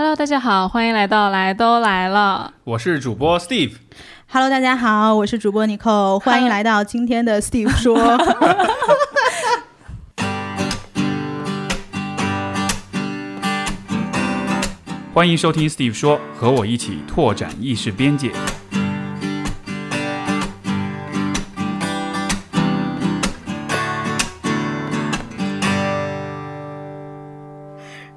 Hello，大家好，欢迎来到来都来了。我是主播 Steve。Hello，大家好，我是主播 Nicole，欢迎来到今天的 Steve 说。欢迎收听 Steve 说，和我一起拓展意识边界。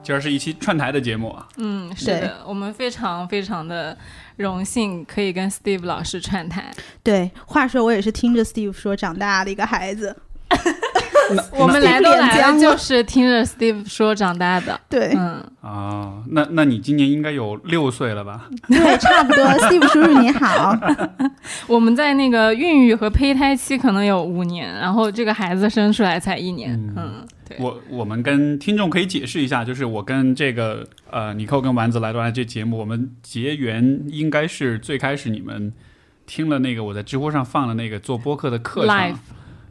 今儿是一期串台的节目啊，嗯，是的，我们非常非常的荣幸可以跟 Steve 老师串台。对，话说我也是听着 Steve 说长大的一个孩子。我们来都来就是听着 Steve 说长大的。对，嗯，啊，那那你今年应该有六岁了吧？对，差不多。Steve 叔叔你好。我们在那个孕育和胚胎期可能有五年，然后这个孩子生出来才一年。嗯嗯，对。我我们跟听众可以解释一下，就是我跟这个呃尼寇跟丸子来都来这节目，我们结缘应该是最开始你们听了那个我在知乎上放的那个做播客的课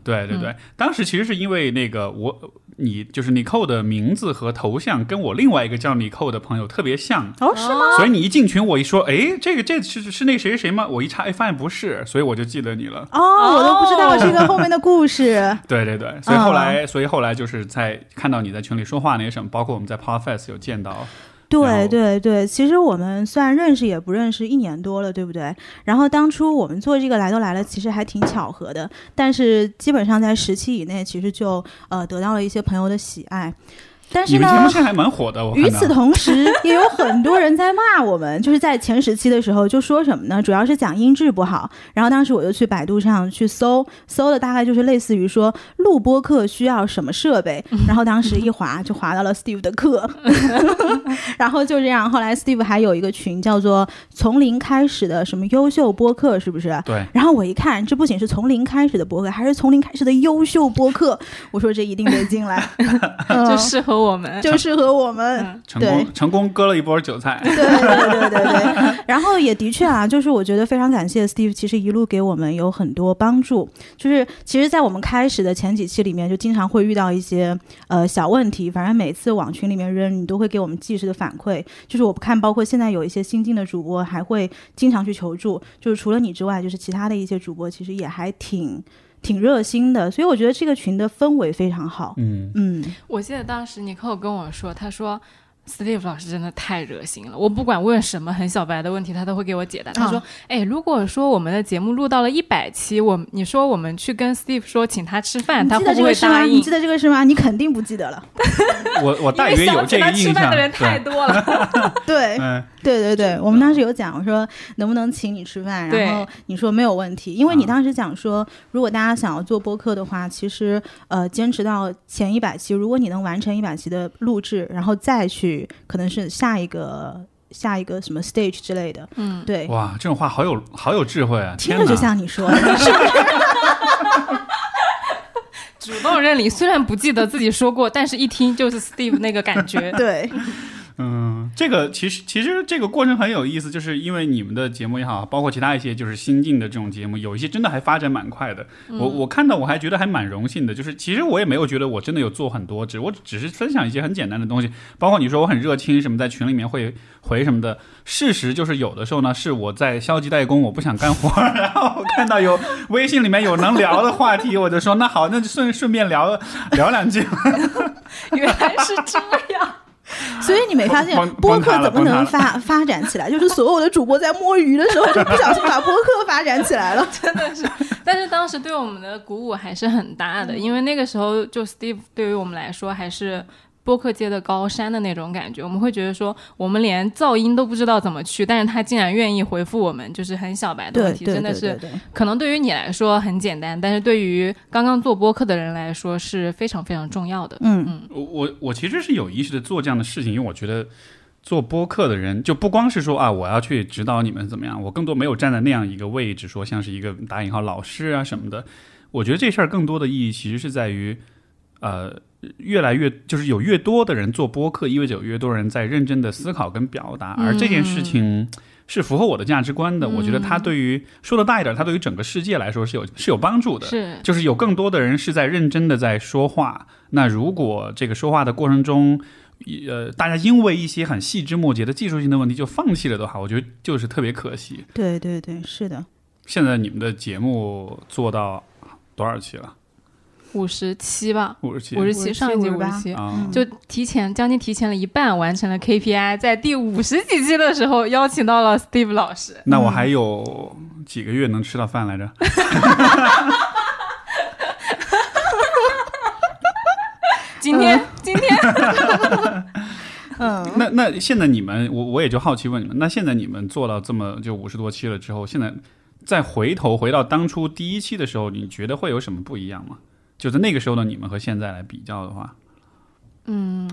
对对对，当时其实是因为那个我你就是你扣的名字和头像跟我另外一个叫你扣的朋友特别像。哦，是吗？所以你一进群，我一说，哎，这个这是是那谁谁谁吗？我一查，哎，发现不是，所以我就记得你了。哦，我都不知道这个后面的故事。对对对，所以后来，所以后来就是在看到你在群里说话那些什么，包括我们在 Podfest 有见到，然对对对，其实我们虽然认识也不认识一年多了，对不对？然后当初我们做这个来都来了，其实还挺巧合的，但是基本上在十期以内，其实就呃得到了一些朋友的喜爱。但是呢你们节目，现在还蛮火的，我。与此同时，也有很多人在骂我们，就是在前十期的时候就说什么呢？主要是讲音质不好。然后当时我就去百度上去搜，搜的大概就是类似于说录播课需要什么设备。然后当时一滑就滑到了 Steve 的课，然后就这样。后来 Steve 还有一个群叫做“从零开始的什么优秀播客”，是不是？对，然后我一看，这不仅是从零开始的播客，还是从零开始的优秀播客。我说这一定得进来，嗯就适合我们。就适合我们。嗯 成功成功割了一波韭菜。对对对对对，然后也的确啊，就是我觉得非常感谢 Steve，其实一路给我们有很多帮助。就是其实，在我们开始的前几期里面，就经常会遇到一些呃小问题，反正每次往群里面扔，你都会给我们及时的反馈。就是我不看，包括现在有一些新进的主播，还会经常去求助。就是除了你之外，就是其他的一些主播，其实也还挺挺热心的。所以我觉得这个群的氛围非常好。嗯，嗯，我记得当时尼克跟我说，他说。Steve 老师真的太热心了，我不管问什么很小白的问题，他都会给我解答。他说：“哎、如果说我们的节目录到了一百期，我你说我们去跟 Steve 说请他吃饭，他会不得这个是吗？会答应你记？”得这个是吗？你肯定不记得了。我我大因为约有想请他吃这个印象。饭的人太对，多了。对，嗯，对对对，我们当时有讲，我说能不能请你吃饭，然后你说没有问题，因为你啊当时讲说，如果大家想要做播客的话，其实呃坚持到前一百期，如果你能完成一百期的录制，然后再去可能是下一个下一个什么 stage 之类的，嗯，对，哇，这种话好有好有智慧啊！听着就像你说的，是不是？主动认领，虽然不记得自己说过，但是一听就是 Steve 那个感觉。对，嗯，这个其实其实这个过程很有意思，就是因为你们的节目也好，包括其他一些就是新进的这种节目，有一些真的还发展蛮快的。我我看到我还觉得还蛮荣幸的，就是其实我也没有觉得我真的有做很多，只我只是分享一些很简单的东西，包括你说我很热情什么，在群里面会回什么的。事实就是有的时候呢，是我在消极怠工，我不想干活，然后我看到有微信里面有能聊的话题，我就说那好，那就顺顺便聊聊两句。原来是这样。所以你没发现播客怎么能发 发展起来？就是所有的主播在摸鱼的时候，就不小心把播客发展起来了。真的是，但是当时对我们的鼓舞还是很大的，因为那个时候就 Steve 对于我们来说还是播客界的高山的那种感觉，我们会觉得说我们连噪音都不知道怎么去，但是他竟然愿意回复我们，就是很小白的问题，真的是。可能对于你来说很简单，但是对于刚刚做播客的人来说是非常非常重要的。嗯，我我我其实是有意识的做这样的事情，因为我觉得做播客的人就不光是说啊，我要去指导你们怎么样，我更多没有站在那样一个位置，说像是一个打引号老师啊什么的。我觉得这事儿更多的意义其实是在于，呃，越来越就是有越多的人做播客，意味着有越多人在认真的思考跟表达，而这件事情。是符合我的价值观的，我觉得它对于说的大一点，它对于整个世界来说是有是有帮助的。是就是有更多的人是在认真的在说话。那如果这个说话的过程中呃，大家因为一些很细枝末节的技术性的问题就放弃了的话，我觉得就是特别可惜。对对对，是的。现在你们的节目做到多少期了？五十七吧，五十七，五十七，上一季五十七，就提前将近提前了一半完成了 KPI，在第五十几期的时候邀请到了 Steve 老师。那我还有几个月能吃到饭来着？今天，今天，嗯，那那现在你们，我我也就好奇问你们，那现在你们做到这么就五十多期了之后，现在再回头回到当初第一期的时候，你觉得会有什么不一样吗？就是那个时候的你们和现在来比较的话，嗯，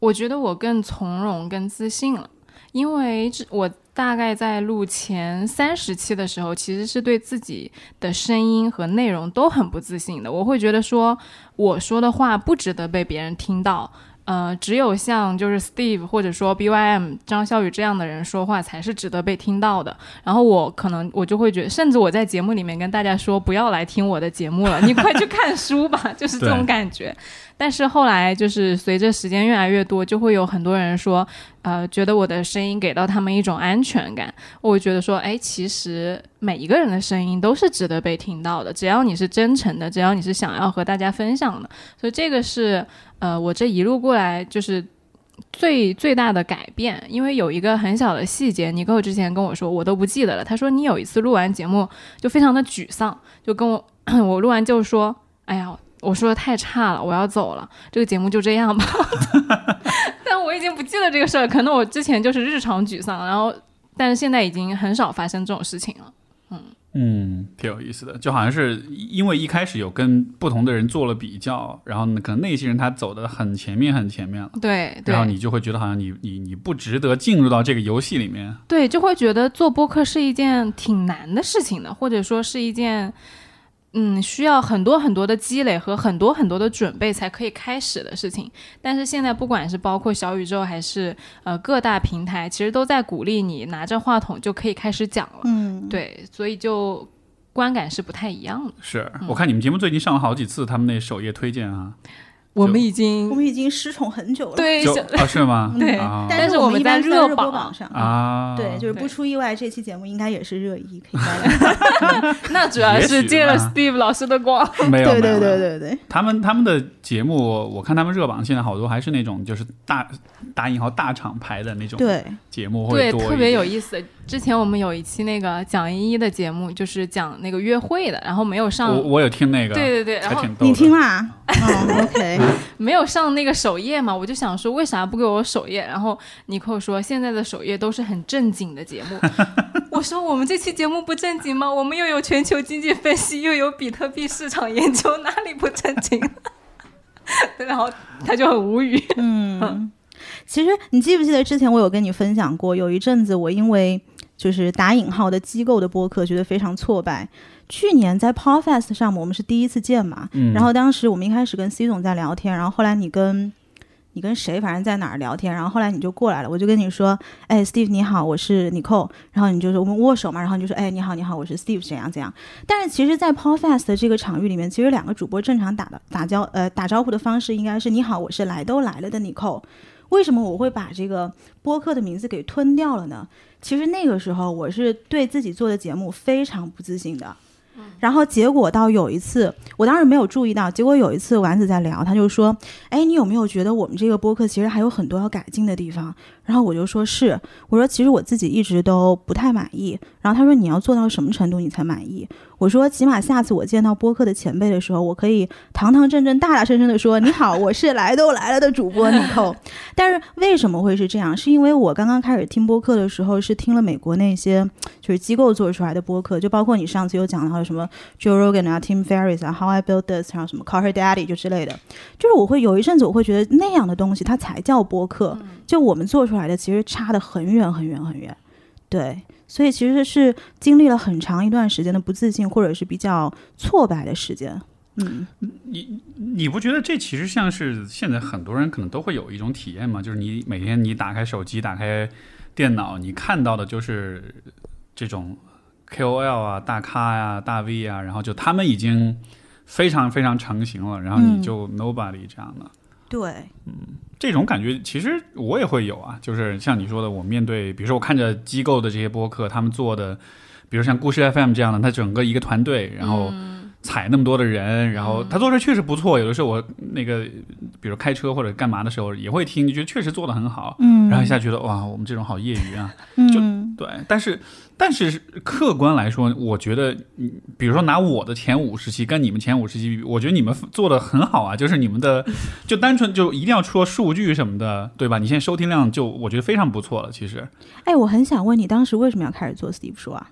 我觉得我更从容、更自信了，因为这我大概在录前三十期的时候，其实是对自己的声音和内容都很不自信的。我会觉得说，我说的话不值得被别人听到。呃，只有像就是 Steve 或者说 BYM 张孝宇这样的人说话才是值得被听到的。然后我可能我就会觉得，甚至我在节目里面跟大家说，不要来听我的节目了，你快去看书吧，就是这种感觉。但是后来就是随着时间越来越多，就会有很多人说，呃，觉得我的声音给到他们一种安全感。我觉得说，哎，其实每一个人的声音都是值得被听到的，只要你是真诚的，只要你是想要和大家分享的。所以这个是，呃，我这一路过来就是最最大的改变。因为有一个很小的细节，尼克之前跟我说，我都不记得了。他说你有一次录完节目就非常的沮丧，就跟我 我录完就说，哎呀。我说的太差了，我要走了，这个节目就这样吧。但我已经不记得这个事儿，可能我之前就是日常沮丧，然后但是现在已经很少发生这种事情了。嗯嗯，挺有意思的，就好像是因为一开始有跟不同的人做了比较，然后可能那些人他走的很前面很前面了，对，然后你就会觉得好像你你你不值得进入到这个游戏里面，对，就会觉得做播客是一件挺难的事情的，或者说是一件。嗯，需要很多很多的积累和很多很多的准备才可以开始的事情。但是现在，不管是包括小宇宙还是呃各大平台，其实都在鼓励你拿着话筒就可以开始讲了。嗯，对，所以就观感是不太一样的。是我看你们节目最近上了好几次他们那首页推荐啊。我们已经，我们已经失宠很久了。对，啊，是吗？对，但是我们在热榜上啊。对，就是不出意外，这期节目应该也是热议。可以 那主要是借了 Steve 老师的光。没有，对对对对对。他们他们的节目，我看他们热榜现在好多还是那种就是大打引号大厂牌的那种对节目会多，特别有意思。之前我们有一期那个蒋依依的节目，就是讲那个约会的，然后没有上。我我有听那个，对对对，然后你听啦。OK，没有上那个首页嘛？我就想说，为啥不给我首页？然后尼克说，现在的首页都是很正经的节目。我说，我们这期节目不正经吗？我们又有全球经济分析，又有比特币市场研究，哪里不正经？然后他就很无语。嗯，其实你记不记得之前我有跟你分享过，有一阵子我因为就是打引号的机构的播客，觉得非常挫败。去年在 Podfest 上面，我们是第一次见嘛，然后当时我们一开始跟 C 总在聊天，然后后来你跟你跟谁，反正在哪儿聊天，然后后来你就过来了，我就跟你说，哎，Steve 你好，我是 Nicole，然后你就说我们握手嘛，然后你就说，哎，你好你好，我是 Steve，怎样怎样。但是其实，在 Podfest 这个场域里面，其实两个主播正常打的打交呃打招呼的方式应该是你好，我是来都来了的 Nicole。为什么我会把这个播客的名字给吞掉了呢？其实那个时候我是对自己做的节目非常不自信的。然后结果到有一次，我当时没有注意到。结果有一次丸子在聊，他就说：“哎，你有没有觉得我们这个播客其实还有很多要改进的地方？”然后我就说是，我说其实我自己一直都不太满意。然后他说：“你要做到什么程度你才满意？”我说：“起码下次我见到播客的前辈的时候，我可以堂堂正正、大大声声的说：‘你好，我是来都来了的主播尼寇。’但是为什么会是这样？是因为我刚刚开始听播客的时候，是听了美国那些就是机构做出来的播客，就包括你上次有讲到什么 Joe Rogan 啊、Tim Ferriss 啊、How I Built This，然后什么 Call Her Daddy 就之类的。就是我会有一阵子，我会觉得那样的东西它才叫播客。就我们做出来的，其实差的很远很远很远。对。所以其实是经历了很长一段时间的不自信，或者是比较挫败的时间。嗯，你你不觉得这其实像是现在很多人可能都会有一种体验吗？就是你每天你打开手机、打开电脑，你看到的就是这种 KOL 啊、大咖呀、大 V 啊，然后就他们已经非常非常成型了，然后你就 Nobody 这样的。对，嗯这种感觉其实我也会有啊，就是像你说的，我面对，比如说我看着机构的这些播客，他们做的，比如像故事 FM 这样的，他整个一个团队，然后采那么多的人，然后他做的确实不错。有的时候我那个，比如开车或者干嘛的时候也会听，就觉得确实做的很好。嗯，然后一下觉得哇，我们这种好业余啊。嗯，对，但是但是客观来说，我觉得，嗯比如说拿我的前五十期跟你们前五十期比，我觉得你们做的很好啊，就是你们的 就单纯就一定要说数据什么的，对吧？你现在收听量就我觉得非常不错了。其实哎，我很想问你，当时为什么要开始做 Steve 说啊？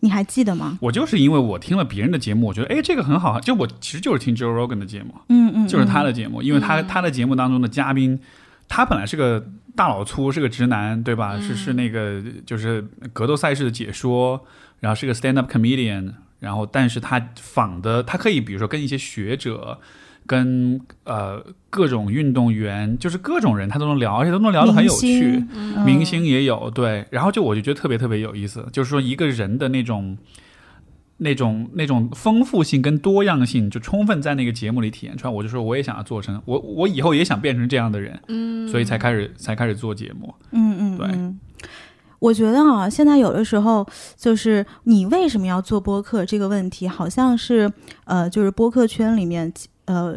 你还记得吗？我就是因为我听了别人的节目，我觉得哎这个很好，就我其实就是听 Joe Rogan 的节目，嗯嗯，就是他的，的节目，因为他他的节目当中的嘉宾，他本来是个大老粗，是个直男，对吧？是是那个就是格斗赛事的解说，然后是个 stand up comedian，然后但是他仿的，他可以比如说跟一些学者。跟呃各种运动员，就是各种人，他都能聊，而且都能聊得很有趣。嗯明星也有对，然后就我就觉得特别特别有意思，就是说一个人的那种。那种那种丰富性跟多样性，就充分在那个节目里体现出来。我就说，我也想要做成我，我以后也想变成这样的人，嗯，所以才开始才开始做节目。嗯嗯，对嗯。我觉得啊，现在有的时候就是你为什么要做播客这个问题，好像是呃，就是播客圈里面呃。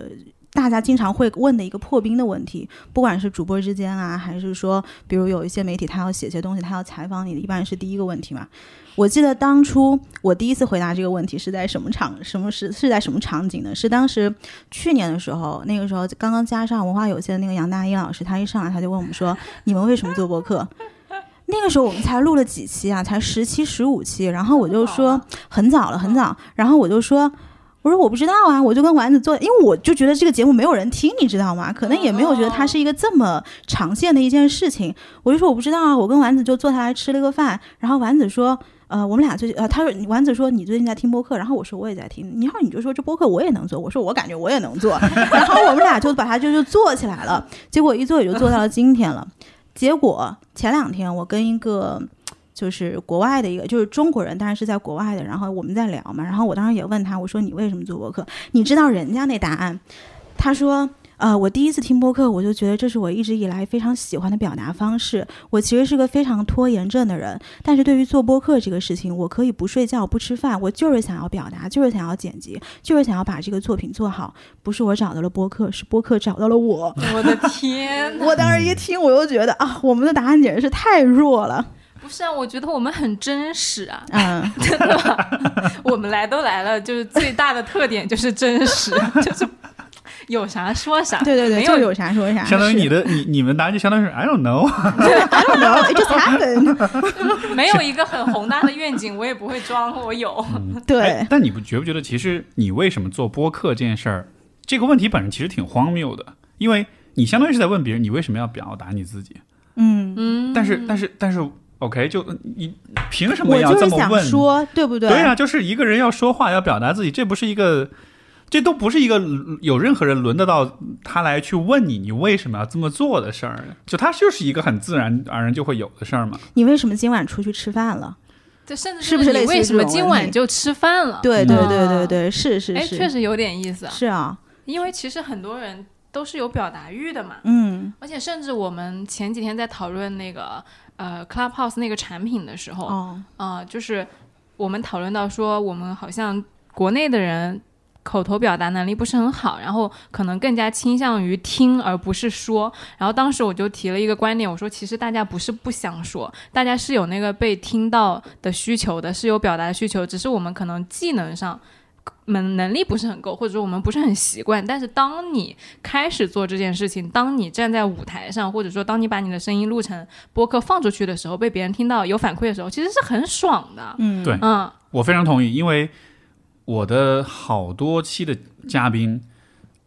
大家经常会问的一个破冰的问题，不管是主播之间啊，还是说，比如有一些媒体他要写些东西，他要采访你，一般是第一个问题嘛。我记得当初我第一次回答这个问题是在什么场，什么是是在什么场景呢？是当时去年的时候，那个时候刚刚加上文化有限的那个杨大一老师，他一上来他就问我们说：“你们为什么做播客？” 那个时候我们才录了几期啊，才十期、十五期，然后我就说很早了，很早，然后我就说。我说我不知道啊，我就跟丸子做，因为我就觉得这个节目没有人听，你知道吗？可能也没有觉得它是一个这么常见的一件事情。我就说我不知道啊，我跟丸子就坐下来吃了个饭，然后丸子说，呃，我们俩最近，呃，他说丸子说你最近在听播客，然后我说我也在听，然后你就说这播客我也能做，我说我感觉我也能做，然后我们俩就把它就就做起来了，结果一做也就做到了今天了。结果前两天我跟一个。就是国外的一个，就是中国人，当然是在国外的。然后我们在聊嘛，然后我当时也问他，我说你为什么做播客？你知道人家那答案？他说，呃，我第一次听播客，我就觉得这是我一直以来非常喜欢的表达方式。我其实是个非常拖延症的人，但是对于做播客这个事情，我可以不睡觉、不吃饭，我就是想要表达，就是想要剪辑，就是想要把这个作品做好。不是我找到了播客，是播客找到了我。我的天！我当时一听，我就觉得啊，我们的答案简直是太弱了。不是啊，我觉得我们很真实啊，嗯，真的吧？我们来都来了，就是最大的特点就是真实，就是有啥说啥。对对对，没有就有啥说啥。相当于你的你你们答案就相当于是 I don't know，I don't know, it just happened。没有一个很宏大的愿景，我也不会装我有。对哎，但你不觉不觉得，其实你为什么做播客这件事儿，这个问题本身其实挺荒谬的，因为你相当于是在问别人，你为什么要表达你自己？嗯，嗯，但是但是但是，OK，就你凭什么要这么问？说，对不对？对啊，就是一个人要说话要表达自己，这不是一个，这都不是一个有任何人轮得到他来去问你，你为什么要这么做的事儿。就他就是一个很自然而然就会有的事儿嘛。你为什么今晚出去吃饭了？这甚至是不是你为什么今晚就吃饭了？对对嗯对对对，是是哎，是，确实有点意思啊。是啊，因为其实很多人都是有表达欲的嘛，嗯而且甚至我们前几天在讨论那个呃 Clubhouse 那个产品的时候，哦，呃，就是我们讨论到说，我们好像国内的人口头表达能力不是很好，然后可能更加倾向于听而不是说。然后当时我就提了一个观点，我说其实大家不是不想说，大家是有那个被听到的需求的，是有表达的需求，只是我们可能技能上。能能力不是很够，或者说我们不是很习惯。但是当你开始做这件事情，当你站在舞台上，或者说当你把你的声音录成播客放出去的时候，被别人听到有反馈的时候，其实是很爽的。嗯，对嗯，我非常同意，因为我的好多期的嘉宾，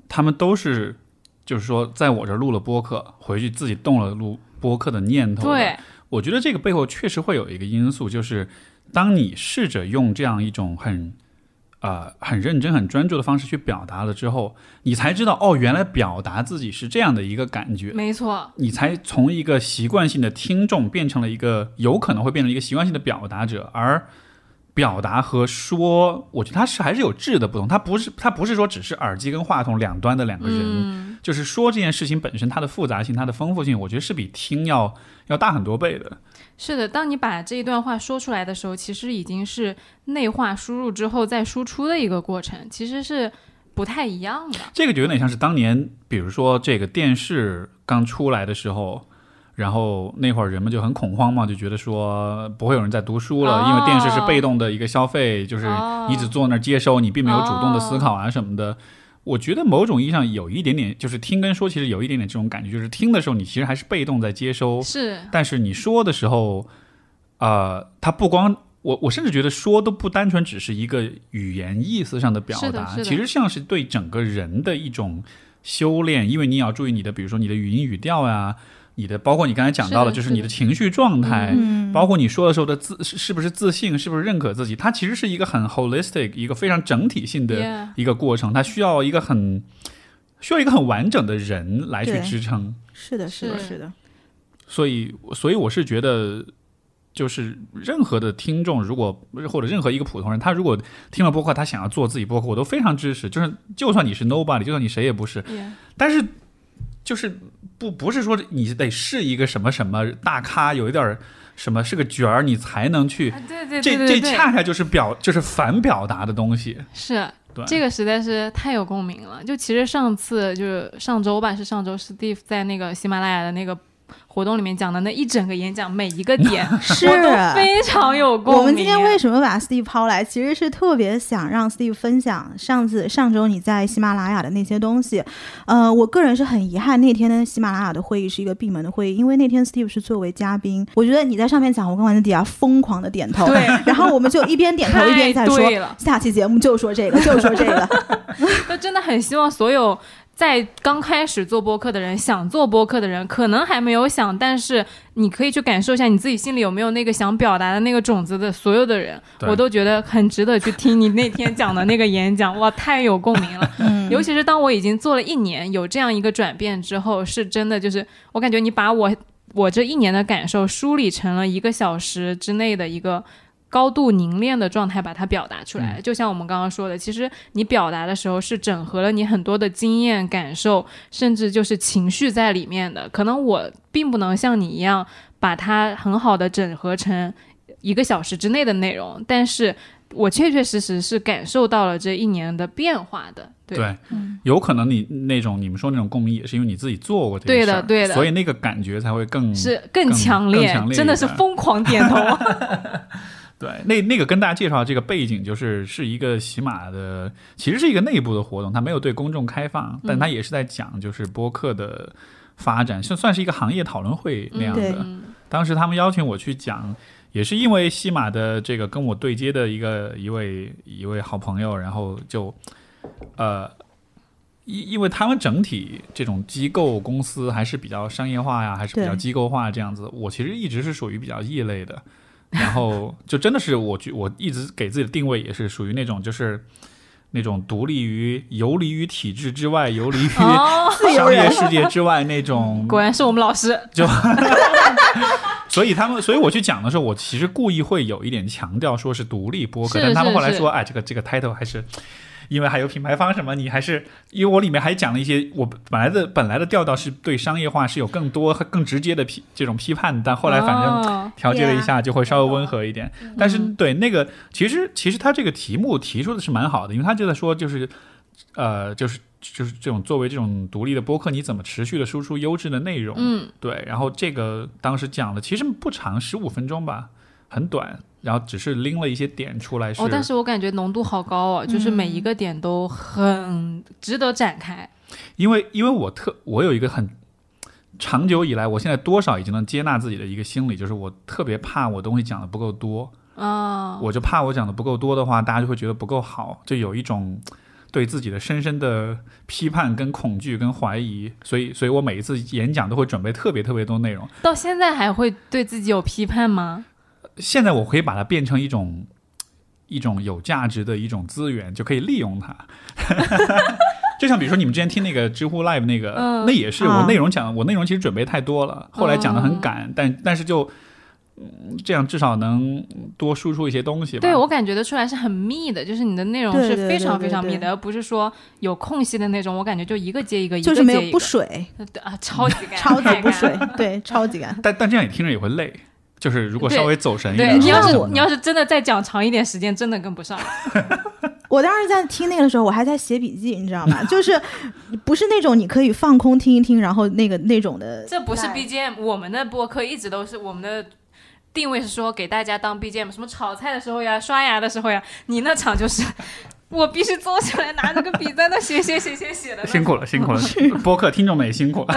他们都是就是说在我这儿录了播客，回去自己动了录播客的念头的。对，我觉得这个背后确实会有一个因素，就是当你试着用这样一种很呃很认真、很专注的方式去表达了之后，你才知道哦，原来表达自己是这样的一个感觉。没错，你才从一个习惯性的听众变成了一个有可能会变成一个习惯性的表达者，而表达和说，我觉得它是还是有质的不同，它不是它不是说只是耳机跟话筒两端的两个人，嗯，就是说这件事情本身它的复杂性、它的丰富性，我觉得是比听要要大很多倍的。是的，当你把这一段话说出来的时候，其实已经是内化输入之后再输出的一个过程，其实是不太一样的。这个就有点像是当年，比如说这个电视刚出来的时候。然后那会儿人们就很恐慌嘛，就觉得说不会有人在读书了，因为电视是被动的一个消费，就是你只坐那儿接收，你并没有主动的思考啊什么的。我觉得某种意义上有一点点，就是听跟说其实有一点点这种感觉，就是听的时候你其实还是被动在接收，是。但是你说的时候，呃，它不光我我甚至觉得说都不单纯只是一个语言意思上的表达，其实像是对整个人的一种修炼，因为你也要注意你的，比如说你的语音语调呀。你的包括你刚才讲到的，就是你的情绪状态，包括你说的时候的自是不是自信，是不是认可自己，它其实是一个很 holistic，一个非常整体性的一个过程，它需要一个很需要一个很完整的人来去支撑。是的，是的，是的。所以，所以我是觉得，就是任何的听众，如果或者任何一个普通人，他如果听了播客，他想要做自己播客，我都非常支持。就是就算你是 nobody，就算你谁也不是，但是。就是不不是说你得是一个什么什么大咖，有一点什么是个角儿，你才能去。对对对，这这恰恰就是表就是反表达的东西。是，对，这个实在是太有共鸣了。就其实上次就是上周吧，是上周 Steve 在那个喜马拉雅的那个。活动里面讲的那一整个演讲，每一个点 是非常有共鸣。我们今天为什么把 Steve 抛来，其实是特别想让 Steve 分享上次上周你在喜马拉雅的那些东西。呃，我个人是很遗憾，那天的喜马拉雅的会议是一个闭门的会议，因为那天 Steve 是作为嘉宾。我觉得你在上面讲，我跟王在底下疯狂的点头，对，然后我们就一边点头 一边在说，下期节目就说这个，就说这个。那真的很希望所有。在刚开始做播客的人，想做播客的人，可能还没有想，但是你可以去感受一下，你自己心里有没有那个想表达的那个种子的所有的人，我都觉得很值得去听你那天讲的那个演讲，哇，太有共鸣了。尤其是当我已经做了一年，有这样一个转变之后，是真的，就是我感觉你把我我这一年的感受梳理成了一个小时之内的一个。高度凝练的状态把它表达出来，就像我们刚刚说的，其实你表达的时候是整合了你很多的经验、感受，甚至就是情绪在里面的。可能我并不能像你一样把它很好的整合成一个小时之内的内容，但是我确确实实是感受到了这一年的变化的。对，有可能你那种你们说那种共鸣，也是因为你自己做过这个事儿，对的，所以那个感觉才会更是更强烈，真的是疯狂点头。对，那那个跟大家介绍这个背景，就是是一个喜马的，其实是一个内部的活动，它没有对公众开放，但它也是在讲就是播客的发展，算算是一个行业讨论会那样的。当时他们邀请我去讲，也是因为西马的这个跟我对接的一个一位一位好朋友，然后就呃，因因为他们整体这种机构公司还是比较商业化呀，还是比较机构化这样子，我其实一直是属于比较异类的。然后就真的是我，我一直给自己的定位也是属于那种，就是那种独立于、游离于体制之外、游离于商业世界之外那种。果然是我们老师。就，所以他们，所以我去讲的时候，我其实故意会有一点强调，说是独立播客，但他们后来说，哎，这个这个 title 还是。因为还有品牌方什么，你还是因为我里面还讲了一些，我本来的本来的调调是对商业化是有更多更直接的批这种批判，但后来反正调节了一下，就会稍微温和一点。但是对那个，其实其实他这个题目提出的是蛮好的，因为他就在说，就是呃，就是就是这种作为这种独立的播客，你怎么持续的输出优质的内容？嗯，对。然后这个当时讲的其实不长，十五分钟吧，很短。然后只是拎了一些点出来，哦，但是我感觉浓度好高哦，就是每一个点都很值得展开。因为，因为我特我有一个很长久以来，我现在多少已经能接纳自己的一个心理，就是我特别怕我东西讲的不够多啊，我就怕我讲的不够多的话，大家就会觉得不够好，就有一种对自己的深深的批判、跟恐惧、跟怀疑，所以，所以我每一次演讲都会准备特别特别多内容。到现在还会对自己有批判吗？现在我可以把它变成一种 一种有价值的一种资源，就可以利用它。就像比如说你们之前听那个知乎 Live 那个，那也是我内容讲，我内容其实准备太多了，后来讲的很赶，但但是就嗯这样至少能多输出一些东西吧。对我感觉得出来是很密的，就是你的内容是非常对对非常密的，而不是说有空隙的那种。我感觉就一个接一个，一就是没有不个接一个水，对 啊，超级干，超级 不水，对，超级干。但但这样你听着也会累，就是如果稍微走神一点你要是你要是真的再讲长一点时间，真的跟不上。我当时在听那个的时候，我还在写笔记，你知道吗？就是不是那种你可以放空听一听，然后那个那种的。这不是 BGM，我们的播客一直都是我们的。定位是说给大家当 BGM，什么炒菜的时候呀、刷牙的时候呀，你那场就是我必须坐下来拿着个笔在那写写写写写的。辛苦了，辛苦了，播客听众们也辛苦了。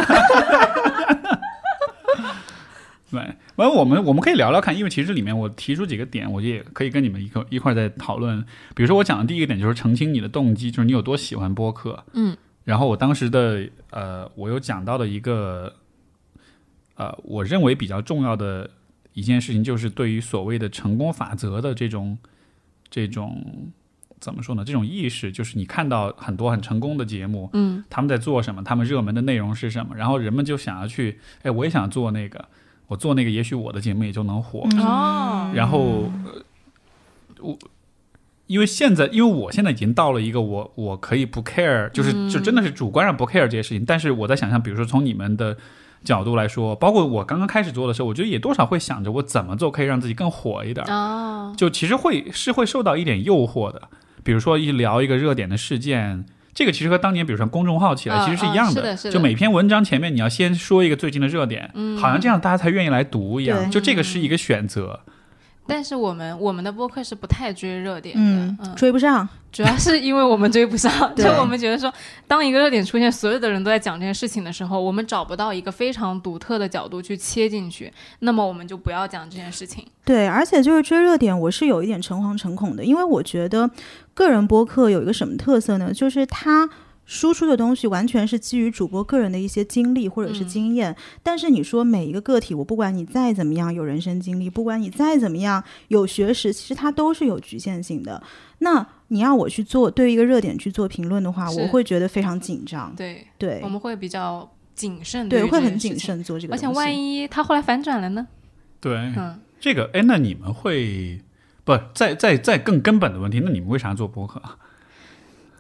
对，完我们我们可以聊聊看，因为其实里面我提出几个点，我也可以跟你们一块一块儿再讨论。比如说我讲的第一个点就是澄清你的动机，就是你有多喜欢播客。嗯，然后我当时的呃，我有讲到的一个呃，我认为比较重要的一件事情，就是对于所谓的成功法则的这种这种怎么说呢？这种意识，就是你看到很多很成功的节目，嗯，他们在做什么，他们热门的内容是什么，然后人们就想要去，哎，我也想做那个，我做那个，也许我的节目也就能火。嗯哦然后，呃我因为现在，因为我现在已经到了一个我我可以不 care，就是、就真的是主观上不 care 这些事情。但是我在想象，比如说从你们的角度来说，包括我刚刚开始做的时候，我觉得也多少会想着我怎么做可以让自己更火一点。哦，就其实会是会受到一点诱惑的，比如说一聊一个热点的事件。这个其实和当年，比如说公众号起来嗯其实是一样的是的就每篇文章前面你要先说一个最近的热点，嗯好像这样大家才愿意来读一样。就这个是一个选择。但是我们我们的播客是不太追热点的，嗯嗯，追不上。主要是因为我们追不上，就我们觉得说，当一个热点出现，所有的人都在讲这件事情的时候，我们找不到一个非常独特的角度去切进去，那么我们就不要讲这件事情。对，而且就是追热点，我是有一点诚惶诚恐的，因为我觉得个人播客有一个什么特色呢？就是它输出的东西完全是基于主播个人的一些经历或者是嗯经验。但是你说每一个个体，我不管你再怎么样有人生经历，不管你再怎么样有学识，其实它都是有局限性的。那你要我去做对一个热点去做评论的话，我会觉得非常紧张。对，对我们会比较谨慎，对，于会很谨。慎做这个而且。万一他后来反转了呢？对，嗯，这个哎，那你们会不再再再更根本的问题？那你们为啥做播客啊？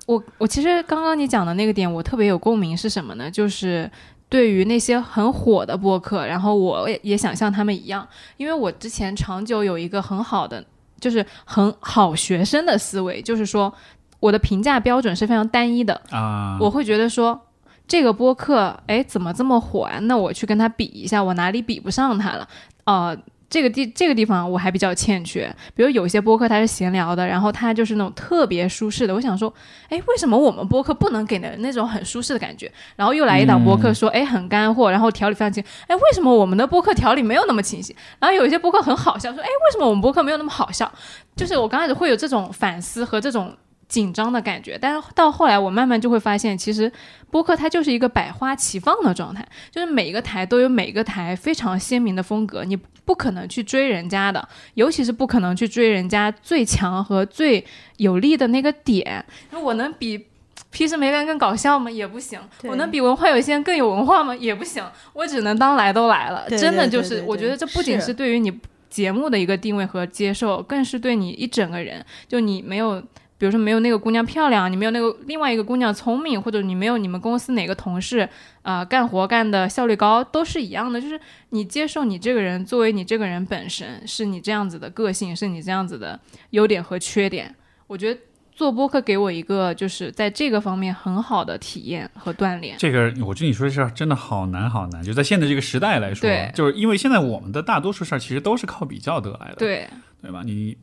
我我其实刚刚你讲的那个点，我特别有共鸣是什么呢？就是对于那些很火的播客，然后我也也想像他们一样，因为我之前长久有一个很好的，就是很好学生的思维，就是说我的评价标准是非常单一的，啊，我会觉得说。这个播客，哎，怎么这么火啊？那我去跟他比一下，我哪里比不上他了？呃，这个地这个地方我还比较欠缺。比如有些播客它是闲聊的，然后它就是那种特别舒适的。我想说，哎，为什么我们播客不能给人那种很舒适的感觉？然后又来一档播客说，哎、很干货，然后条理非常清。哎，为什么我们的播客条理没有那么清晰？然后有一些播客很好笑，说，哎，为什么我们播客没有那么好笑？就是我刚开始会有这种反思和这种。紧张的感觉，但是到后来，我慢慢就会发现，其实播客它就是一个百花齐放的状态，就是每一个台都有每一个台非常鲜明的风格，你不可能去追人家的，尤其是不可能去追人家最强和最有力的那个点。那我能比皮什梅干更搞笑吗？也不行。我能比文化有限更有文化吗？也不行。我只能当来都来了。对真的就是，我觉得这不仅是是对于你节目的一个定位和接受，更是对你一整个人，就你没有。比如说没有那个姑娘漂亮，你没有那个另外一个姑娘聪明，或者你没有你们公司哪个同事啊、呃干活干的效率高，都是一样的。就是你接受你这个人作为你这个人本身，是你这样子的个性，是你这样子的优点和缺点。我觉得做播客给我一个就是在这个方面很好的体验和锻炼。这个我觉得你说的事儿真的好难好难，就在现在这个时代来说对，就是因为现在我们的大多数事儿其实都是靠比较得来的，对，对吧？你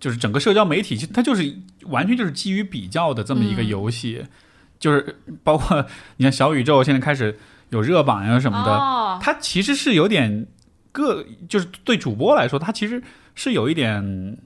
就是整个社交媒体，其实它就是完全就是基于比较的这么一个嗯游戏，就是包括你像小宇宙现在开始有热榜呀什么的，哦，它其实是有点个，就是对主播来说，它其实是有一点。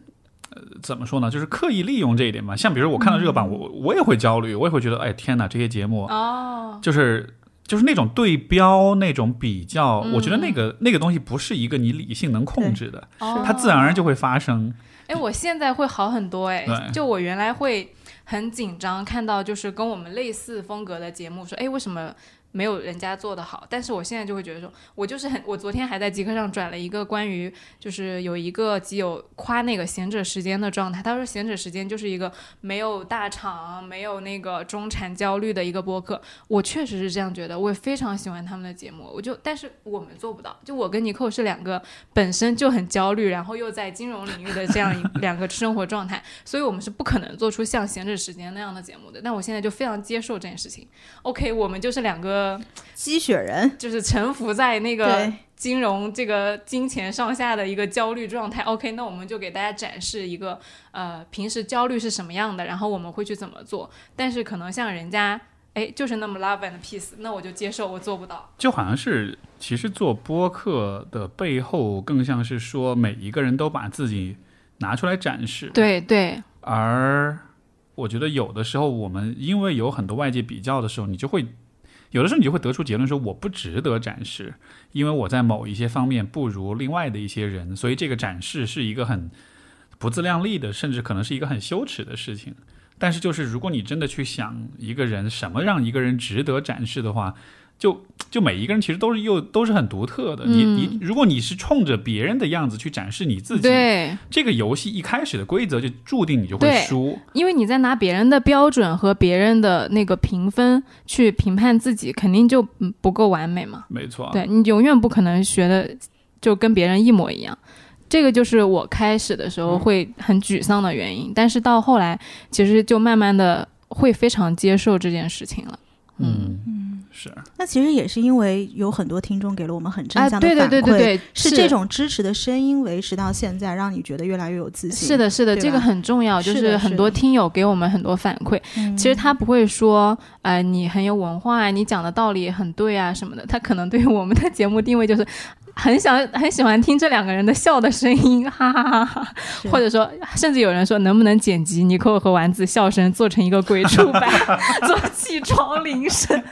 呃，怎么说呢？就是刻意利用这一点嘛。像比如我看到热榜，我我也会焦虑，我也会觉得，哎天哪，这些节目哦，就是就是那种对标、那种比较，嗯。我觉得那个那个东西不是一个你理性能控制的，哦。它自然而然就会发生。哎，我现在会好很多哎，就我原来会很紧张，看到就是跟我们类似风格的节目，说哎为什么没有人家做的好，但是我现在就会觉得说，我就是很，我昨天还在极客上转了一个关于，就是有一个基友夸那个贤者时间的状态，他说贤者时间就是一个没有大厂、没有那个中产焦虑的一个播客，我确实是这样觉得，我也非常喜欢他们的节目，我就，但是我们做不到，就我跟尼寇是两个本身就很焦虑，然后又在金融领域的这样一 两个生活状态，所以我们是不可能做出像贤者时间那样的节目的，但我现在就非常接受这件事情，OK，我们就是两个。鸡血人就是沉浮在那个金融这个金钱上下的一个焦虑状态。OK，那我们就给大家展示一个呃平时焦虑是什么样的，然后我们会去怎么做。但是可能像人家哎就是那么 love and peace，那我就接受，我做不到。就好像是，其实做播客的背后，更像是说每一个人都把自己拿出来展示。对对而我觉得有的时候，我们因为有很多外界比较的时候，你就会有的时候你就会得出结论说我不值得展示，因为我在某一些方面不如另外的一些人，所以这个展示是一个很不自量力的，甚至可能是一个很羞耻的事情。但是就是如果你真的去想一个人什么让一个人值得展示的话，就就每一个人其实都是又都是很独特的。你你如果你是冲着别人的样子去展示你自己，对，这个游戏一开始的规则就注定你就会输。因为你在拿别人的标准和别人的那个评分去评判自己，肯定就嗯不够完美嘛。没错，对你永远不可能学的就跟别人一模一样。这个就是我开始的时候会很沮丧的原因，但是到后来其实就慢慢的会非常接受这件事情了。嗯嗯是。那其实也是因为有很多听众给了我们很正哎，向的反馈，对对对对对，是这种支持的声音维持到现在，让你觉得越来越有自信。是的，是的，这个很重要，就是很多听友给我们很多反馈。嗯，其实他不会说，呃，你很有文化啊，你讲的道理很对啊什么的。他可能对于我们的节目定位就是很想很喜欢听这两个人的笑的声音，哈哈哈哈。或者说，甚至有人说，能不能剪辑尼寇和丸子笑声做成一个鬼畜版，做起床铃声，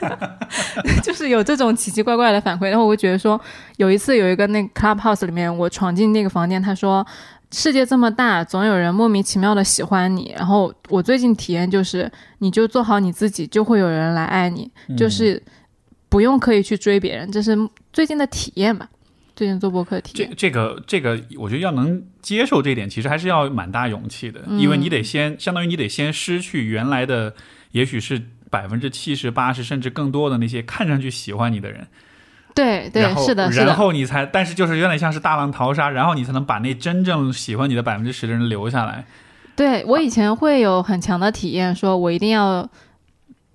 就是有这种奇奇怪怪的反馈。然后我会觉得说，有一次有一个那个 Clubhouse 里面，我闯进那个房间，他说。世界这么大，总有人莫名其妙的喜欢你。然后我最近体验就是，你就做好你自己，就会有人来爱你，就是不用刻意去追别人。这是最近的体验吧，最近做播客的体验。这这个这个，我觉得要能接受这一点，其实还是要蛮大勇气的，嗯因为你得先，相当于你得先失去原来的，也许是百分之七十、八十甚至更多的那些看上去喜欢你的人，对对然，后是的，然，后你才，但是就是有点像是大浪淘沙，然后你才能把那真正喜欢你的百分之十的人留下来。对我以前会有很强的体验，说我一定要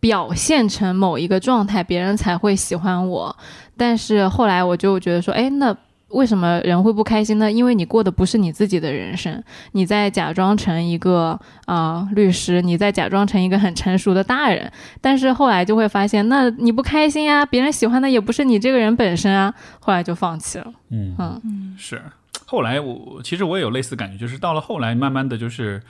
表现成某一个状态，别人才会喜欢我。但是后来我就觉得说，哎，那为什么人会不开心呢？因为你过的不是你自己的人生，你在假装成一个啊、呃律师，你在假装成一个很成熟的大人。但是后来就会发现，那你不开心啊，别人喜欢的也不是你这个人本身啊。后来就放弃了。嗯嗯是。后来我其实我也有类似感觉，就是到了后来，慢慢的就是，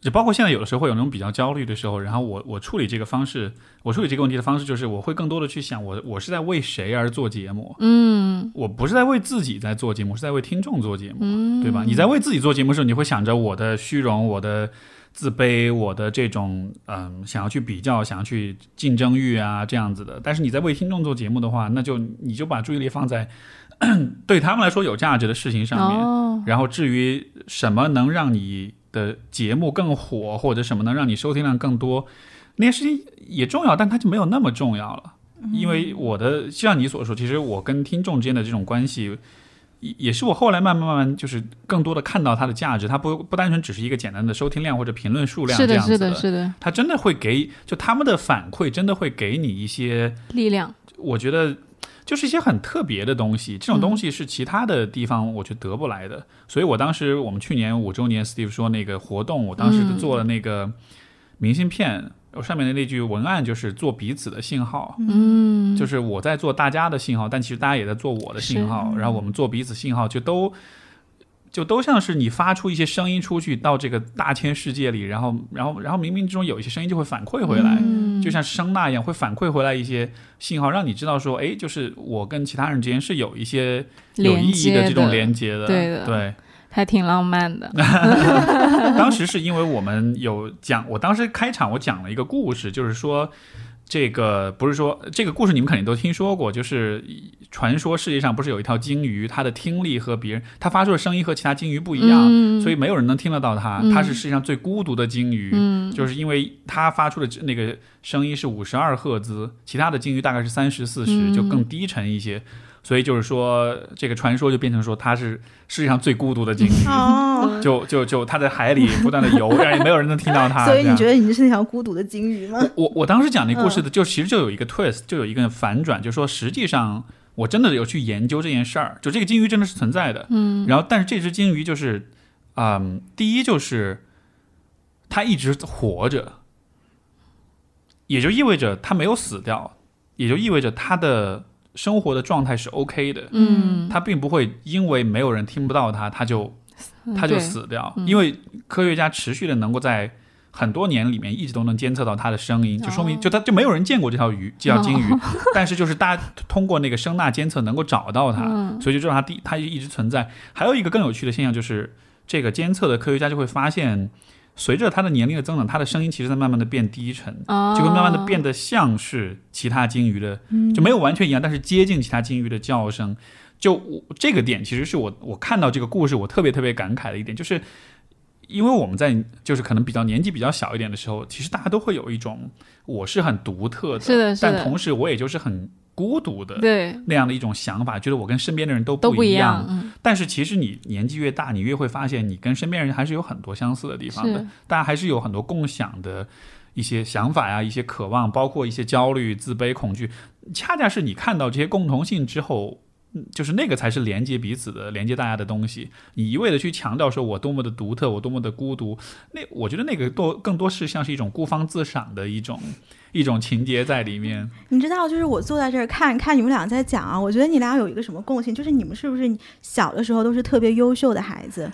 就包括现在有的时候会有那种比较焦虑的时候，然后我我处理这个方式，我处理这个问题的方式就是，我会更多的去想我我是在为谁而做节目，嗯我不是在为自己在做节目，是在为听众做节目，嗯，对吧？你在为自己做节目的时候，你会想着我的虚荣，我的自卑，我的这种嗯想要去比较，想要去竞争欲啊这样子的。但是你在为听众做节目的话，那就你就把注意力放在 对他们来说有价值的事情上面。哦，然后至于什么能让你的节目更火，或者什么能让你收听量更多，那些事情也重要，但它就没有那么重要了。因为我的，就像你所说，其实我跟听众之间的这种关系，也也是我后来慢慢慢慢就是更多的看到它的价值，它不不单纯只是一个简单的收听量或者评论数量是的，这样子是的，是的，它真的会给，就他们的反馈真的会给你一些力量。我觉得就是一些很特别的东西，这种东西是其他的地方我觉得得不来的。所以我当时我们去年五周年，Steve 说那个活动，我当时就做了那个明信片，我上面的那句文案就是做彼此的信号。嗯，就是我在做大家的信号，但其实大家也在做我的信号，然后我们做彼此信号，就都就都像是你发出一些声音出去到这个大千世界里，然后然后然后冥冥之中有一些声音就会反馈回来，嗯就像声呐一样会反馈回来一些信号，让你知道说，哎，就是我跟其他人之间是有一些有意义的这种的连接的，对的对。还挺浪漫的。当时是因为我们有讲，我当时开场我讲了一个故事，就是说，这个不是说这个故事你们肯定都听说过，就是传说世界上不是有一条鲸鱼，它的听力和别人它发出的声音和其他鲸鱼不一样，嗯所以没有人能听得到它。它是世界上最孤独的鲸鱼，嗯就是因为它发出的那个声音是五十二赫兹，其他的鲸鱼大概是三十四十，嗯就更低沉一些。所以就是说，这个传说就变成说它是世界上最孤独的鲸鱼，哦，就就就它在海里不断的游，但是也没有人能听到它。所以你觉得你是那条孤独的鲸鱼吗？我我当时讲那故事的，就其实就有一个 twist，就有一个反转，就说实际上我真的有去研究这件事儿，就这个鲸鱼真的是存在的。嗯。然后，但是这只鲸鱼就是，嗯，第一就是它一直活着，也就意味着它没有死掉，也就意味着它的生活的状态是 OK 的。嗯，它并不会因为没有人听不到它，它就它就死掉，嗯。因为科学家持续的能够在很多年里面一直都能监测到它的声音，就说明哦。就它就没有人见过这条鱼，这条金鱼，但是就是大家通过那个声呐监测能够找到它，嗯。所以就知道它第它一直存在。还有一个更有趣的现象就是，这个监测的科学家就会发现，随着他的年龄的增长，他的声音其实在慢慢的变低沉。哦就会慢慢的变得像是其他鲸鱼的，嗯就没有完全一样，但是接近其他鲸鱼的叫声。就我这个点，其实是我我看到这个故事，我特别特别感慨的一点，就是因为我们在就是可能比较年纪比较小一点的时候，其实大家都会有一种我是很独特的，是的是的。但同时我也就是很孤独的对。那样的一种想法，觉得我跟身边的人都都不一样，嗯。但是其实你年纪越大，你越会发现你跟身边人还是有很多相似的地方的，大家还是有很多共享的一些想法呀、一些渴望，包括一些焦虑、自卑、恐惧。恰恰是你看到这些共同性之后。就是那个才是连接彼此的、连接大家的东西。你一味的去强调说我多么的独特，我多么的孤独，那我觉得那个多更多是像是一种孤芳自赏的一种一种情节在里面。你知道，就是我坐在这儿看看你们俩在讲啊，我觉得你俩有一个什么共性，就是你们是不是小的时候都是特别优秀的孩子？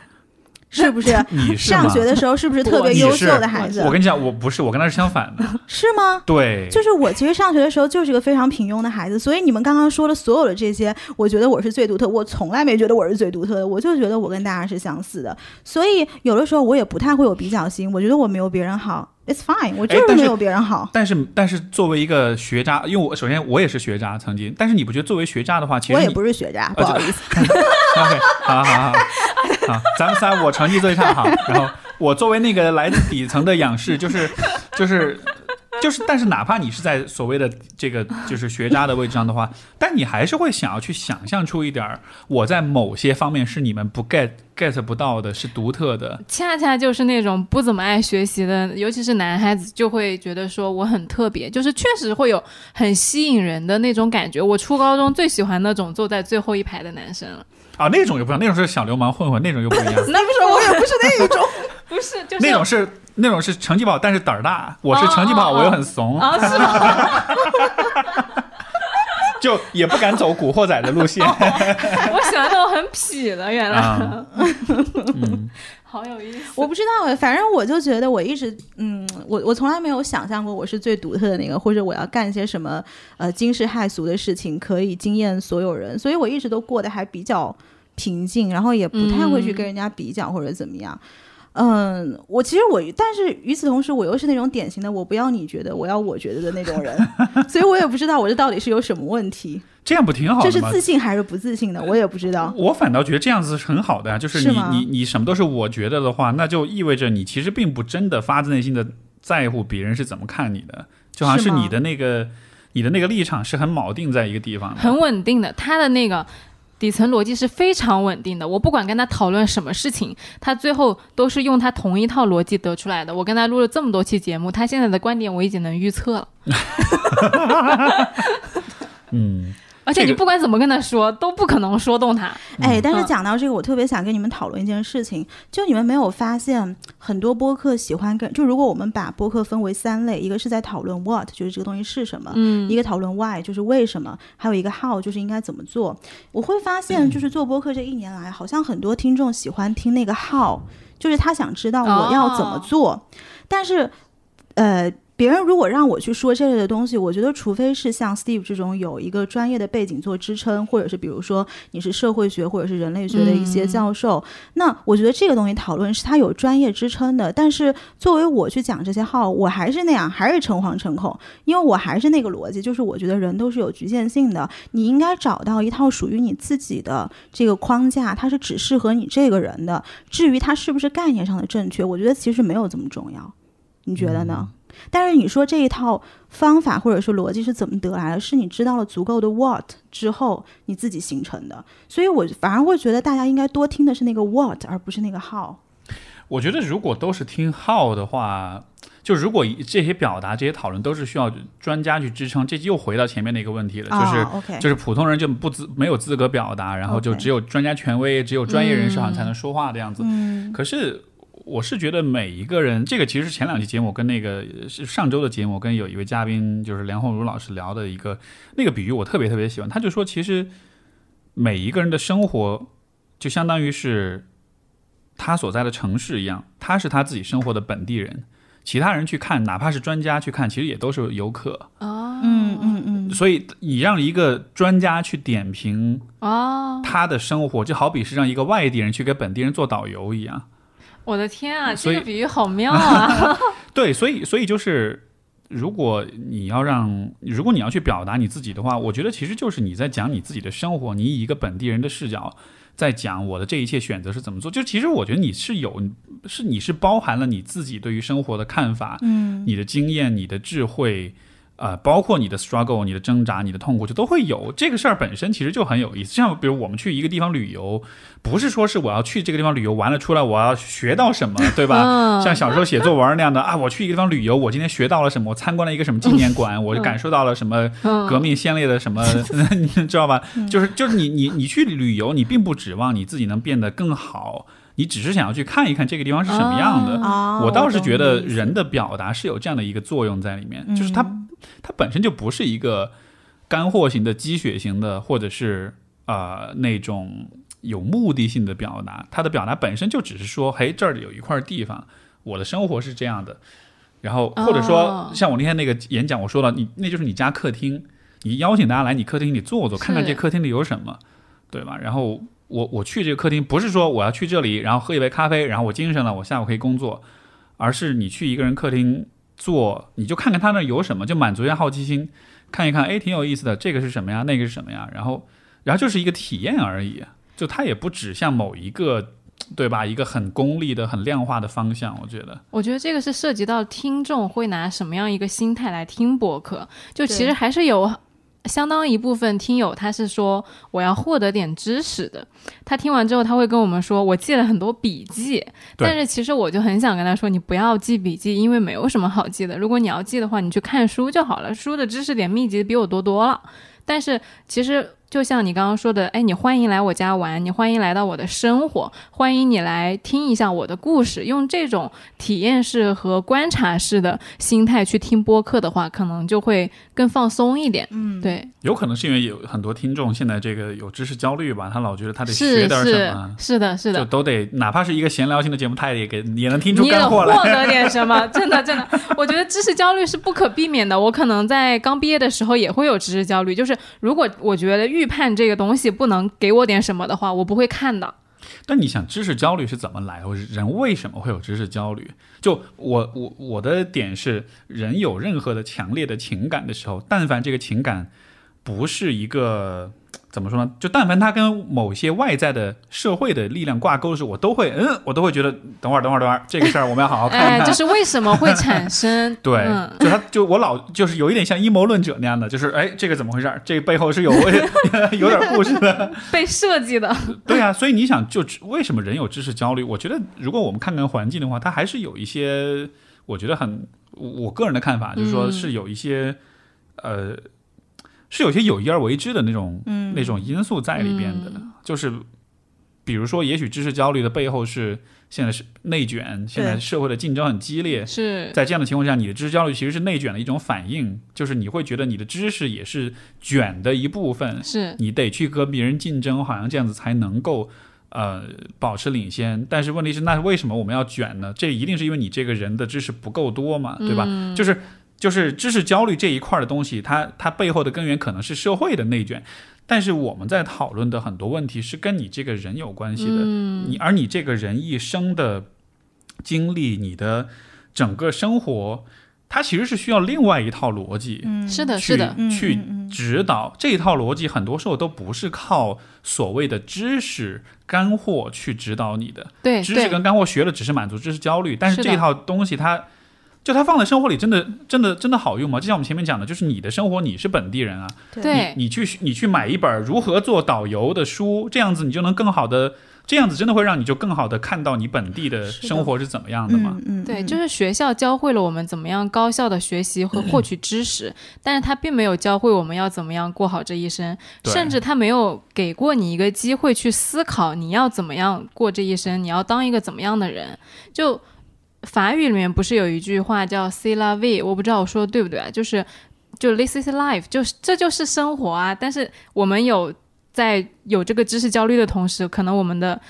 是不是？你是上学的时候是不是特别优秀的孩子？我跟你讲，我不是，我跟他是相反的。是吗？对，就是我其实上学的时候就是个非常平庸的孩子，所以你们刚刚说的所有的这些，我觉得我是最独特，我从来没觉得我是最独特的，我就觉得我跟大家是相似的，所以有的时候我也不太会有比较心，我觉得我没有别人好，it's fine，我就是没有别人好。但是但是作为一个学渣，因为我首先我也是学渣曾经，但是你不觉得作为学渣的话，其实你我也不是学渣，不好意思。OK，好好好好，好，咱们仨我成绩最差哈，然后我作为那个来自底层的仰视，就是就是就是，但是哪怕你是在所谓的这个就是学渣的位置上的话，但你还是会想要去想象出一点儿，我在某些方面是你们不 get get 不到的，是独特的。恰恰就是那种不怎么爱学习的，尤其是男孩子，就会觉得说我很特别，就是确实会有很吸引人的那种感觉。我初高中最喜欢那种坐在最后一排的男生了，啊，那种又不一样，那种是小流氓混混，那种又不一样。那不是我也不是那一种，不是就是那种是那种是成绩不好，但是胆儿大。我是成绩不好，我又很怂，啊是吗？就也不敢走古惑仔的路线。我喜欢那种很痞的，原来、啊，嗯，好有意思。我不知道哎，反正我就觉得我一直，嗯，我我从来没有想象过我是最独特的那个，或者我要干些什么呃惊世骇俗的事情可以惊艳所有人，所以我一直都过得还比较平静，然后也不太会去跟人家比较或者怎么样。嗯，我其实我，但是与此同时，我又是那种典型的我不要你觉得，我要我觉得的那种人，所以我也不知道我这到底是有什么问题，这样不挺好吗这是？自信还是不自信的，我也不知道。我反倒觉得这样子是很好的呀、就是你是你你什么都是我觉得的话，那就意味着你其实并不真的发自内心的在乎别人是怎么看你的，就好像是你的那个你的那个立场是很铆定在一个地方的。很稳定的，他的那个底层逻辑是非常稳定的。我不管跟他讨论什么事情，他最后都是用他同一套逻辑得出来的。我跟他录了这么多期节目，他现在的观点我已经能预测了。嗯，而且你不管怎么跟他说，都不可能说动他。哎，但是嗯讲到这个，我特别想跟你们讨论一件事情，就你们没有发现很多播客喜欢跟，就如果我们把播客分为三类，一个是在讨论 what，就是这个东西是什么，嗯一个讨论 why，就是为什么，还有一个 how，就是应该怎么做。我会发现，就是做播客这一年来，好像很多听众喜欢听那个 how，就是他想知道我要怎么做，但是。呃，别人如果让我去说这类的东西，我觉得除非是像 Steve 这种有一个专业的背景做支撑，或者是比如说你是社会学或者是人类学的一些教授，那我觉得这个东西讨论是他有专业支撑的。但是作为我去讲这些号，我还是那样，还是诚惶诚恐，因为我还是那个逻辑，就是我觉得人都是有局限性的，你应该找到一套属于你自己的这个框架，它是只适合你这个人的。至于它是不是概念上的正确，我觉得其实没有这么重要。你觉得呢？但是你说这一套方法或者是逻辑是怎么得来的？是你知道了足够的 what 之后你自己形成的。所以我反而会觉得大家应该多听的是那个 what，而不是那个 how。我觉得如果都是听 how 的话，就如果这些表达、这些讨论都是需要专家去支撑，这又回到前面的一个问题了，就是就是普通人就不资没有资格表达，然后就只有专家权威、只有专业人士好像才能说话的样子。嗯可是。我是觉得每一个人，这个其实前两期节目跟那个是上周的节目，跟有一位嘉宾就是梁红茹老师聊的一个那个比喻，我特别特别喜欢。他就说，其实每一个人的生活就相当于是他所在的城市一样，他是他自己生活的本地人，其他人去看，哪怕是专家去看，其实也都是游客。哦，嗯嗯嗯，所以你让一个专家去点评哦，他的生活，就好比是让一个外地人去给本地人做导游一样。我的天啊，这个比喻好妙啊！对，所以所以就是，如果你要让，如果你要去表达你自己的话，我觉得其实就是你在讲你自己的生活，你以一个本地人的视角在讲我的这一切选择是怎么做。就其实我觉得你是有，是你是包含了你自己对于生活的看法，嗯，你的经验、你的智慧。呃，包括你的 struggle、你的挣扎、你的痛苦，就都会有。这个事儿本身其实就很有意思。像比如我们去一个地方旅游，不是说是我要去这个地方旅游完了出来我要学到什么，对吧？嗯像小时候写作文那样的啊，我去一个地方旅游，我今天学到了什么？我参观了一个什么纪念馆，我就感受到了什么嗯革命先烈的什么，你知道吧？就是就是你你你去旅游，你并不指望你自己能变得更好，你只是想要去看一看这个地方是什么样的。啊，我倒是觉得人的表达是有这样的一个作用在里面，嗯就是它它本身就不是一个干货型的、鸡血型的，或者是呃那种有目的性的表达。它的表达本身就只是说，嘿，这儿有一块地方，我的生活是这样的。然后或者说哦像我那天那个演讲，我说了，你那就是你家客厅，你邀请大家来你客厅里坐坐，看看这客厅里有什么，对吧？然后我我去这个客厅，不是说我要去这里，然后喝一杯咖啡，然后我精神了，我下午可以工作，而是你去一个人客厅坐，你就看看他那有什么，就满足一下好奇心，看一看，哎，挺有意思的，这个是什么呀？那个是什么呀？然后，然后就是一个体验而已，就它也不指向某一个，对吧？一个很功利的、很量化的方向，我觉得。我觉得这个是涉及到听众会拿什么样一个心态来听博客，就其实还是有相当一部分听友他是说我要获得点知识的，他听完之后他会跟我们说我记了很多笔记，但是其实我就很想跟他说你不要记笔记，因为没有什么好记的，如果你要记的话，你去看书就好了，书的知识点密集比我多多了。但是其实就像你刚刚说的，哎，你欢迎来我家玩，你欢迎来到我的生活，欢迎你来听一下我的故事。用这种体验式和观察式的心态去听播客的话，可能就会更放松一点。嗯，对，有可能是因为有很多听众现在这个有知识焦虑吧，他老觉得他得是学点什么，是的，是的。就都得哪怕是一个闲聊性的节目，他也给也能听出你也干货获。得点什么？真的，真的，我觉得知识焦虑是不可避免的。我可能在刚毕业的时候也会有知识焦虑，就是如果我觉得预判这个东西不能给我点什么的话，我不会看的。但你想，知识焦虑是怎么来的？人为什么会有知识焦虑？就我我我的点是，人有任何的强烈的情感的时候，但凡这个情感不是一个怎么说呢？就但凡它跟某些外在的社会的力量挂钩的时候，我都会嗯，我都会觉得，等会儿等会儿等会儿，这个事儿我们要好好看看。就是为什么会产生？对，嗯就他就我老就是有一点像阴谋论者那样的，就是哎，这个怎么回事儿？这个背后是有 有点故事的。被设计的。对啊，所以你想，就为什么人有知识焦虑？我觉得，如果我们看看环境的话，它还是有一些，我觉得很，我个人的看法就是说，嗯是有一些，呃，是有些有意而为之的那种、嗯那种因素在里边的，嗯就是比如说，也许知识焦虑的背后是现在是内卷，现在社会的竞争很激烈，是在这样的情况下，你的知识焦虑其实是内卷的一种反应，就是你会觉得你的知识也是卷的一部分，是，你得去和别人竞争，好像这样子才能够呃保持领先。但是问题是，那为什么我们要卷呢？这一定是因为你这个人的知识不够多嘛，对吧？嗯就是就是知识焦虑这一块的东西，它它背后的根源可能是社会的内卷。但是我们在讨论的很多问题是跟你这个人有关系的，嗯你而你这个人一生的经历，你的整个生活，它其实是需要另外一套逻辑，嗯，是的，去是的，嗯去指导这一套逻辑，很多时候都不是靠所谓的知识干货去指导你的。对对，知识跟干货学了只是满足知识焦虑，但是这一套东西它。就它放在生活里，真的、真的、真的好用吗？就像我们前面讲的，就是你的生活，你是本地人啊，对你去你去买一本如何做导游的书，这样子你就能更好的，这样子真的会让你就更好的看到你本地的生活是怎么样的嘛？嗯嗯，对，嗯就是学校教会了我们怎么样高效的学习和获取知识，但是他并没有教会我们要怎么样过好这一生，甚至他没有给过你一个机会去思考你要怎么样过这一生，你要当一个怎么样的人。就法语里面不是有一句话叫 “c'est la vie”，我不知道我说的对不对啊？就是就 “this is life”，就是这就是生活啊。但是我们有在有这个知识焦虑的同时，可能我们的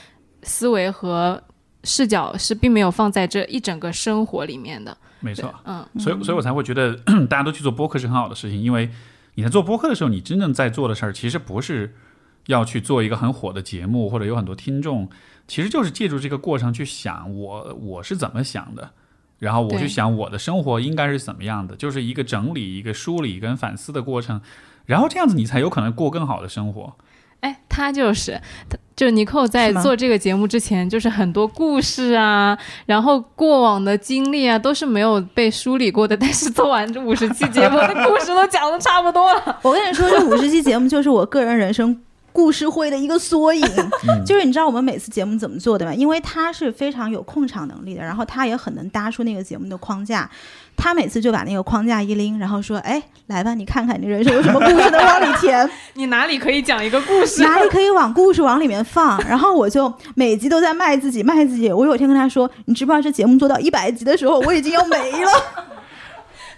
思维和视角是并没有放在这一整个生活里面的。没错，嗯，所以所以我才会觉得 大家都去做播客是很好的事情，因为你在做播客的时候，你真正在做的事儿其实不是要去做一个很火的节目或者有很多听众，其实就是借助这个过程去想我我是怎么想的。然后我对去想我的生活应该是怎么样的，就是一个整理、一个梳理跟反思的过程，然后这样子你才有可能过更好的生活。哎，他就是，他就尼寇在做这个节目之前，就是很多故事啊，然后过往的经历啊，都是没有被梳理过的。但是做完这五十期节目，那故事都讲的差不多了。我跟你说，这五十期节目就是我个人人生故事会的一个缩影。嗯 就是你知道我们每次节目怎么做的吗？因为他是非常有控场能力的，然后他也很能搭出那个节目的框架。他每次就把那个框架一拎，然后说：“哎，来吧，你看看你人生有什么故事能往里填，你哪里可以讲一个故事？哪里可以往故事往里面放。”然后我就每集都在卖自己，卖自己。我有一天跟他说：“你知不知道这节目做到一百集的时候，我已经要没了。”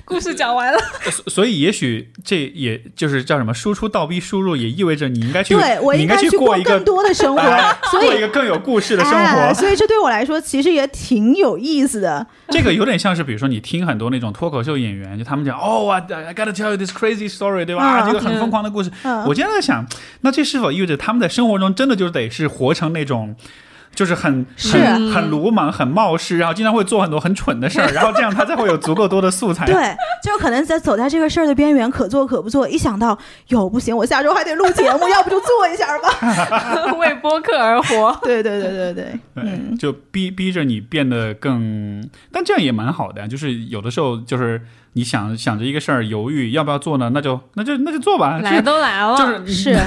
故事讲完了，所所以也许这也就是叫什么输出倒逼输入，也意味着你应该去，对我你应该去过一个更多的生活，哎 所以过一个更有故事的生活。哎，所以这对我来说其实也挺有意思的。这个有点像是，比如说你听很多那种脱口秀演员，就他们讲哦啊，I gotta tell you this crazy story，对吧？嗯这个很疯狂的故事。嗯我经常在想，那这是否意味着他们在生活中真的就得是活成那种？就是很是很很鲁莽、很冒失，然后经常会做很多很蠢的事儿，然后这样他才会有足够多的素材。对，就可能在走在这个事儿的边缘，可做可不做。一想到哟不行，我下周还得录节目，要不就做一下吧。为播客而活。对对对对对，对，嗯，就逼逼着你变得更，但这样也蛮好的呀。就是有的时候，就是你想想着一个事儿，犹豫要不要做呢，那就那就那就做吧。来都来了，就是是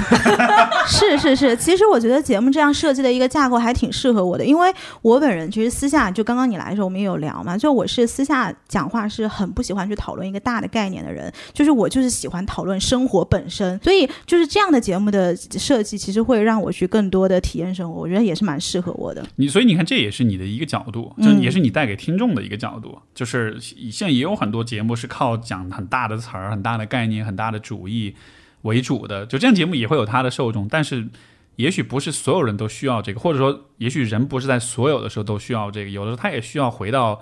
是是是。其实我觉得节目这样设计的一个架构还挺适合我的，因为我本人其实私下就刚刚你来的时候我们也有聊嘛，就我是私下讲话是很不喜欢去讨论一个大的概念的人，就是我就是喜欢讨论生活本身，所以就是这样的节目的设计，其实会让我去更多的体验生活，我觉得也是蛮适合我的。你所以你看，这也是你的一个角度，就也是你带给听众的一个角度。就是现在也有很多节目是靠讲很大的词儿、很大的概念、很大的主义为主的，就这样节目也会有它的受众，但是也许不是所有人都需要这个，或者说，也许人不是在所有的时候都需要这个，有的时候他也需要回到。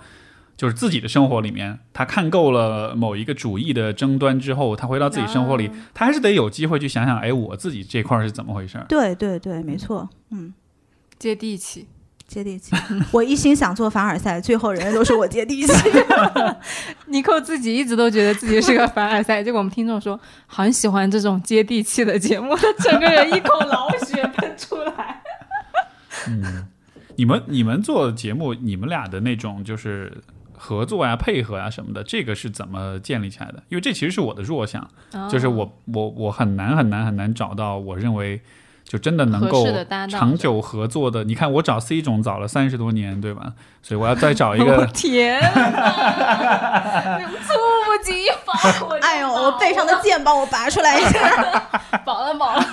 就是自己的生活里面，他看够了某一个主义的争端之后，他回到自己生活里，他还是得有机会去想想，哎，我自己这块儿是怎么回事儿？对对对，没错，嗯。接地气。接地气，我一心想做凡尔赛，最后人家都说我接地气。尼寇自己一直都觉得自己是个凡尔赛，结果我们听众说很喜欢这种接地气的节目，他整个人一口老血喷出来。嗯你们你们做节目，你们俩的那种就是合作呀、配合呀什么的，这个是怎么建立起来的？因为这其实是我的弱项，就是我我我很难很难很难找到我认为就真的能够长久合作的。你看我找 C 总找了三十多年，对吧？所以我要再找一 我个。天哪，猝不及防！哎呦，我背上的剑帮我拔出来一下。饱了饱了，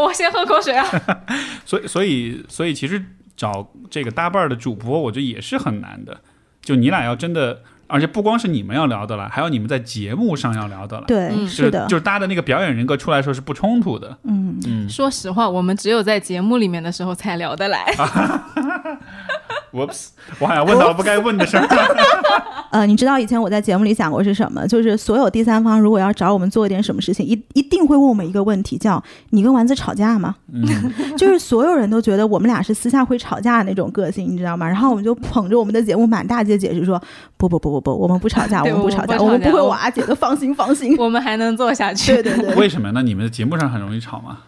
我先喝口水啊。所以所以所以其实找这个搭伴儿的主播，我觉得也是很难的。就你俩要真的，而且不光是你们要聊的了，还有你们在节目上要聊的了。对，嗯是的就，就是大家的那个表演人格出来的时候是不冲突的。嗯，嗯，说实话，我们只有在节目里面的时候才聊得来。，Whoops，我好像问到了不该问的事儿。呃，你知道以前我在节目里讲过是什么？就是所有第三方如果要找我们做一点什么事情，一一定会问我们一个问题，叫“你跟丸子吵架吗？”嗯，就是所有人都觉得我们俩是私下会吵架的那种个性，你知道吗？然后我们就捧着我们的节目满大街解释说：“不不不不不，我们不吵架，我们不吵架，我们不吵架我们不会瓦解的，放心放心。我们还能做下”去。对对对，为什么呢？你们的节目上很容易吵吗？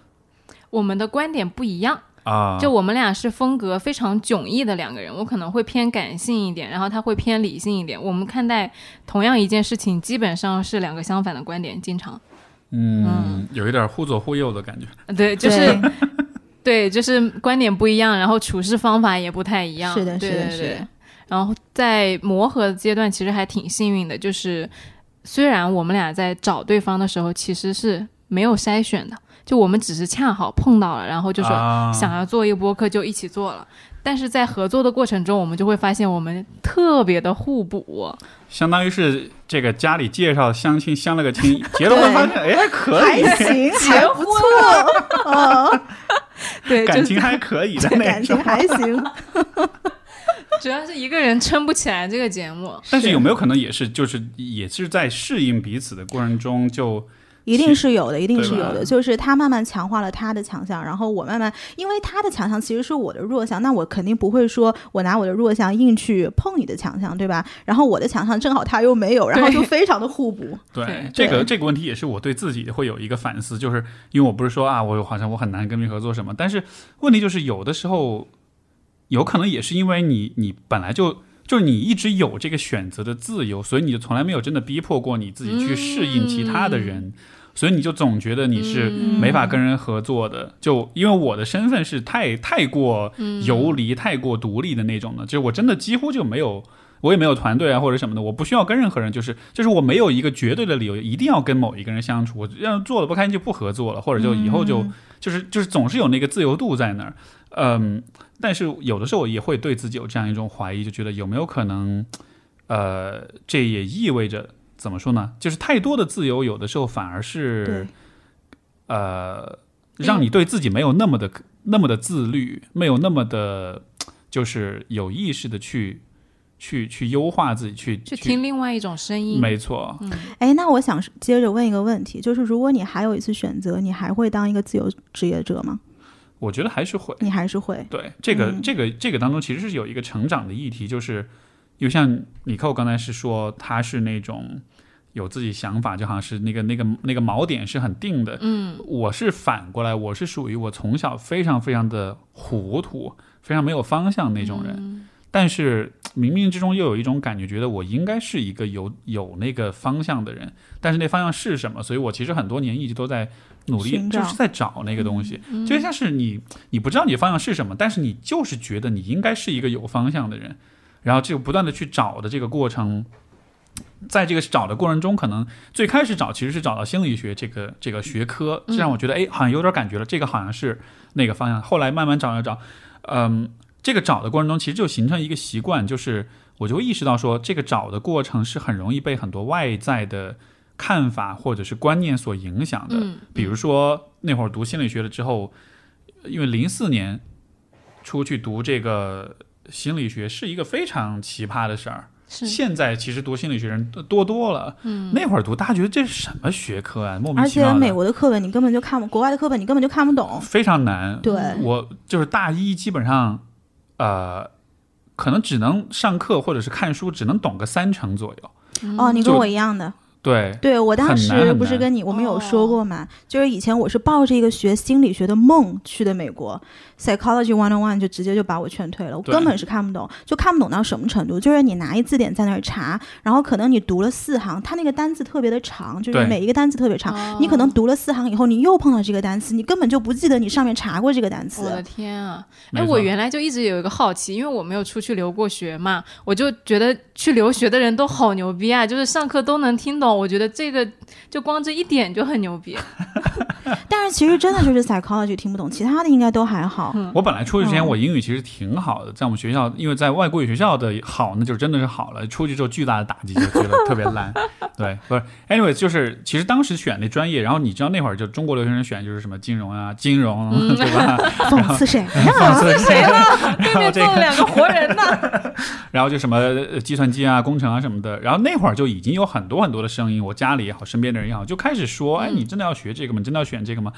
我们的观点不一样，啊，就我们俩是风格非常迥异的两个人，我可能会偏感性一点，然后他会偏理性一点。我们看待同样一件事情，基本上是两个相反的观点，经常。嗯，有一点互左互右的感觉。呃对，就是对，就是观点不一样，然后处事方法也不太一样。是的对是的是的。然后在磨合阶段，其实还挺幸运的，就是虽然我们俩在找对方的时候其实是没有筛选的，就我们只是恰好碰到了，然后就说啊想要做一个播客就一起做了。但是在合作的过程中，我们就会发现我们特别的互补。相当于是这个家里介绍相亲相了个亲，结了婚发现哎可以，还行，还不错，哦，对，感情还可以的那感情。还行。主要是一个人撑不起来这个节目。但是有没有可能也是就是也是在适应彼此的过程中就一定是有的，一定是有的。就是他慢慢强化了他的强项，然后我慢慢，因为他的强项其实是我的弱项，那我肯定不会说我拿我的弱项硬去碰你的强项，对吧？然后我的强项正好他又没有，然后就非常的互补。对对这个这个问题也是我对自己会有一个反思，就是因为我不是说啊，我好像我很难跟别人合作什么，但是问题就是有的时候有可能也是因为你你本来就就是你一直有这个选择的自由，所以你就从来没有真的逼迫过你自己去适应其他的人。所以你就总觉得你是没法跟人合作的，就因为我的身份是太太过游离、太过独立的那种的，就是我真的几乎就没有，我也没有团队啊或者什么的，我不需要跟任何人，就是就是我没有一个绝对的理由一定要跟某一个人相处，我要做的不开心就不合作了，或者就以后就、嗯。就是就是总是有那个自由度在那儿，嗯，但是有的时候也会对自己有这样一种怀疑，就觉得有没有可能，呃，这也意味着怎么说呢？就是太多的自由，有的时候反而是，呃，让你对自己没有那么的那么的自律，没有那么的，就是有意识的去去去优化自己，去去听另外一种声音。没错，哎，那我想接着问一个问题，就是如果你还有一次选择，你还会当一个自由职业者吗？我觉得还是会。你还是会？对这个、嗯这个这个当中，其实是有一个成长的议题，就是，就像尼寇刚才是说，他是那种有自己想法，就好像是那个那个那个锚点是很定的。嗯，我是反过来，我是属于我从小非常非常的糊涂，非常没有方向那种人。嗯但是冥冥之中又有一种感觉，觉得我应该是一个有有那个方向的人，但是那方向是什么？所以我其实很多年一直都在努力，就是在找那个东西。嗯就像是你，你不知道你的方向是什么，但是你就是觉得你应该是一个有方向的人，然后就不断的去找的这个过程，在这个找的过程中，可能最开始找其实是找到心理学这个这个学科，这让我觉得哎，好像有点感觉了，这个好像是那个方向。后来慢慢找找找，嗯，这个找的过程中，其实就形成一个习惯，就是我就会意识到说，这个找的过程是很容易被很多外在的看法或者是观念所影响的。嗯比如说那会儿读心理学了之后，因为零四年出去读这个心理学是一个非常奇葩的事儿。是现在其实读心理学人多多了，嗯，那会儿读大家觉得这是什么学科啊，莫名而其妙而，且美国的课本你根本就看不，国外的课本你根本就看不懂。非常难。对，我就是大一基本上，呃，可能只能上课或者是看书，只能懂个三成左右。哦，你跟我一样的。对，对我当时不是跟你我们有说过嘛，就是以前我是抱着一个学心理学的梦去的美国，psychology one on one 就直接就把我劝退了，我根本是看不懂，就看不懂到什么程度，就是你拿一字典在那儿查，然后可能你读了四行，它那个单词特别的长，就是每一个单词特别长，哦。你可能读了四行以后，你又碰到这个单词，你根本就不记得你上面查过这个单词我的。天啊！哎，我原来就一直有一个好奇，因为我没有出去留过学嘛，我就觉得去留学的人都好牛逼啊，就是上课都能听懂我觉得这个就光这一点就很牛逼。但是其实真的就是 psychology 听不懂，其他的应该都还好。我本来出去之前嗯我英语其实挺好的，在我们学校，因为在外国语学校的好那就真的是好了，出去之后巨大的打击，就觉得特别烂。对，不是，anyway，就是其实当时选那专业，然后你知道那会儿就中国留学生选就是什么金融啊、金融，嗯对吧？讽刺谁？讽刺谁了？对面这个坐了两个活人呢。然后就什么呃计算机啊、工程啊什么的，然后那会儿就已经有很多很多的声音，我家里也好，身边的人也好，就开始说，哎，你真的要学这个吗？你真的要选这个吗？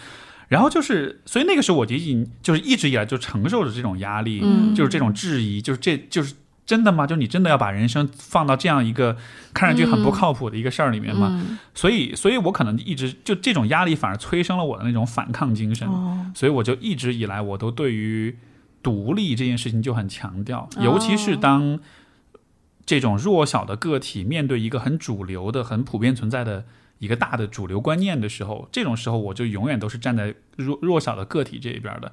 然后就是，所以那个时候我就已经就是一直以来就承受着这种压力，嗯就是这种质疑，就是这就是真的吗？就你真的要把人生放到这样一个看上去很不靠谱的一个事儿里面吗？嗯所以，所以我可能一直就这种压力反而催生了我的那种反抗精神。哦，所以我就一直以来我都对于独立这件事情就很强调，哦尤其是当这种弱小的个体面对一个很主流的、很普遍存在的一个大的主流观念的时候，这种时候我就永远都是站在弱弱小的个体这一边的。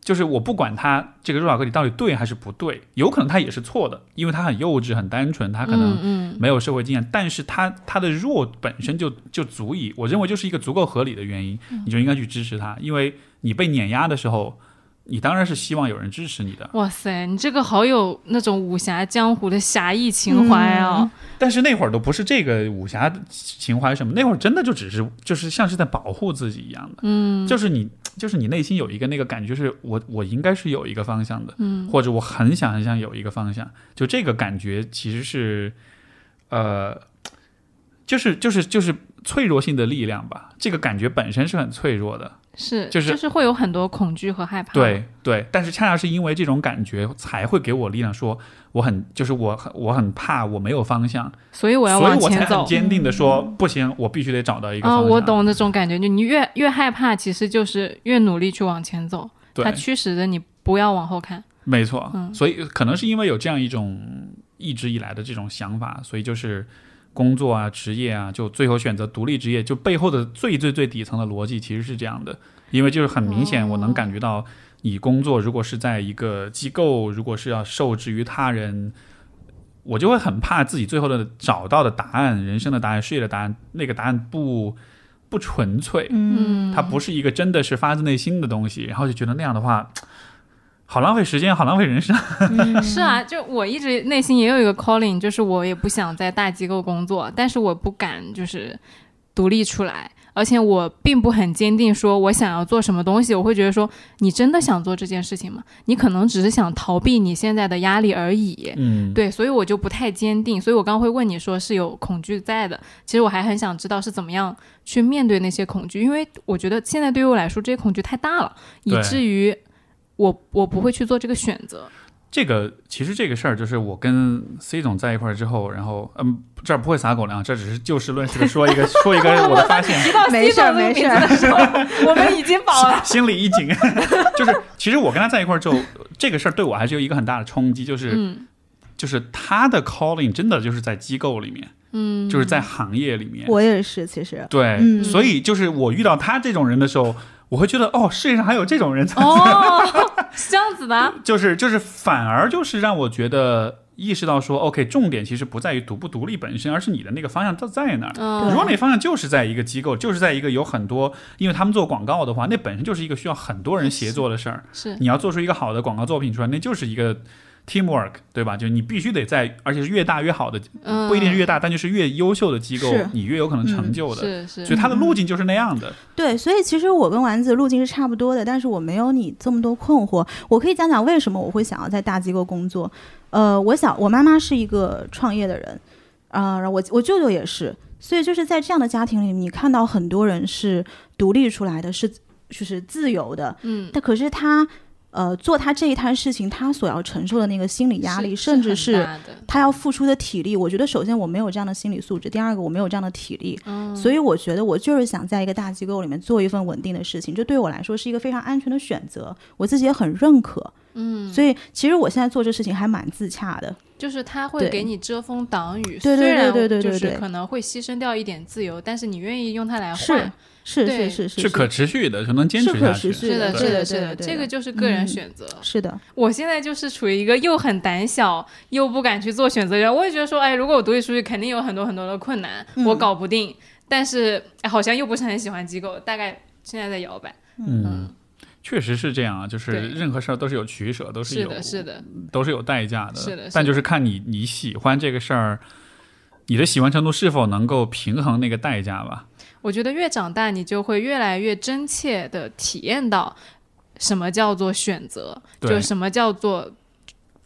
就是我不管他这个弱小个体到底对还是不对，有可能他也是错的，因为他很幼稚、很单纯，他可能嗯没有社会经验，但是他他的弱本身就就足以，我认为就是一个足够合理的原因，你就应该去支持他，因为你被碾压的时候，你当然是希望有人支持你的。哇塞，你这个好有那种武侠江湖的侠义情怀啊！但是那会儿都不是这个武侠情怀什么，那会儿真的就只是就是像是在保护自己一样的，嗯就是你就是你内心有一个那个感觉，就是我我应该是有一个方向的，嗯或者我很想很想有一个方向，就这个感觉其实是，呃，就是就是就是脆弱性的力量吧。这个感觉本身是很脆弱的，是就是就是会有很多恐惧和害怕。对对。但是恰恰是因为这种感觉，才会给我力量，说我很就是我很我很怕我没有方向，所以我要所以我才往前走很。坚定的说不行，我必须得找到一个啊、方向。我。懂那种感觉，就你越越害怕，其实就是越努力去往前走，它，驱使着你不要往后看。没错。嗯所以可能是因为有这样一种一直以来的这种想法，所以就是工作啊、职业啊，就最后选择独立职业，就背后的最最最底层的逻辑其实是这样的。因为就是很明显，我能感觉到你工作如果是在一个机构，如果是要受制于他人。我就会很怕自己最后的找到的答案，人生的答案、事业的答案，那个答案不不纯粹，嗯，它不是一个真的是发自内心的东西，然后就觉得那样的话，好浪费时间，好浪费人生。是啊，就我一直内心也有一个 calling，就是我也不想在大机构工作，但是我不敢就是独立出来，而且我并不很坚定说我想要做什么东西。我会觉得说，你真的想做这件事情吗？你可能只是想逃避你现在的压力而已。嗯，对，所以我就不太坚定，所以我刚刚会问你说是有恐惧在的。其实我还很想知道是怎么样去面对那些恐惧，因为我觉得现在对于我来说，这些恐惧太大了，以至于我我不会去做这个选择。这个其实这个事儿就是我跟 C 总在一块儿之后，然后嗯，这儿不会撒狗粮，这只是就事论事的说一个 说一个我的发现。没事儿没事儿。我们已经饱了。心里一紧，就是其实我跟他在一块儿之后，这个事儿对我还是有一个很大的冲击，就是、嗯就是他的 calling 真的就是在机构里面，嗯，就是在行业里面。我也是，其实对，嗯所以就是我遇到他这种人的时候，我会觉得哦，世界上还有这种人，哦，是这样子的啊。就是就是反而就是让我觉得意识到说，OK，重点其实不在于独不独立本身，而是你的那个方向在在哪儿。嗯，如果那方向就是在一个机构，就是在一个有很多，因为他们做广告的话，那本身就是一个需要很多人协作的事儿。是你要做出一个好的广告作品出来，那就是一个 teamwork，对吧？就你必须得在，而且是越大越好的，嗯，不一定是越大，但就是越优秀的机构，你越有可能成就的。是是，所以它的路径就是那样的。对，所以其实我跟丸子路径是差不多的，但是我没有你这么多困惑。我可以讲讲为什么我会想要在大机构工作。呃，我想我妈妈是一个创业的人，啊、然后我我舅舅也是，所以就是在这样的家庭里，你看到很多人是独立出来的，是就是自由的，嗯，但可是他呃做他这一摊事情，他所要承受的那个心理压力，甚至是他要付出的体力，我觉得首先我没有这样的心理素质，第二个我没有这样的体力，嗯所以我觉得我就是想在一个大机构里面做一份稳定的事情，这对我来说是一个非常安全的选择，我自己也很认可。嗯，所以其实我现在做这事情还蛮自洽的。就是他会给你遮风挡雨，对对虽然对对对对就是可能会牺牲掉一点自由，但是你愿意用它来换，是是是是是可持续的，就能坚持是可下去。持续是的，是的，是的，对这个就是个人嗯选择。是的，我现在就是处于一个又很胆小又不敢去做选择的人，我也觉得说，哎，如果我独立出去，肯定有很多很多的困难，嗯我搞不定。但是、哎、好像又不是很喜欢机构，大概现在在摇摆。嗯，确实是这样啊，就是任何事儿都是有取舍，都是有是的，是的，都是有代价的。是的是的但就是看你你喜欢这个事儿，你的喜欢程度是否能够平衡那个代价吧。我觉得越长大，你就会越来越真切的体验到什么叫做选择，对就什么叫做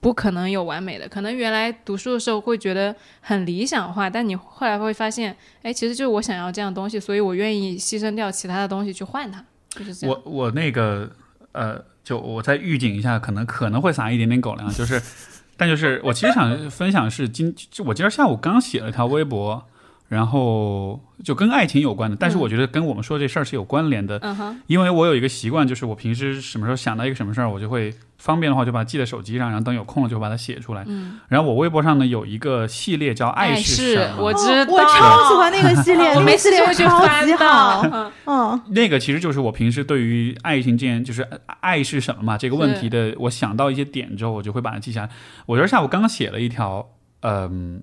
不可能有完美的。可能原来读书的时候会觉得很理想化，但你后来会发现，哎，其实就是我想要这样东西，所以我愿意牺牲掉其他的东西去换它，就是这样。我我那个呃，就我再预警一下，可能可能会撒一点点狗粮，就是，但就是我其实想分享是今就我今儿下午刚写了一条微博，然后就跟爱情有关的，但是我觉得跟我们说这事儿是有关联的，嗯哼，因为我有一个习惯，就是我平时什么时候想到一个什么事儿，我就会方便的话就把它记在手机上，然后等有空了就把它写出来。嗯，然后我微博上呢有一个系列叫“爱是什么”，我知道，哦我超喜欢那个系列，我没系列没事就会去超级翻到好。嗯嗯，那个其实就是我平时对于爱情这件，就是爱是什么嘛这个问题的，我想到一些点之后，我就会把它记下来。我今儿下午刚写了一条，嗯、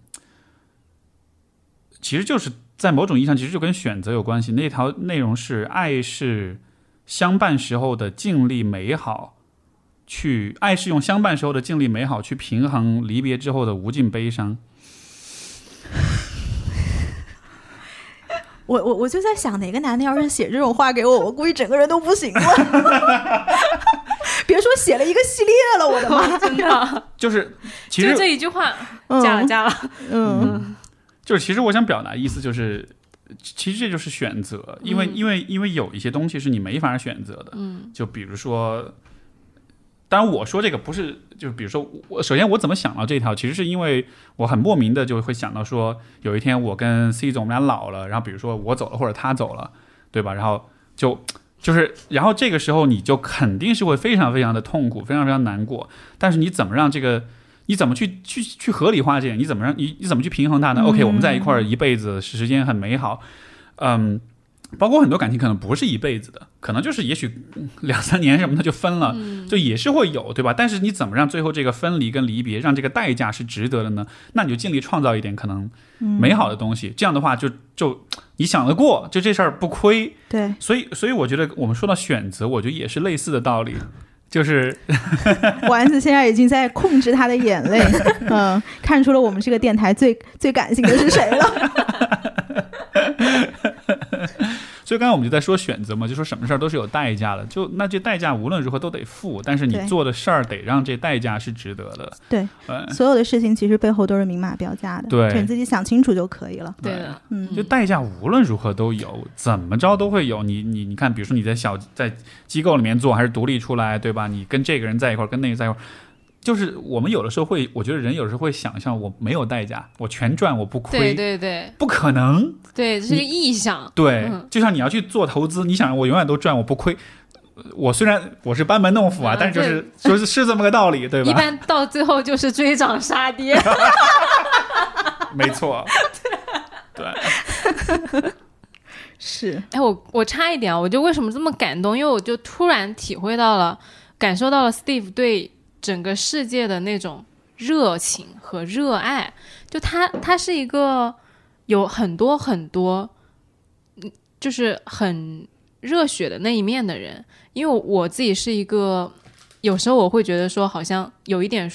其实就是在某种意义上，其实就跟选择有关系。那条内容是爱是相伴时候的尽力美好，去爱是用相伴时候的尽力美好去平衡离别之后的无尽悲伤。我我我就在想，哪个男的要是写这种话给我，我估计整个人都不行了。别说写了一个系列了，我的妈！真的，就是其就实这一句话嗯加了加了，嗯就是其实我想表达意思就是，其实这就是选择，因为、嗯因为因为有一些东西是你没法选择的，嗯就比如说，当然我说这个不是，就比如说我首先我怎么想到这条，其实是因为我很莫名的就会想到说，有一天我跟 C 总我们俩老了，然后比如说我走了或者他走了，对吧？然后就。就是，然后这个时候你就肯定是会非常非常的痛苦，非常非常难过。但是你怎么让这个，你怎么去去去合理化这点？你怎么让你你怎么去平衡它呢、嗯 o k 我们在一块儿一辈子，时间很美好，嗯，包括很多感情可能不是一辈子的，可能就是也许嗯 两三年什么的就分了，嗯就也是会有，对吧？但是你怎么让最后这个分离跟离别，让这个代价是值得的呢？那你就尽力创造一点可能美好的东西，这样的话就就你想得过，就这事儿不亏。对，所以，所以我觉得我们说到选择，我觉得也是类似的道理，就是丸子现在已经在控制他的眼泪，嗯，看出了我们这个电台最最感性的是谁了。所以刚才我们就在说选择嘛，就说什么事儿都是有代价的，就那这代价无论如何都得付，但是你做的事儿得让这代价是值得的。对，呃，所有的事情其实背后都是明码标价的，对就你自己想清楚就可以了。对的，嗯，就代价无论如何都有，怎么着都会有。你你你看，比如说你在小在机构里面做，还是独立出来，对吧？你跟这个人在一块儿，跟那个在一块儿，就是我们有的时候会，我觉得人有时候会想象，我没有代价，我全赚，我不亏，对对对不可能。对，这是个意向。对，嗯就像你要去做投资，你想我永远都赚，我不亏。我虽然我是班门弄斧啊，嗯但是就是说是是这么个道理，对吧？一般到最后就是追涨杀跌。没错，对，是，哎，我我差一点啊，我就为什么这么感动？因为我就突然体会到了，感受到了 Steve 对整个世界的那种热情和热爱。就他，他是一个有很多很多，嗯，就是很热血的那一面的人。因为我自己是一个，有时候我会觉得说，好像有一点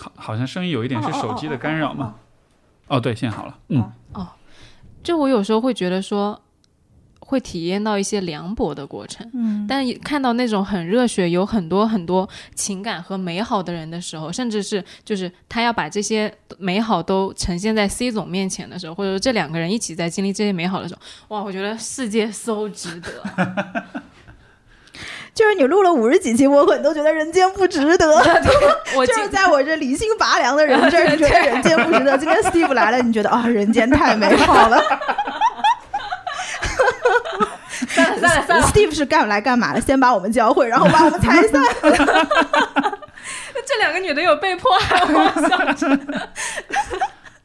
好，好像声音有一点是手机的干扰嘛。哦，对，现在好了，嗯，哦就我有时候会觉得说，会体验到一些凉薄的过程。嗯，但看到那种很热血、有很多很多情感和美好的人的时候，甚至是就是他要把这些美好都呈现在 C 总面前的时候，或者说这两个人一起在经历这些美好的时候，哇，我觉得世界 so 值得。就是你录了五十几期播客，你都觉得人间不值得。我就是在我这理性拔凉的人这儿，你觉得人间不值得。今天 Steve 来了，你觉得啊、人间太美好了。算了算了算了，Steve 是干来干嘛的？先把我们教会，然后把我们拆散。这两个女的有被迫害妄想症。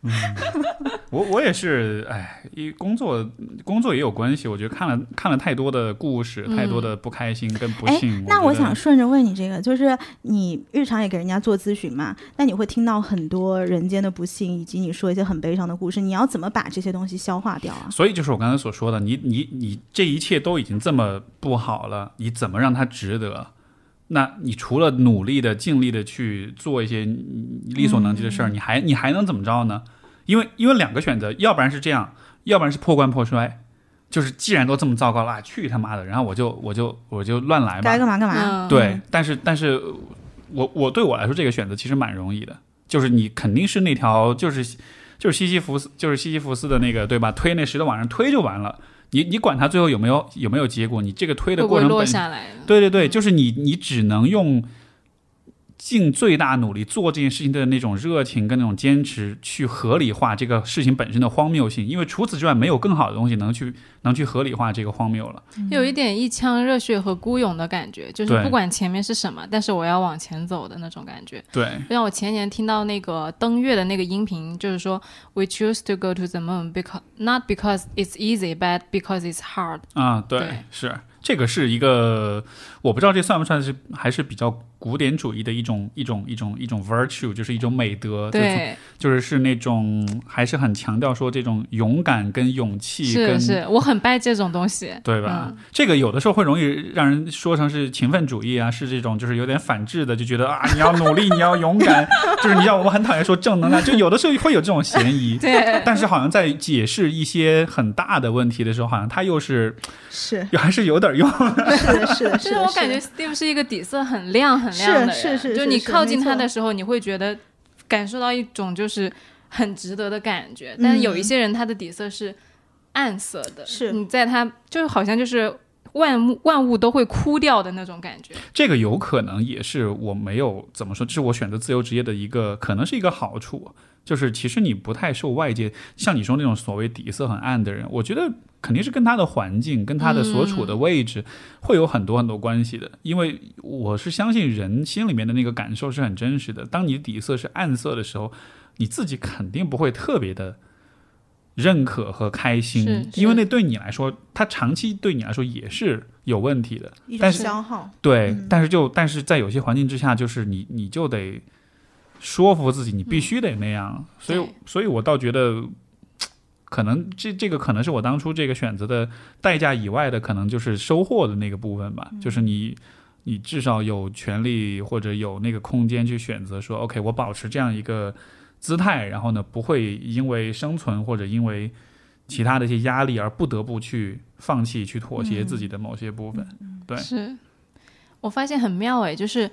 我我也是，哎，一工作工作也有关系。我觉得看了看了太多的故事，嗯太多的不开心跟不哎幸。，那我想顺着问你这个，就是你日常也给人家做咨询嘛，那你会听到很多人间的不幸，以及你说一些很悲伤的故事，你要怎么把这些东西消化掉啊？所以就是我刚才所说的，你你你这一切都已经这么不好了，你怎么让它值得？那你除了努力的、尽力的去做一些你力所能及的事儿，你还你还能怎么着呢？因为因为两个选择，要不然是这样，要不然是破罐破摔。就是既然都这么糟糕了，啊去他妈的！然后我就我就我就乱来吧该。干嘛干嘛。嗯，对，但是但是我我对我来说这个选择其实蛮容易的，就是你肯定是那条就是就是西西弗斯就是西西弗斯的那个对吧？推那石头往上推就完了，你你管他最后有没有有没有结果，你这个推的过程本下来？对对对，就是你你只能用尽最大努力做这件事情的那种热情跟那种坚持，去合理化这个事情本身的荒谬性，因为除此之外没有更好的东西能去能去合理化这个荒谬了。有一点一腔热血和孤勇的感觉，就是不管前面是什么，但是我要往前走的那种感觉。对，就像我前年听到那个登月的那个音频，就是说，We choose to go to the moon because not because it's easy, but because it's hard。啊，对，对是这个是一个，我不知道这算不算是还是比较古典主义的一种一种一种一种 virtue，就是一种美德，就是对，就是是那种还是很强调说这种勇敢跟勇气跟是是，我很拜这种东西。对吧？嗯这个有的时候会容易让人说成是勤奋主义啊，是这种就是有点反制的，就觉得啊你要努力，你要勇敢，就是你要我们很讨厌说正能量，就有的时候会有这种嫌疑。对，但是好像在解释一些很大的问题的时候，好像他又是是又还是有点用。是的，是的，就是的。是 我感觉 Steve 是一个底色很亮很亮的人，是是是就是你靠近他的时候，你会觉得感受到一种就是很值得的感觉。但是有一些人他的底色是暗色的，是你在他就是好像就是万物万物都会枯掉的那种感觉。这个有可能也是我没有怎么说，这是我选择自由职业的一个可能是一个好处，就是其实你不太受外界像你说那种所谓底色很暗的人，我觉得肯定是跟他的环境、跟他的所处的位置会有很多很多关系的。因为我是相信人心里面的那个感受是很真实的，当你的底色是暗色的时候，你自己肯定不会特别的。认可和开心因为那对你来说，它长期对你来说也是有问题的。但是消耗，对，嗯但是就但是在有些环境之下，就是你你就得说服自己，你必须得那样。所以，所以我倒觉得，可能这这个可能是我当初这个选择的代价以外的，可能就是收获的那个部分吧。就是你你至少有权利或者有那个空间去选择说，OK，我保持这样一个姿态，然后呢，不会因为生存或者因为其他的一些压力而不得不去放弃、去妥协自己的某些部分。对是我发现很妙哎，就是。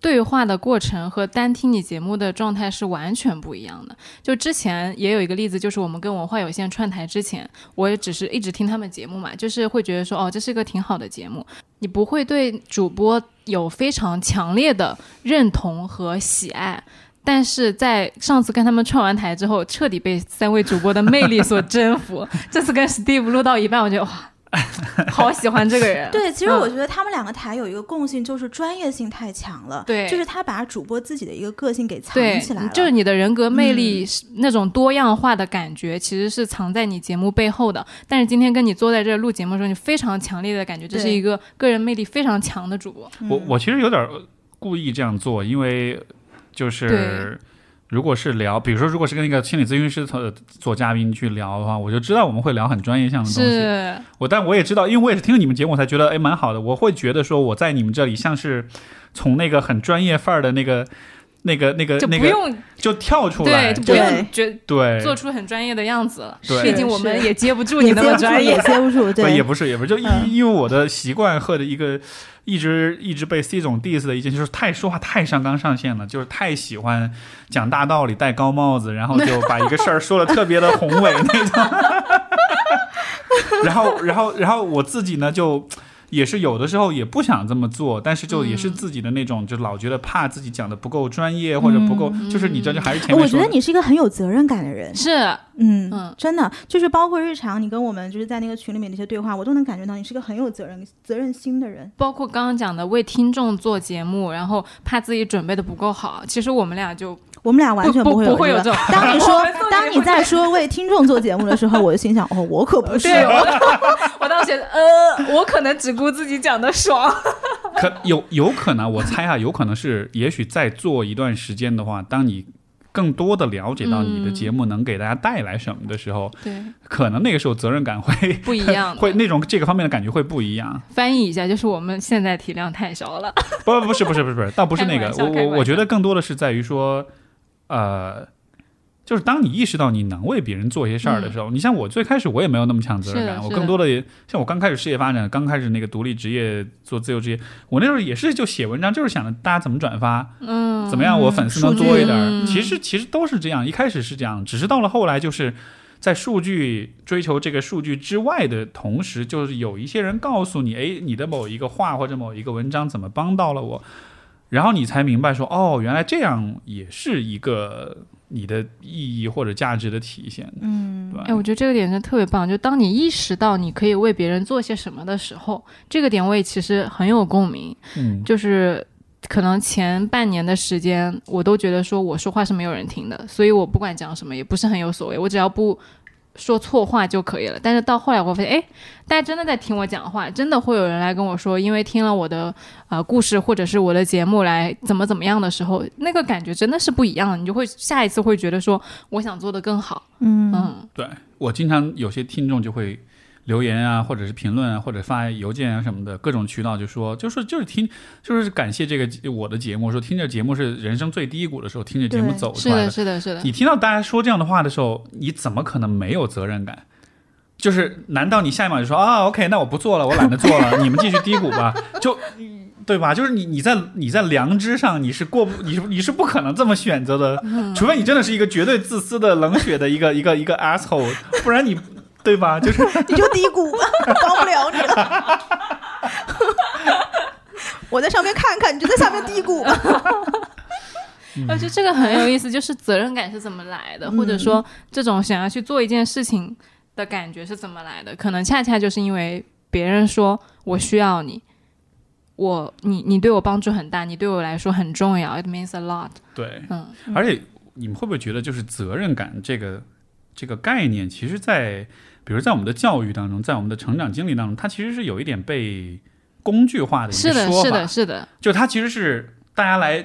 对话的过程和单听你节目的状态是完全不一样的。就之前也有一个例子，就是我们跟文化有限串台之前，我也只是一直听他们节目嘛，就是会觉得说，哦，这是一个挺好的节目。你不会对主播有非常强烈的认同和喜爱，但是在上次跟他们串完台之后，彻底被三位主播的魅力所征服。这次跟 Steve 录到一半，我觉得哇，好喜欢这个人。对，其实嗯我觉得他们两个台有一个共性，就是专业性太强了。对就是他把主播自己的一个个性给藏起来了。，就是你的人格魅力是那种多样化的感觉，其实是藏在你节目背后的。但是今天跟你坐在这儿录节目的时候，你非常强烈的感觉，这是一个个人魅力非常强的主播。嗯我我其实有点故意这样做，因为就是对如果是聊，比如说如果是跟那个心理咨询师做做嘉宾去聊的话，我就知道我们会聊很专业项的东西。我但我也知道，因为我也是听了你们节目，我才觉得哎蛮好的。我会觉得说我在你们这里像是从那个很专业范儿的那个。那个、那个、那个，就不用就跳出来，对，就不用觉对，做出很专业的样子了。对毕竟我们也接不住你那么专业也。接不住，对，也不是，也不是，就因、嗯因为我的习惯和的一个一直一直被 C 总 diss 的一件，就是太说话太上纲上线了，就是太喜欢讲大道理、戴高帽子，然后就把一个事儿说的特别的宏伟那种。然后，然后，然后我自己呢就。也是有的时候也不想这么做，但是就也是嗯自己的那种，就老觉得怕自己讲的不够专业或者不够，就是你这就还是前面我觉得你是一个很有责任感的人，是。嗯嗯。真的就是包括日常你跟我们就是在那个群里面那些对话，我都能感觉到你是个很有责任责任心的人。包括刚刚讲的为听众做节目，然后怕自己准备的不够好，其实我们俩就我们俩完全不会有这个不会有这种。当你说 当你在说为听众做节目的时候，我就心想，哦，我可不是。我，我当时觉得，呃，我可能只顾自己讲的爽。可有有可能，我猜啊，有可能是，也许在做一段时间的话，当你更多的了解到你的节目能给大家带来什么的时候，对，可能那个时候责任感会不一样。会那种这个方面的感觉会不一样。翻译一下，就是我们现在体量太少了。不不是不是不是不是，倒不是那个我我我觉得更多的是在于说，呃。就是当你意识到你能为别人做一些事儿的时候，你像我最开始我也没有那么强责任感，我更多的像我刚开始事业发展，刚开始那个独立职业做自由职业，我那时候也是就写文章，就是想着大家怎么转发，嗯，怎么样我粉丝能多一点儿。嗯其实其实都是这样，一开始是这样，只是到了后来就是。在数据追求这个数据之外的同时，就是有一些人告诉你，哎，你的某一个话或者某一个文章怎么帮到了我，然后你才明白说，哦，原来这样也是一个你的意义或者价值的体现。嗯，对，哎，我觉得这个点真的特别棒。就当你意识到你可以为别人做些什么的时候，这个点我也其实很有共鸣。嗯，就是可能前半年的时间，我都觉得说我说话是没有人听的，所以我不管讲什么也不是很有所谓，我只要不说错话就可以了。但是到后来我发现，哎，大家真的在听我讲话，真的会有人来跟我说，因为听了我的呃故事或者是我的节目来怎么怎么样的时候，那个感觉真的是不一样的，你就会下一次会觉得说我想做的更好。嗯嗯，对我经常有些听众就会留言啊，或者是评论啊，或者发邮件啊什么的，各种渠道就说，就说就是听，就是感谢这个我的节目，说听着节目是人生最低谷的时候听着节目走出来的。是的，是的。你听到大家说这样的话的时候，你怎么可能没有责任感？就是难道你下一秒就说啊，OK，那我不做了，我懒得做了，你们继续低谷吧？就对吧？就是你你在你在良知上你是过不你是你是不可能这么选择的，除非你真的是一个绝对自私的冷血的一个一个一个 asshole，不然你对吧？就是你就低谷，帮不了你了。我在上面看看，你就在下面低谷吧。而且这个很有意思，就是责任感是怎么来的，或者说这种想要去做一件事情的感觉是怎么来的？可能恰恰就是因为别人说我需要你，我你你对我帮助很大，你对我来说很重要，it means a lot。对，嗯，而且你们会不会觉得，就是责任感这个这个概念，其实在比如在我们的教育当中，在我们的成长经历当中，它其实是有一点被工具化的一是的，个说法，是的，是的，就它其实是大家来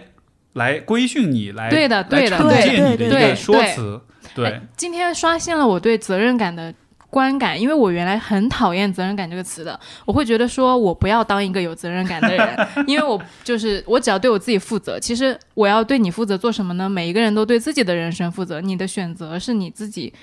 来规训你，来对的对的对对一个说对辞，对哎，今天刷新了我对责任感的观感，因为我原来很讨厌责任感这个词的，我会觉得说我不要当一个有责任感的人，因为我就是我只要对我自己负责。其实我要对你负责做什么呢？每一个人都对自己的人生负责，你的选择是你自己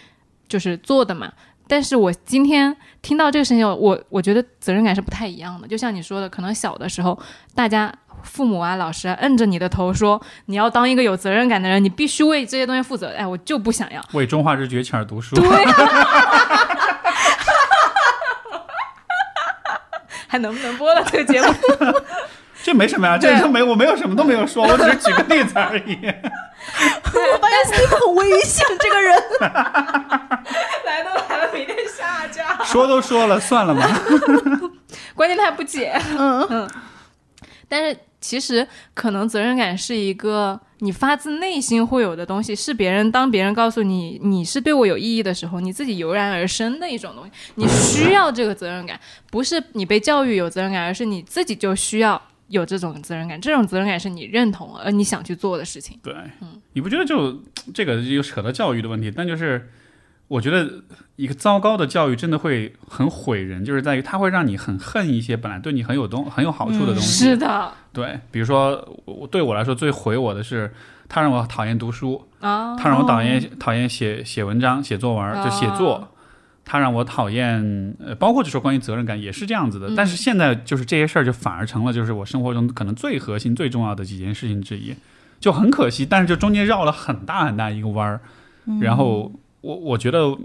就是做的嘛。但是我今天听到这个事情，我我觉得责任感是不太一样的。就像你说的，可能小的时候，大家父母啊、老师啊，摁着你的头说你要当一个有责任感的人，你必须为这些东西负责。哎，我就不想要。为中华之崛起而读书。对，还能不能播了这个节目？这没什么呀，这对就没我没有什么都没有说，我只是举个例子而已。我发现 Steve 很危险，这个人。说都说了，算了吧。关键他还不解。嗯但是其实可能责任感是一个你发自内心会有的东西，是别人当别人告诉你你是对我有意义的时候，你自己油然而生的一种东西。你需要这个责任感，不是你被教育有责任感，而是你自己就需要有这种责任感。这种责任感是你认同而你想去做的事情。对，嗯你不觉得就这个又扯到教育的问题？但就是我觉得一个糟糕的教育真的会很毁人，就是在于它会让你很恨一些本来对你很有东很有好处的东西。是的对，比如说我对我来说最毁我的是，他让我讨厌读书，啊，他让我讨厌、讨厌写写文章、写作文，就写作。哦他让我讨厌，呃，包括就说关于责任感也是这样子的。嗯但是现在就是这些事儿就反而成了就是我生活中可能最核心、最重要的几件事情之一，就很可惜。但是就中间绕了很大很大一个弯儿，然后我我觉得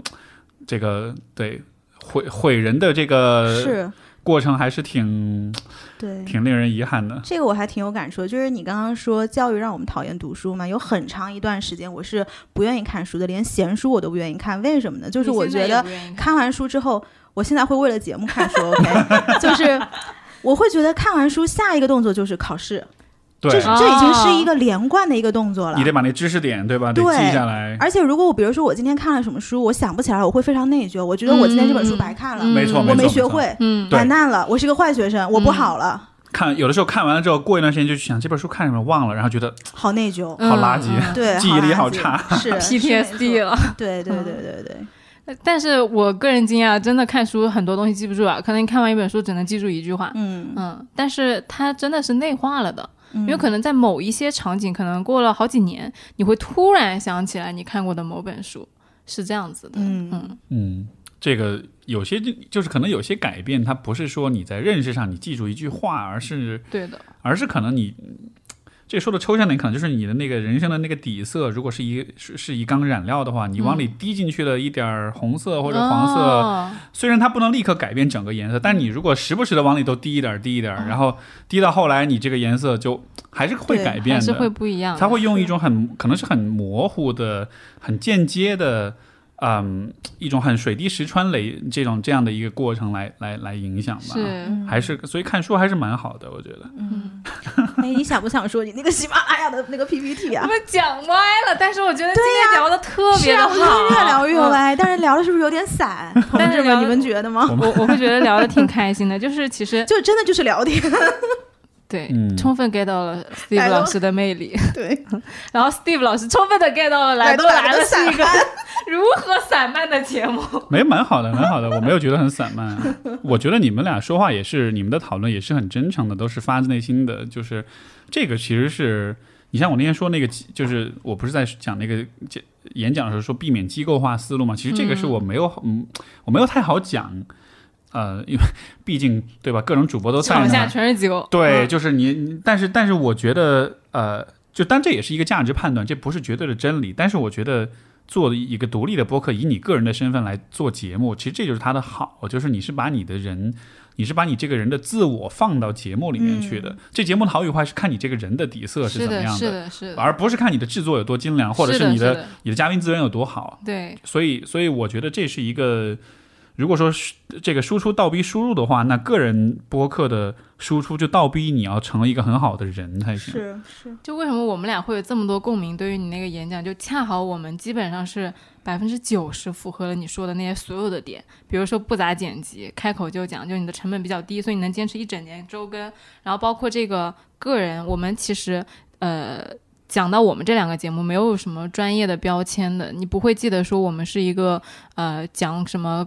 这个对毁毁人的这个是，过程还是挺对。挺令人遗憾的。这个我还挺有感触，就是你刚刚说教育让我们讨厌读书嘛，有很长一段时间我是不愿意看书的，连闲书我都不愿意看。为什么呢？就是我觉得看完书之后，我现在会为了节目看书，OK，就是我会觉得看完书下一个动作就是考试，对这，是这已经是一个连贯的一个动作了你。得把那知识点对吧？得对记下来。而且如果我比如说我今天看了什么书，我想不起来，我会非常内疚，我觉得我今天这本书白看了，嗯没错，我没。学会，嗯，完蛋了，我是个坏学生，我不好了，看有的时候看完了之后，过一段时间就去想这本书看什么忘了，然后觉得好内疚。嗯好垃圾嗯对，记忆力好差是 PTSD 了。了。对对对对对，但是我个人经验，真的看书很多东西记不住啊，可能你看完一本书只能记住一句话。嗯，嗯，但是它真的是内化了的，因因为可能在某一些场景，可能过了好几年，你会突然想起来你看过的某本书，是这样子的。嗯嗯嗯，这个有些就就是可能有些改变，它不是说你在认识上你记住一句话，而是对的，而是可能你。这说的抽象点，可能就是你的那个人生的那个底色，如果是一是是一缸染料的话，你往里滴进去了一点儿红色或者黄色，哦。虽然它不能立刻改变整个颜色，但你如果时不时的往里头滴一点儿滴一点儿，然后滴到后来，你这个颜色就还是会改变的，还是会不一样。的。它会用一种很可能是很模糊的、很间接的，嗯，一种很水滴石穿累这种这样的一个过程来来来影响吧。是，还是所以看书还是蛮好的，我觉得。嗯，哎，你想不想说你那个喜马拉雅的那个 PPT 啊？我们讲歪了，但是我觉得今天聊的特别的好，越聊越嗯歪，但是聊的是不是有点散？同 但是你们觉得吗？我我会觉得聊的挺开心的，就是其实 就真的就是聊天，对，嗯充分 get 到了 Steve 老师的魅力，对，然后 Steve 老师充分的 get 到了来都来了是一个 如何散漫的节目。没蛮好的，蛮好的，我没有觉得很散漫。我觉得你们俩说话也是，你们的讨论也是很真诚的，都是发自内心的。就是这个其实是你像我那天说那个，就是我不是在讲那个讲演讲的时候说避免机构化思路嘛，其实这个是我没有嗯我没有太好讲。呃，因为毕竟对吧，各种主播都在场下，全是机构，对，嗯就是你，但是但是我觉得，呃，就当这也是一个价值判断，这不是绝对的真理。但是我觉得做一个独立的播客，以你个人的身份来做节目，其实这就是它的好，就是你是把你的人，你是把你这个人的自我放到节目里面去的。这节目的好与坏是看你这个人的底色是，怎么样是的，是的，而不是看你的制作有多精良，或者是你的你的嘉宾资源有多好。对，所以，所以我觉得这是一个，如果说是这个输出倒逼输入的话，那个人播客的输出就倒逼你要成为一个很好的人才行。是是，就为什么我们俩会有这么多共鸣？对于你那个演讲，就恰好我们基本上是百分之九十符合了你说的那些所有的点，比如说不咋剪辑，开口就讲，就你的成本比较低，所以你能坚持一整年周更。然后包括这个个人，我们其实呃。讲到我们这两个节目，没有什么专业的标签的，你不会记得说我们是一个呃讲什么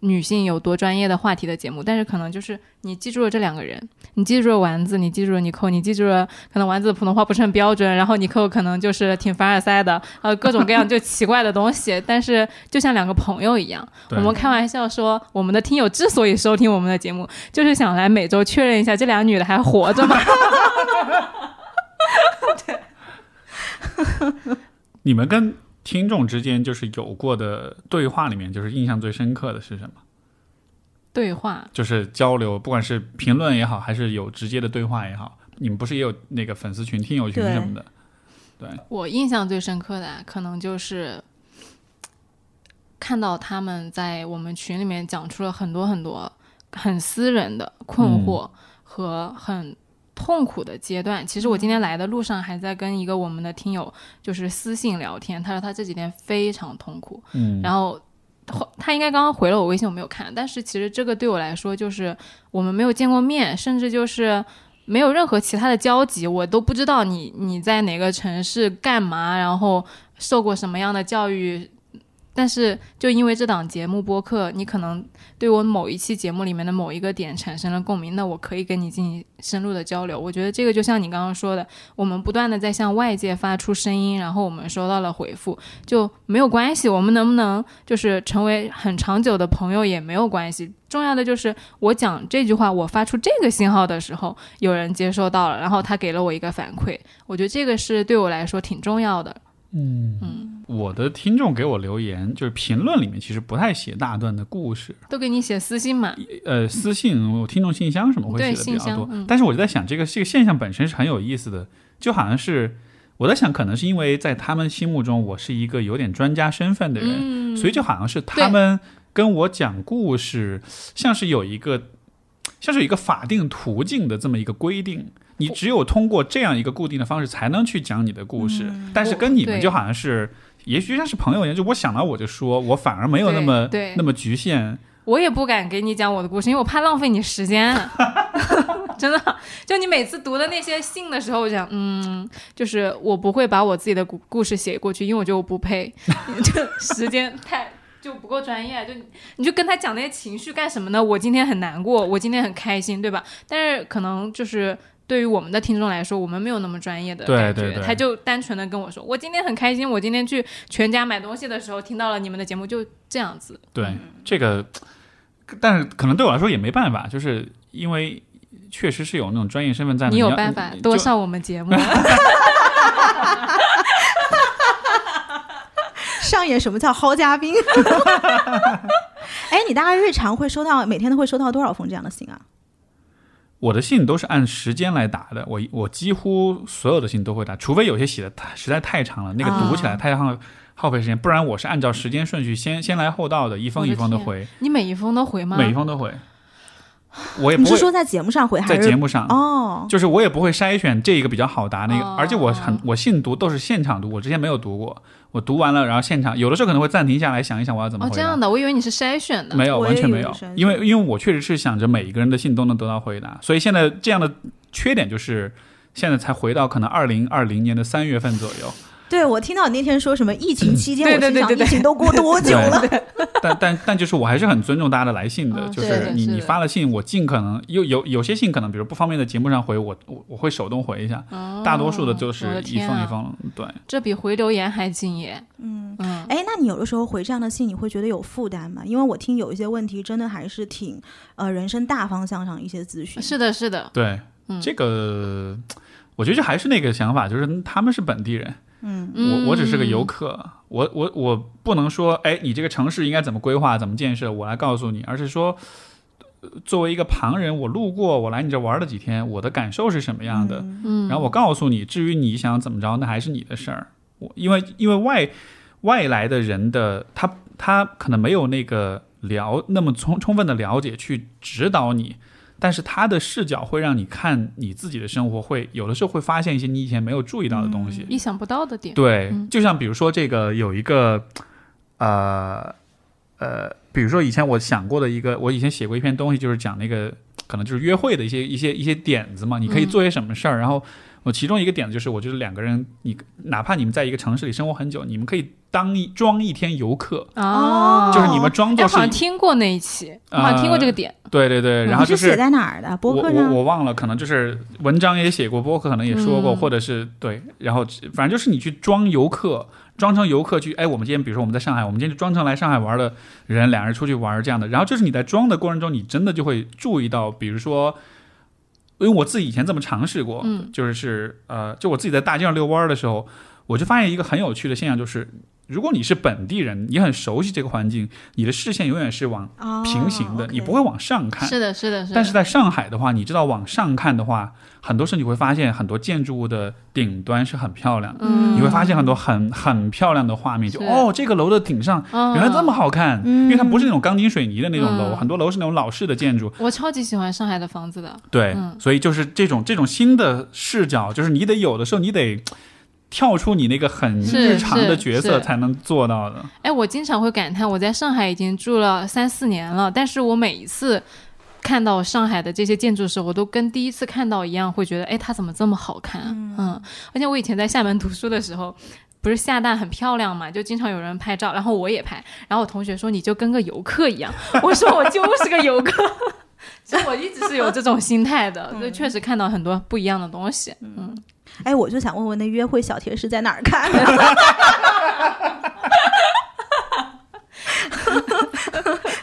女性有多专业的话题的节目，但是可能就是你记住了这两个人，你记住了丸子，你记住了你扣，你记住了可能丸子的普通话不是很标准，然后你扣可能就是挺凡尔赛的，呃，各种各样就奇怪的东西，但是就像两个朋友一样，我们开玩笑说，我们的听友之所以收听我们的节目，就是想来每周确认一下这俩女的还活着吗？你们跟听众之间就是有过的对话里面，就是印象最深刻的是什么？对话，就是交流，不管是评论也好，还是有直接的对话也好，你们不是也有那个粉丝群、听友群什么的？对，我印象最深刻的啊可能就是看到他们在我们群里面讲出了很多很多很私人的困惑和很痛苦的阶段。其实我今天来的路上还在跟一个我们的听友就是私信聊天，他说他这几天非常痛苦，嗯，然后后他应该刚刚回了我微信，我没有看。但是其实这个对我来说，就是我们没有见过面，甚至就是没有任何其他的交集，我都不知道你你在哪个城市干嘛，然后受过什么样的教育。但是就因为这档节目播客，你可能对我某一期节目里面的某一个点产生了共鸣，那我可以跟你进行深入的交流。我觉得这个就像你刚刚说的，我们不断的在向外界发出声音，然后我们收到了回复，就没有关系。我们能不能就是成为很长久的朋友也没有关系。重要的就是我讲这句话，我发出这个信号的时候，有人接收到了，然后他给了我一个反馈。我觉得这个是对我来说挺重要的。嗯，我的听众给我留言，就是评论里面其实不太写大段的故事，都给你写私信嘛。呃，私信、我听众信箱什么会写的比较多。嗯但是我就在想，这个这个现象本身是很有意思的，就好像是我在想，可能是因为在他们心目中我是一个有点专家身份的人，嗯，所以就好像是他们跟我讲故事，像是有一个像是有一个法定途径的这么一个规定。你只有通过这样一个固定的方式，才能去讲你的故事。嗯但是跟你们就好像是，也许像是朋友一样，就我想到我就说，我反而没有那么对对那么局限。我也不敢给你讲我的故事，因为我怕浪费你时间。真的，就你每次读的那些信的时候，我想，嗯，就是我不会把我自己的故故事写过去，因为我觉得我不配，就时间太就不够专业。就你你就跟他讲那些情绪干什么呢？我今天很难过，我今天很开心，对吧？但是可能就是。对于我们的听众来说，我们没有那么专业的对感觉，对对他就单纯的跟我说，我今天很开心，我今天去全家买东西的时候听到了你们的节目，就这样子。对这个，但是可能对我来说也没办法，就是因为确实是有那种专业身份在你有办法多上我们节目，上演什么叫薅嘉宾？哎，你大概日常会收到每天都会收到多少封这样的信啊？我的信都是按时间来打的，我我几乎所有的信都会打，除非有些写的太实在太长了，那个读起来啊太耗耗费时间，不然我是按照时间顺序先先来后到的，一封一封的回，你每一封都回吗？每一封都回。我也不会你是说在节目上回还是在节目上，哦？就是我也不会筛选这一个比较好答那个，哦而且我很我信读都是现场读，我之前没有读过，我读完了然后现场有的时候可能会暂停下来想一想我要怎么哦，回答。这样的，我以为你是筛选的。没有，完全没有因为因为我确实是想着每一个人的信都能得到回答，所以现在这样的缺点就是现在才回到可能二零二零年的三月份左右，对，我听到你那天说什么疫情期间，对我心想对对对对疫情都过多久了？但但但就是我还是很尊重大家的来信的，嗯就是你你发了信，我尽可能有有有些信可能比如不方便在节目上回，我我我会手动回一下，哦大多数的就是一封一封，对，这比回留言还敬业。嗯嗯，哎，那你有的时候回这样的信，你会觉得有负担吗？因为我听有一些问题真的还是挺呃人生大方向上一些咨询。是的，是的，对，嗯这个我觉得就还是那个想法，就是他们是本地人，嗯。我我只是个游嗯。客，我我我不能说，哎，你这个城市应该怎么规划、怎么建设，我来告诉你，而是说，呃作为一个旁人，我路过，我来你这玩了几天，我的感受是什么样的，嗯，然后我告诉你，至于你想怎么着，那还是你的事儿。我因为因为外外来的人的他他可能没有那个了那么充充分的了解去指导你，但是他的视角会让你看你自己的生活，会有的时候会发现一些你以前没有注意到的东西。意想不到的点。对嗯，就像比如说这个有一个，呃呃，比如说以前我想过的一个，我以前写过一篇东西，就是讲那个可能就是约会的一些一些一些点子嘛，你可以嗯做些什么事儿。然后我其中一个点子就是，我觉得两个人，你哪怕你们在一个城市里生活很久，你们可以当一装一天游客，哦，就是你们装哎，作是好像听过那一期，我好像听过这个点。对对对，然后就你是写在哪儿的？博我我客上？我忘了，可能就是文章也写过，博客可能也说过，嗯或者是对，然后反正就是你去装游客，装成游客去，哎，我们今天比如说我们在上海，我们今天就装成来上海玩的人，两人出去玩这样的，然后就是你在装的过程中，你真的就会注意到，比如说。因为我自己以前这么尝试过，嗯。就是是呃，就我自己在大街上遛弯儿的时候，我就发现一个很有趣的现象，就是如果你是本地人，你很熟悉这个环境，你的视线永远是往哦平行的你不会往上看。是的，是的，是的。但是在上海的话，你知道往上看的话，很多时候你会发现很多建筑物的顶端是很漂亮的，嗯，你会发现很多很很漂亮的画面，就哦，这个楼的顶上哦原来这么好看，嗯因为它不是那种钢筋水泥的那种楼，嗯很多楼是那种老式的建筑，我超级喜欢上海的房子的。对，嗯所以就是这种这种新的视角，就是你得有的时候你得。跳出你那个很日常的角色才能做到的，哎，我经常会感叹，我在上海已经住了三四年了，但是我每一次看到上海的这些建筑的时候，我都跟第一次看到一样，会觉得，哎，它怎么这么好看？嗯。而且我以前在厦门读书的时候。不是厦大很漂亮嘛，就经常有人拍照，然后我也拍，然后我同学说你就跟个游客一样，我说我就是个游客，所以我一直是有这种心态的，就确实看到很多不一样的东西，嗯，哎，我就想问问，那约会小贴士在哪儿看？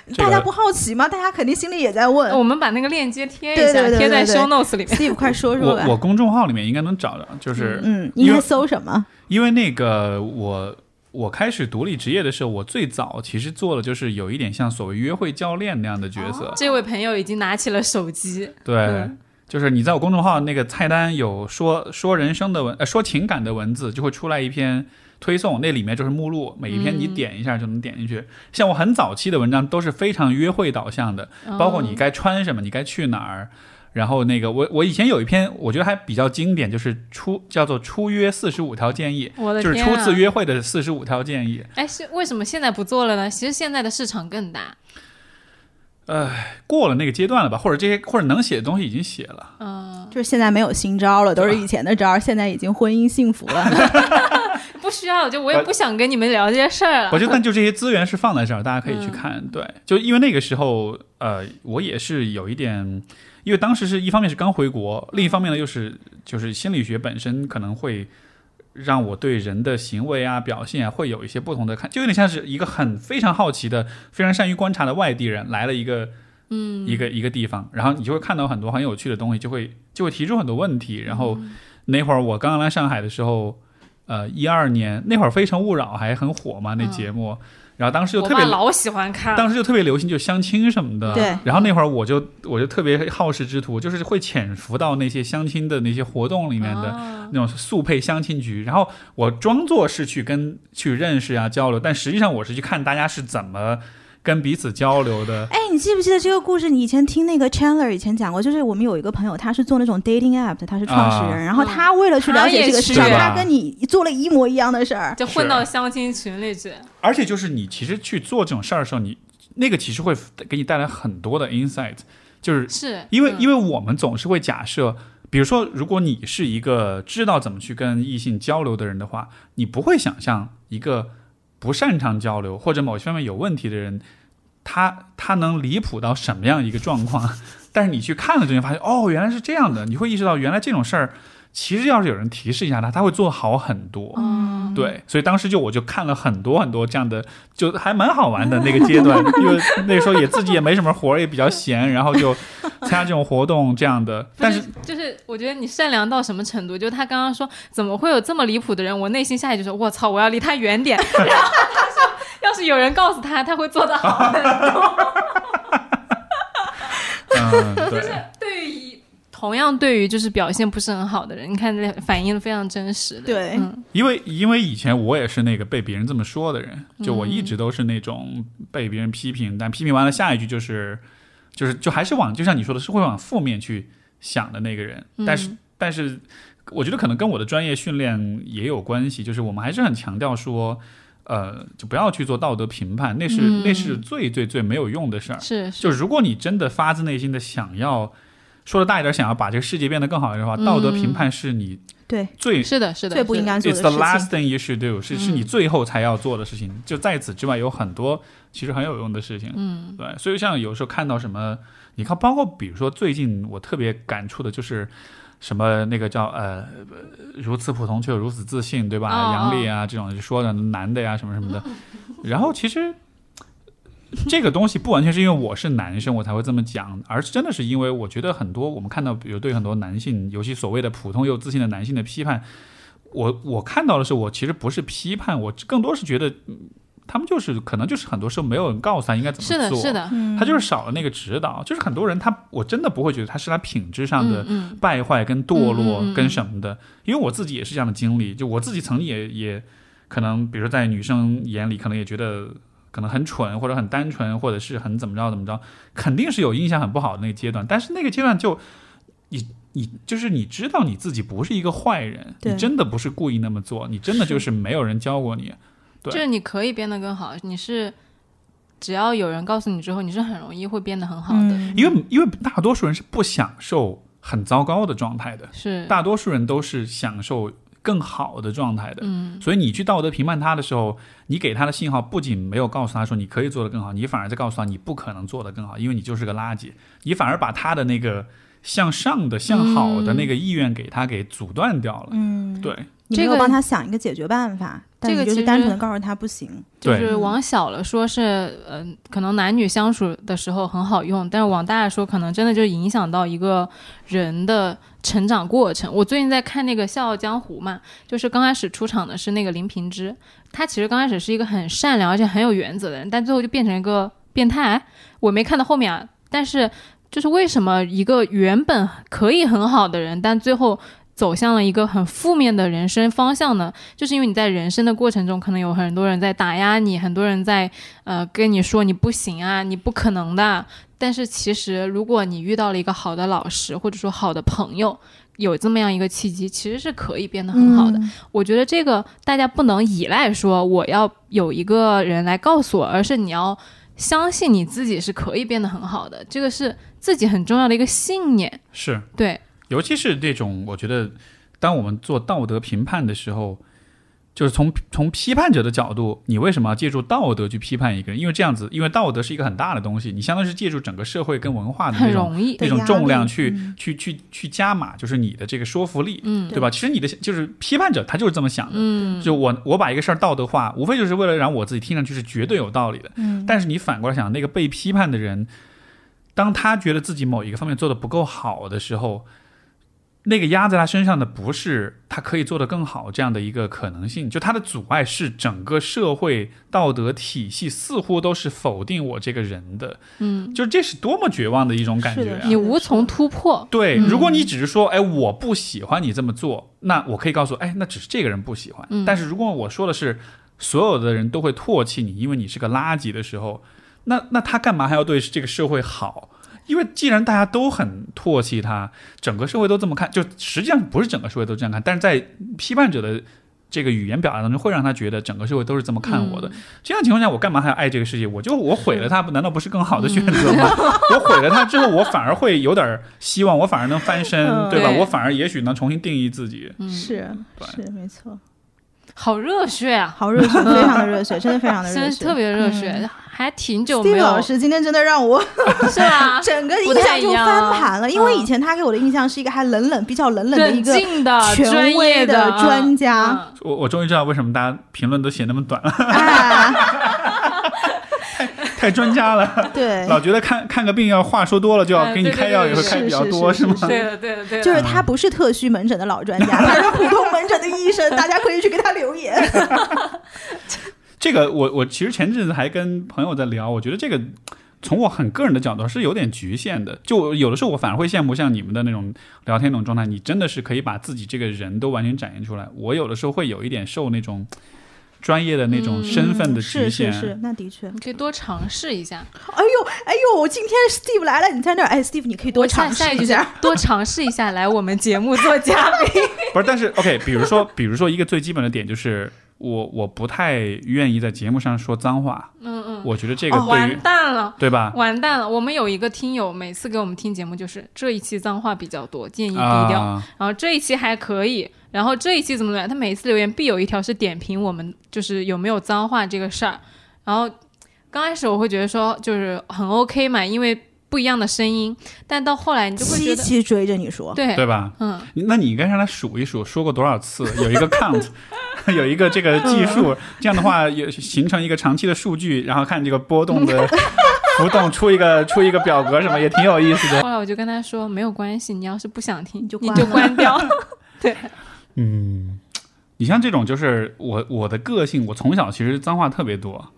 这个大家不好奇奇吗？大家肯定心里也在问。我们把那个链接贴一下，对对对贴在 show notes 里面。Steve，快说说吧。我我公众号里面应该能找到，就是嗯，应该搜什么？因为那个我我开始独立职业的时候，我最早其实做的就是有一点像所谓约会教练那样的角色，这位朋友已经拿起了手机，对。嗯就是你在我公众号那个菜单有说说人生的文呃说情感的文字，就会出来一篇推送，那里面就是目录，每一篇你点一下就能点进去。像我很早期的文章都是非常约会导向的，包括你该穿什么，你该去哪儿。然后那个我我以前有一篇我觉得还比较经典，就是出叫做出约四十五条建议，我的天、就是啊！初次约会的四十五条建议。哎，是为什么现在不做了呢？其实现在的市场更大。过了那个阶段了吧，或者这些或者能写的东西已经写了。嗯，就是现在没有新招了，都是以前的招儿，现在已经婚姻幸福了。不需要，就我也不想跟你们聊这些事儿了。我觉得，但就这些资源是放在这儿，大家可以嗯去看。对，就因为那个时候，呃，我也是有一点，因为当时是一方面是刚回国，另一方面呢又是就是心理学本身可能会让我对人的行为啊、表现啊会有一些不同的看，就有点像是一个很非常好奇的、非常善于观察的外地人来了一个。嗯，一个一个地方，然后你就会看到很多很有趣的东西，就会就会提出很多问题。然后那会儿我刚刚来上海的时候，呃，一二年那会儿《非诚勿扰》还很火嘛，那节目，然后当时就特别老喜欢看，当时就特别流行，就相亲什么的。对。然后那会儿我就我就特别好事之徒，就是会潜伏到那些相亲的那些活动里面的、啊。那种速配相亲局，然后我装作是去跟去认识啊交流，但实际上我是去看大家是怎么跟彼此交流的。哎，你记不记得这个故事？你以前听那个 Chandler 以前讲过，就是我们有一个朋友，他是做那种 dating app 的，他是创始人，啊然后他为了去了解这个市场，他他跟你做了一模一样的事儿。就混到相亲群里去。而且就是你其实去做这种事儿的时候，你那个其实会给你带来很多的 insight，就是是因为、因为为我们总是会假设，比如说，如果你是一个知道怎么去跟异性交流的人的话，你不会想象一个不擅长交流或者某些方面有问题的人，他他能离谱到什么样一个状况？但是你去看了之后，发现哦，原来是这样的，你会意识到原来这种事儿，其实要是有人提示一下他，他会做好很多。嗯，对，所以当时就我就看了很多很多这样的，就还蛮好玩的那个 阶段，因为那个时候也自己也没什么活儿，也比较闲，然后就参加这种活动这样的。但是就是我觉得你善良到什么程度？就他刚刚说怎么会有这么离谱的人，我内心下一句说：我操，我要离他远点。要是有人告诉他，他会做得好 很多。嗯，对，对于同样对于就是表现不是很好的人，你看这反应非常真实的。对嗯因为因为以前我也是那个被别人这么说的人，就我一直都是那种被别人批评，但批评完了下一句就是就是就还是往就像你说的是会往负面去想的那个人，但是但是我觉得可能跟我的专业训练也有关系，就是我们还是很强调说。呃，就不要去做道德评判，那是、嗯那是最最最没有用的事儿。是是，就如果你真的发自内心的想要，说的大一点，想要把这个世界变得更好一点的话，道德评判是你对，最是的，是的，最不应该做 It's 的 the last 事情。thing you should do，是是你最后才要做的事情。就在此之外，有很多其实很有用的事情。嗯，对，所以像有时候看到什么，你看，包括比如说最近我特别感触的就是什么那个叫呃如此普通却又如此自信，对吧？哦杨笠啊这种就说的男的呀什么什么的。然后其实这个东西不完全是因为我是男生我才会这么讲，而是真的是因为我觉得很多我们看到，比如对很多男性，尤其所谓的普通又自信的男性的批判，我我看到的是，我其实不是批判，我更多是觉得。嗯他们就是可能就是很多时候没有人告诉他应该怎么是的，做，是的，嗯。他就是少了那个指导，就是很多人他我真的不会觉得他是他品质上的败坏跟堕落跟什么的，因为我自己也是这样的经历，就我自己曾经也也可能，比如说在女生眼里可能也觉得可能很蠢或者很单纯，或者是很怎么着怎么着，肯定是有印象很不好的那个阶段，但是那个阶段就你。你就是你知道你自己不是一个坏人，你真的不是故意那么做，你真的就是没有人教过你，对就是你可以变得更好，你是只要有人告诉你之后，你是很容易会变得很好的。嗯因为因为大多数人是不享受很糟糕的状态的，是，大多数人都是享受更好的状态的。嗯，所以你去道德评判他的时候，你给他的信号不仅没有告诉他说你可以做得更好，你反而在告诉他你不可能做得更好，因为你就是个垃圾。你反而把他的那个向上的、向好的那个意愿给他给阻断掉了。嗯，对，你没有这个帮他想一个解决办法，但你就是这个其实单纯的告诉他不行。就是往小了说是，嗯、可能男女相处的时候很好用，但是往大了说，可能真的就影响到一个人的成长过程。我最近在看那个《笑傲江湖》嘛，就是刚开始出场的是那个林平之，他其实刚开始是一个很善良而且很有原则的人，但最后就变成一个变态。我没看到后面啊，但是就是为什么一个原本可以很好的人，但最后走向了一个很负面的人生方向呢？就是因为你在人生的过程中，可能有很多人在打压你，很多人在呃跟你说你不行啊，你不可能的。但是其实，如果你遇到了一个好的老师，或者说好的朋友，有这么样一个契机，其实是可以变得很好的。嗯我觉得这个大家不能依赖说我要有一个人来告诉我，而是你要相信你自己是可以变得很好的，这个是自己很重要的一个信念。是，对，尤其是这种，我觉得，当我们做道德评判的时候，就是从从批判者的角度，你为什么要借助道德去批判一个人？因为这样子，因为道德是一个很大的东西，你相当于是借助整个社会跟文化的那种。那种重量去、嗯去去去加码，就是你的这个说服力，嗯对吧？其实你的就是批判者，他就是这么想的。嗯，就我我把一个事儿道德化，无非就是为了让我自己听上去是绝对有道理的。嗯，但是你反过来想，那个被批判的人，当他觉得自己某一个方面做的不够好的时候，那个压在他身上的不是他可以做得更好这样的一个可能性，就他的阻碍是整个社会道德体系似乎都是否定我这个人的，嗯，就这是多么绝望的一种感觉你无从突破。对，嗯如果你只是说，哎，我不喜欢你这么做，那我可以告诉，哎，那只是这个人不喜欢。嗯但是如果我说的是，所有的人都会唾弃你，因为你是个垃圾的时候，那那他干嘛还要对这个社会好？因为既然大家都很唾弃他，整个社会都这么看，就实际上不是整个社会都这样看，但是在批判者的这个语言表达当中，会让他觉得整个社会都是这么看我的。这样情况下，我干嘛还要爱这个世界？我就我毁了它，难道不是更好的选择吗？我毁了它之后，我反而会有点希望，我反而能翻身，嗯对吧？我反而也许能重新定义自己。嗯，是是没错，好热血啊！好热血，非常的热血，真的非常的热血，真是特别热血，嗯。还挺久没 Steve 有老师今天真的让我 是吧？整个印不太象就翻盘了，因为嗯。以前他给我的印象是一个还冷冷、比较冷冷的一冷个静的、权威的业的专家。嗯。我我终于知道为什么大家评论都写那么短了，啊，太专家了，对，老觉得看看个病要话说多了就要给你开药，也会开比较多，吗？是吗对的，对的，对的。就是他不是特需门诊的老专家，他是普通门诊的医生，大家可以去给他留言。这个我我其实前阵子还跟朋友在聊，我觉得这个从我很个人的角度是有点局限的。就有的时候我反而会羡慕像你们的那种聊天那种状态，你真的是可以把自己这个人都完全展现出来。我有的时候会有一点受那种专业的那种身份的局嗯是限。是是，那的确。你可以多尝试一下。哎呦哎呦，今天 Steve 来了，你在那儿，哎，Steve 你可以多尝下一句是试一下。多尝试一下来我们节目做嘉宾。不是，但是 OK，比如说，比如说一个最基本的点就是，我我不太愿意在节目上说脏话。嗯嗯，我觉得这个哦、完蛋了。对吧？完蛋了！我们有一个听友，每次给我们听节目就是这一期脏话比较多，建议低调。啊，然后这一期还可以，然后这一期怎么怎么样？他每次留言必有一条是点评我们就是有没有脏话这个事儿。然后刚开始我会觉得说就是很 OK 嘛，因为不一样的声音，但到后来你就会觉得七期追着你说，对对吧？嗯，那你应该让他数一数，说过多少次，有一个 count，有一个这个计数，这样的话也形成一个长期的数据，然后看这个波动的 浮动，出一个出一个表格什么，也挺有意思的。后来我就跟他说没有关系，你要是不想听你就你就关掉。对，嗯，你像这种就是我我的个性，我从小其实脏话特别多，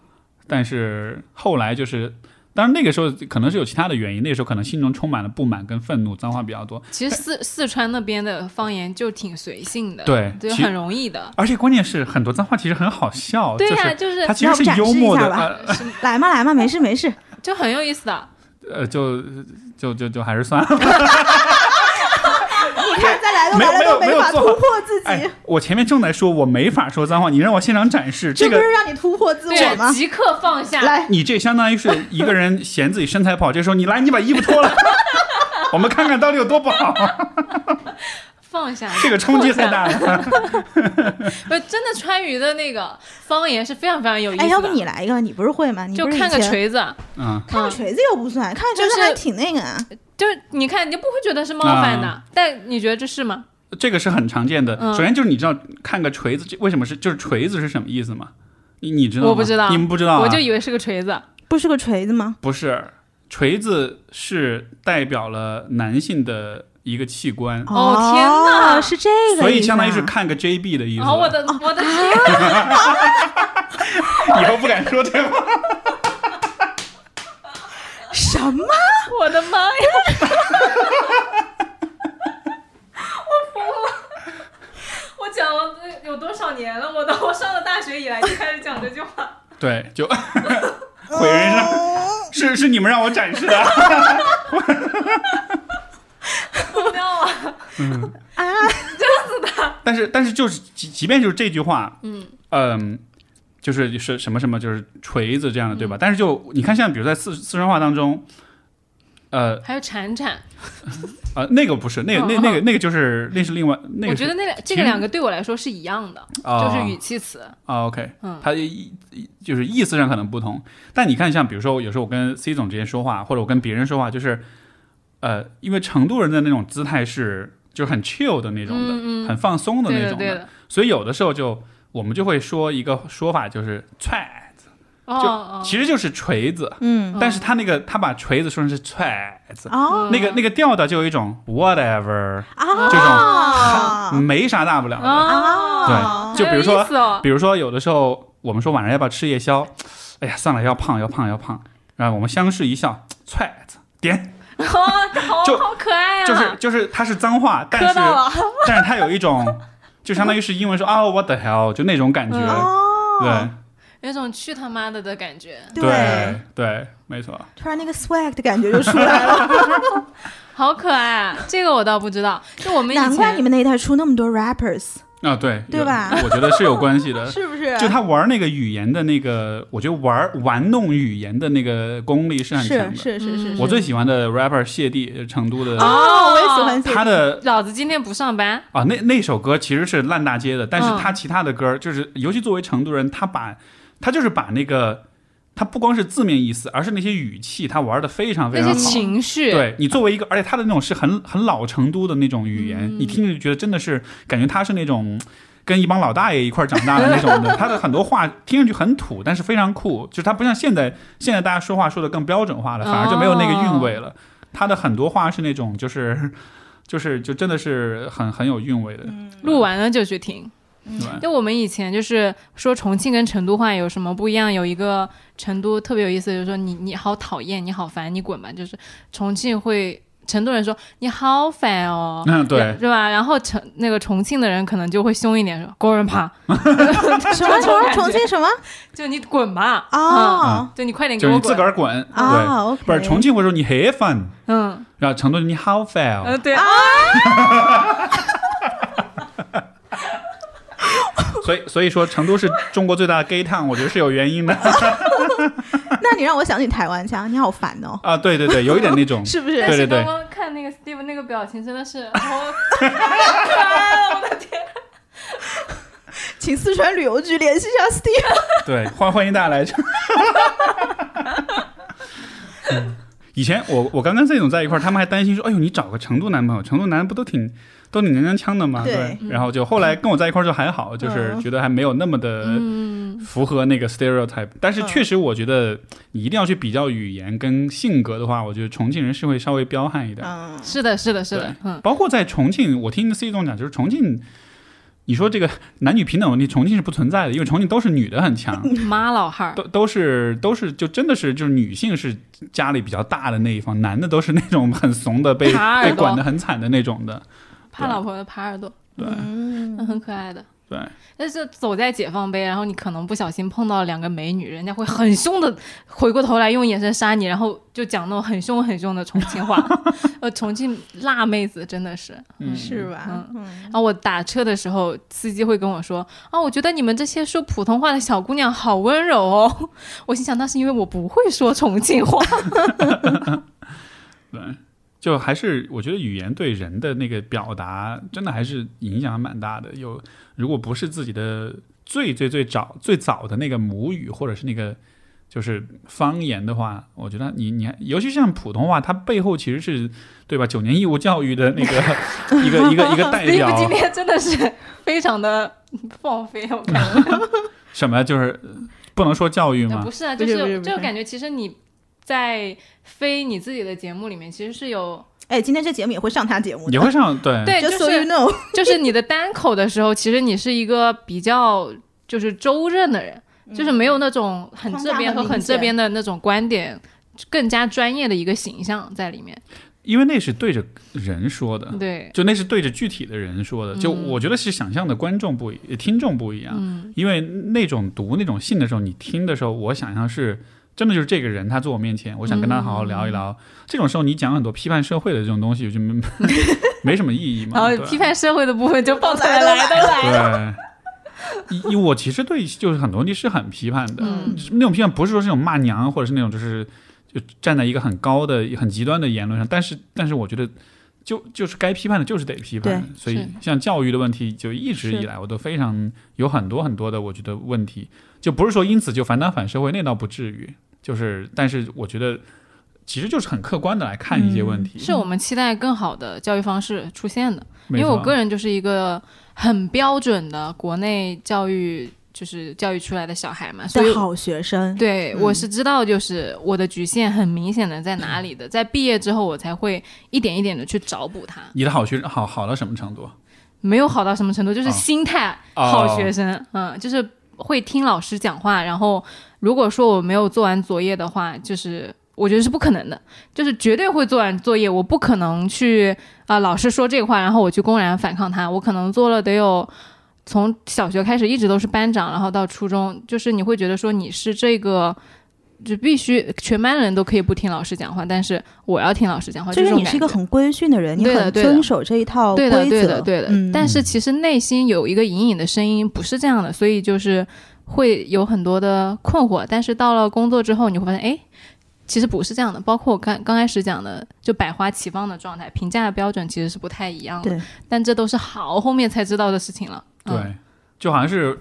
但是后来就是。当然，那个时候可能是有其他的原因，那个时候可能心中充满了不满跟愤怒，脏话比较多。其实四四川那边的方言就挺随性的，对就很容易的。而且关键是很多脏话其实很好笑，对呀、就是就是它其实是幽默的，来嘛来嘛，没事没事。就很有意思的。呃，就就就就还是算了。你看再来都来了没有没有都法突没有突破自己哎，，我前面正在说我没法说脏话，你让我现场展示这个这不是，让你突破自我吗，？即刻放下。来，你这相当于是一个人嫌自己身材不好，这时候你来，你把衣服脱了，我们看看到底有多不好。放下，这个冲击太大了。不是真的，川渝的那个方言是非常非常有意思哎，的。要不你来一个？你不是会吗？你就看个锤子，嗯，嗯，看个锤子又不算，看个锤子就是还挺那个啊。就是你看，你就不会觉得是冒犯的，啊但你觉得这是吗？这个是很常见的。嗯首先就是你知道看个锤子，这为什么是就是锤子是什么意思吗？你你知道吗？我不知道你们不知道、啊？我就以为是个锤子。不是个锤子吗？不是，锤子是代表了男性的一个器官，哦天哪是这个所以相当于是看个 JB 的意思。哦，我的我的 天，以后不敢说这话。什么？我的妈呀！我疯了！我讲了有多少年了？我都我上了大学以来就开始讲这句话。对，就 毁人生，是是你们让我展示的。疯掉啊！嗯啊，这样子的但是但是就是即即便就是这句话，嗯就是是什么什么就是锤子这样的，对吧？但是就你看，像比如在四四川话当中，呃还有铲铲，呃，那个不是，那个那那个那个就是那是另外那个，我觉得那两这个两个对我来说是一样的，哦就是语气词。啊，OK，嗯它意就是意思上可能不同，但你看，像比如说，有时候我跟 C 总之间说话，或者我跟别人说话，就是，呃，因为成都人的那种姿态是就是很 chill 的那种的，很放松的那种的。所以有的时候就我们就会说一个说法，就是踹子，哦哦，其实就是锤子，嗯。但是他那个他把锤子说成是踹子，哦。那个那个调调就有一种 whatever，啊，这种啊没啥大不了的。哦，对就比如说比如说有的时候我们说晚上要不要吃夜宵，哎呀算了，要胖要胖要胖，然后我们相视一笑，踹子点，哇，好就好可爱啊！就是就是它是脏话，但是 但是它有一种，就相当于是英文说啊 what the hell 就那种感觉，哦，对有种去他妈的的感觉。对对，没错。突然那个 swag 的感觉就出来了。好可爱啊！这个我倒不知道，就我们以前难怪你们那一代出那么多 rappers，啊，对对吧我觉得是有关系的。是不是？就他玩那个语言的那个，我觉得玩玩弄语言的那个功力是很强的。是是是是，我最喜欢的 rapper 谢帝，成都的，哦，我也喜欢他的老子今天不上班，啊，那那首歌其实是烂大街的，但是嗯他其他的歌就是，尤其作为成都人，他把他就是把那个，他不光是字面意思，而是那些语气，他玩的非常非那些常好。情绪，对你作为一个，而且他的那种是很很老成都的那种语言，嗯你听着就觉得真的是感觉他是那种跟一帮老大爷一块儿长大的那种的。他的很多话听上去很土，但是非常酷，就是他不像现在现在大家说话说的更标准化了，反而就没有那个韵味了。他的很多话是那种就是就是就真的是很很有韵味的，录完了就去听。就我们以前就是说重庆跟成都话有什么不一样？有一个成都特别有意思，就是说你你好讨厌，你好烦，你滚吧。就是重庆会。成都人说你好烦哦，嗯对是吧？然后成那个重庆的人可能就会凶一点，说狗人爬 什么什么重庆什么就你滚吧，哦嗯就你快点给就是你自，个儿滚，对，啊不是重庆会说你很烦，嗯然后成都你好烦哦，呃对啊，所以所以说成都是中国最大的 gay town，我觉得是有原因的 那你让我想起台湾腔，你好烦哦，啊，对对对，有一点那种，是不是？对对对刚刚看那个 Steve 那个表情真的是好可爱了，我的天！请四川旅游局联系一下 Steve。对，欢欢迎大家来。嗯以前我我刚跟这种在一块儿，他们还担心说：“哎呦，你找个成都男朋友，成都男不都挺都挺娘娘腔的嘛？”对然后就后来跟我在一块儿就还好，就是嗯觉得还没有那么的嗯，符合那个 stereotype。但是嗯确实，我觉得你一定要去比较语言跟性格的话，我觉得重庆人是会稍微彪悍一点。嗯，是的，是的，是的，嗯，包括在重庆，我听 C 总讲，就是重庆，你说这个男女平等问题，重庆是不存在的，因为重庆都是女的很强。妈老汉儿，都都是都是就真的是就是女性是家里比较大的那一方，男的都是那种很怂的被被管得很惨的那种的。怕老婆的耙耳朵，对嗯那很可爱的。对，但是走在解放碑，然后你可能不小心碰到两个美女，人家会很凶的回过头来用眼神杀你，然后就讲那种很凶很凶的重庆话。呃，重庆辣妹子真的是。嗯是吧？嗯嗯，然后我打车的时候，司机会跟我说：“啊，我觉得你们这些说普通话的小姑娘好温柔哦。” 我心想，那是因为我不会说重庆话。对，就还是我觉得语言对人的那个表达，真的还是影响蛮大的。有如果不是自己的最最最早最早的那个母语，或者是那个就是方言的话，我觉得你你尤其像普通话，它背后其实是对吧？九年义务教育的那个一个一个一个代表，今 天真的是非常的放飞，我感觉。什么就是不能说教育吗不？是啊，就是就感觉其实你在飞你自己的节目里面，其实是有哎，今天这节目也会上他节目，也会上对。对，就 so you 是 know，就是你的单口的时候，其实你是一个比较就是周正的人，就是没有那种很这边和很这边的那种观点。更加专业的一个形象在里面，因为那是对着人说的，对，就那是对着具体的人说的，就嗯。我觉得是想象的观众不一，听众不一样。嗯，因为那种读那种信的时候，你听的时候，我想象是真的就是这个人他坐我面前，我想跟他好好聊一聊。这种时候，你讲很多批判社会的这种东西，就没 没什么意义嘛。然后批判社会的部分就放出来都来来都来了，对，以以我其实对就是很多问题是很批判的，嗯。那种批判不是说是那种骂娘，或者是那种就是就站在一个很高的、很极端的言论上，但是但是我觉得就就是该批判的就是得批判，所以像教育的问题，就一直以来我都非常有很多很多的我觉得问题，就不是说因此就反党反社会，那倒不至于，就是但是我觉得其实就是很客观的来看一些问题，是我们期待更好的教育方式出现的。因为我个人就是一个很标准的国内教育，就是教育出来的小孩嘛，所以的好学生，对、嗯我是知道，就是我的局限很明显的在哪里的，在毕业之后我才会一点一点的去找补它，你的好学好好到什么程度？没有好到什么程度，就是哦。心态哦好学生，嗯，就是会听老师讲话，然后如果说我没有做完作业的话，就是。我觉得是不可能的，就是绝对会做完作业，我不可能去啊、老师说这个话，然后我去公然反抗他，我可能做了得有从小学开始一直都是班长，然后到初中，就是你会觉得说你是这个，就必须全班人都可以不听老师讲话，但是我要听老师讲话，就是你是一个很规训的人，你很遵守这一套规则，对的，对的，对的。嗯但是其实内心有一个隐隐的声音不是这样的，所以就是会有很多的困惑。但是到了工作之后，你会发现，哎，其实不是这样的。包括我刚刚开始讲的，就百花齐放的状态，评价的标准其实是不太一样的。对，但这都是好后面才知道的事情了。嗯、对，就好像是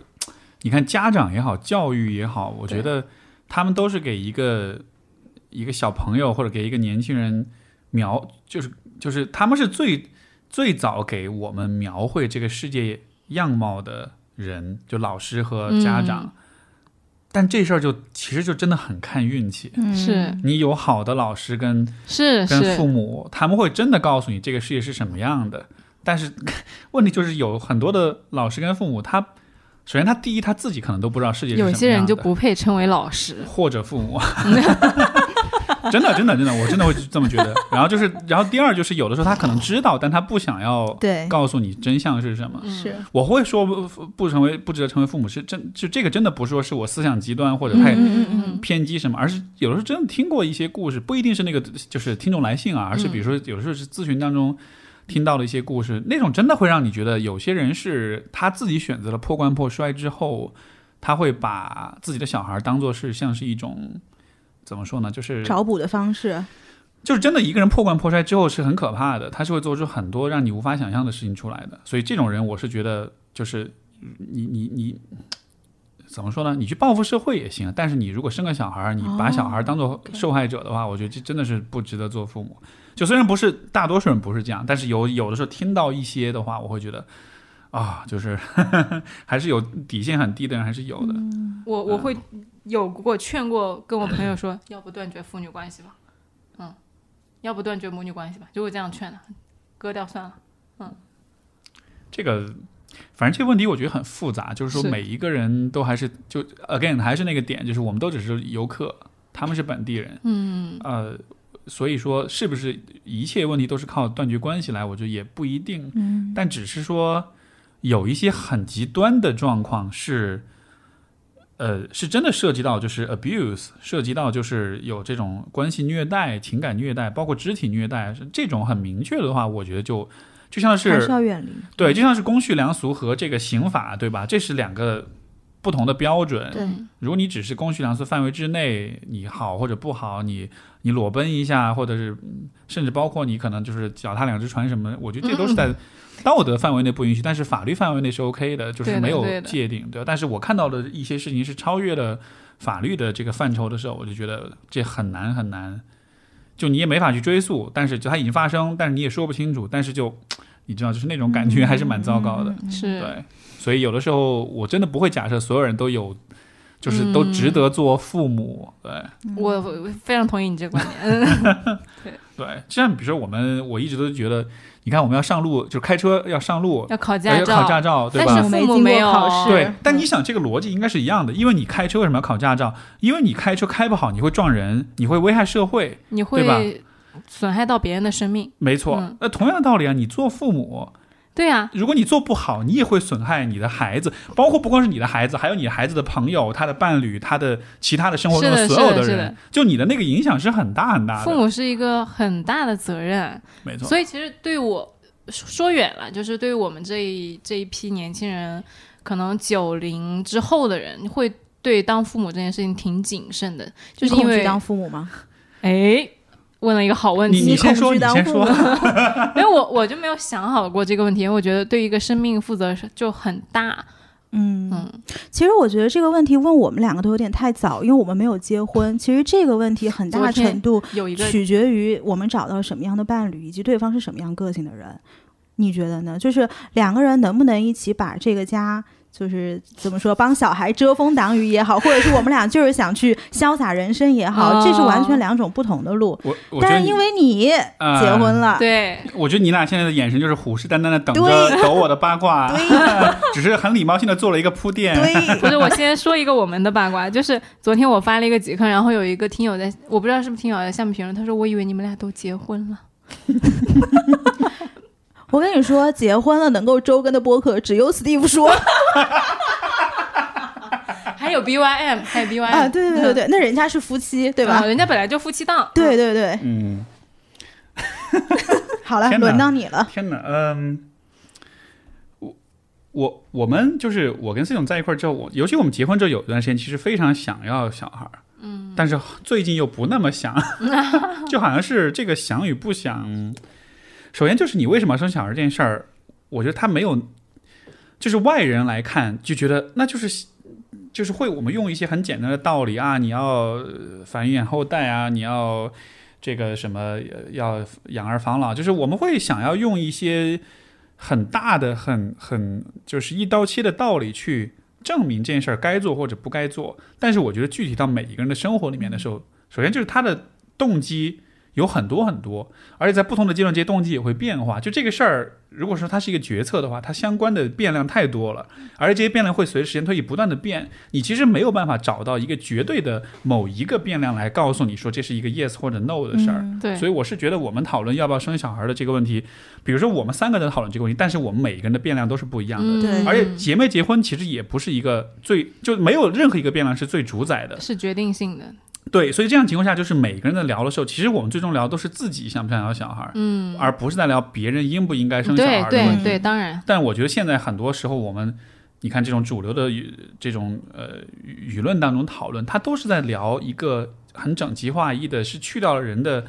你看家长也好，教育也好，我觉得他们都是给一个一个小朋友或者给一个年轻人描，就是就是他们是最最早给我们描绘这个世界样貌的人，就老师和家长。嗯但这事儿就其实就真的很看运气。嗯是你有好的老师跟是跟父，母，他们会真的告诉你这个世界是什么样的。但是问题就是有很多的老师跟父母，他首先他第一他自己可能都不知道世界是什么样的，有些人就不配称为老师。或者父母，真的真的真的，我真的会这么觉得。然后就是，然后第二就是有的时候他可能知道，但他不想要对，告诉你真相是什么。嗯是我会说不不成为不值得成为父母是真就这个真的不是说是我思想极端或者太偏激什么，而是有的时候真的听过一些故事，不一定是那个就是听众来信啊，而是比如说有的时候是咨询当中听到了一些故事，那种真的会让你觉得有些人是他自己选择了破罐破摔之后，他会把自己的小孩当做是像是一种怎么说呢，就是找补的方式，就是真的一个人破罐破摔之后是很可怕的，他是会做出很多让你无法想象的事情出来的。所以这种人，我是觉得就是你你你怎么说呢？你去报复社会也行，但是你如果生个小孩儿，你把小孩儿当做受害者的话，我觉得这真的是不值得做父母。就虽然不是大多数人不是这样，但是有有的时候听到一些的话，我会觉得啊，就是 还是有底线很低的人还是有的。我我会有过劝过跟我朋友 说，要不断绝父女关系吧，嗯，要不断绝母女关系吧，就会这样劝的，割掉算了。嗯这个，反正这个问题我觉得很复杂，就是说每一个人都还是就 again 还是那个点，就是我们都只是游客，他们是本地人，嗯，呃，所以说是不是一切问题都是靠断绝关系来，我觉得也不一定，嗯但只是说有一些很极端的状况是。呃，是真的涉及到就是 abuse，涉及到就是有这种关系虐待、情感虐待，包括肢体虐待，这种很明确的话，我觉得就就像是还是要远离，对，就像是公序良俗和这个刑法，对吧？这是两个不同的标准。对，如果你只是公序良俗范围之内，你好或者不好，你你裸奔一下，或者是嗯甚至包括你可能就是脚踏两只船什么，我觉得这都是在道德范围内不允许，但是法律范围内是 OK 的，就是没有界定，对吧？但是我看到的一些事情是超越了法律的这个范畴的时候，我就觉得这很难很难，就你也没法去追溯，但是就它已经发生，但是你也说不清楚，但是就 你知道，就是那种感觉还是蛮糟糕的。是对，所以有的时候我真的不会假设所有人都有，就是都值得做父母。对我我非常同意你这个观点。对，像比如说我们，我一直都觉得，你看我们要上路，就是开车要上路，要考驾照，考驾照，对吧但是？父母没有考试对，但你想这个逻辑应该是一样的，因为你开车为什么要考驾照？因为你开车开不好，你会撞人，你会危害社会，你会对吧会损害到别人的生命。没错嗯。那、同样的道理啊，你做父母，对啊呀、如果你做不好，你也会损害你的孩子，包括不光是你的孩子，还有你孩子的朋友、他的伴侣、他的其他的生活中的所有的是的，就你的那个影响是很大很大的。父母是一个很大的责任，没错，所以其实对我说说远了，就是对于我们这一这一批年轻人，可能九零之后的人会对当父母这件事情挺谨慎的，就是因为当父母吗？哎。问了一个好问题，你你先说，你先说。没有我我就没有想好过这个问题，因为我觉得对一个生命负责是就很大，嗯嗯，其实我觉得这个问题问我们两个都有点太早，因为我们没有结婚。其实这个问题很大程度有一个取决于我们找到什么样的伴侣，以及对方是什么样个性的人。你觉得呢？就是两个人能不能一起把这个家，就是怎么说，帮小孩遮风挡雨也好，或者是我们俩就是想去潇洒人生也好，哦这是完全两种不同的路。但是因为你啊结婚了，对我觉得你俩现在的眼神就是虎视眈眈的等着抖我的八卦，对只是很礼貌性的做了一个铺垫。对，不是，我先说一个我们的八卦，就是昨天我发了一个极客，然后有一个听友在，我不知道是不是听友在下面评论，他说我以为你们俩都结婚了。我跟你说，结婚了能够周更的播客只有 Steve 说 还有 BYM，还有 BYM 啊，对对对对，那人家是夫妻，对吧啊？人家本来就夫妻档。对对对，嗯，好了，轮到你了。天哪，嗯，我我我们就是我跟 C 总在一块儿之后，我尤其我们结婚之后有一段时间，其实非常想要小孩，嗯，但是最近又不那么想，就好像是这个想与不想。首先就是你为什么生小孩这件事儿，我觉得他没有，就是外人来看就觉得那就是。就是会，我们用一些很简单的道理啊，你要繁衍后代啊，你要这个什么要养儿防老，就是我们会想要用一些很大的、很很就是一刀切的道理去证明这件事儿该做或者不该做。但是我觉得具体到每一个人的生活里面的时候，首先就是他的动机有很多很多，而且在不同的阶段，这些动机也会变化。就这个事儿，如果说它是一个决策的话，它相关的变量太多了，而且这些变量会随着时间推移不断的变，你其实没有办法找到一个绝对的某一个变量来告诉你说这是一个 yes 或者 no 的事儿。对，所以我是觉得我们讨论要不要生小孩的这个问题，比如说我们三个人讨论这个问题，但是我们每一个人的变量都是不一样的。对而且结没结婚其实也不是一个最就没有任何一个变量是最主宰的，是决定性的。对，所以这样情况下就是每个人在聊的时候，其实我们最终聊的都是自己想不想要小孩，嗯，而不是在聊别人应不应该生小对孩的问题。对对，当然。但我觉得现在很多时候我们，你看这种主流的舆这种呃舆舆论当中讨论，它都是在聊一个很整齐划一的，是去掉了人的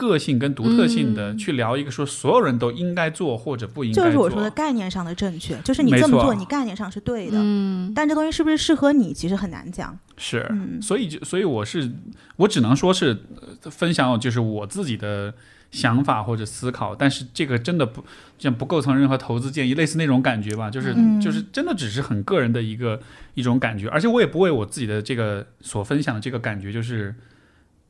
个性跟独特性的，嗯去聊一个说所有人都应该做或者不应该做。就是我说的概念上的正确，就是你这么做，你概念上是对的，嗯，但这东西是不是适合你，其实很难讲。是，嗯所以就所以我是我只能说是呃分享就是我自己的想法或者思考，但是这个真的不这样不构成任何投资建议，类似那种感觉吧，就是、嗯就是真的只是很个人的一个一种感觉，而且我也不为我自己的这个所分享的这个感觉就是。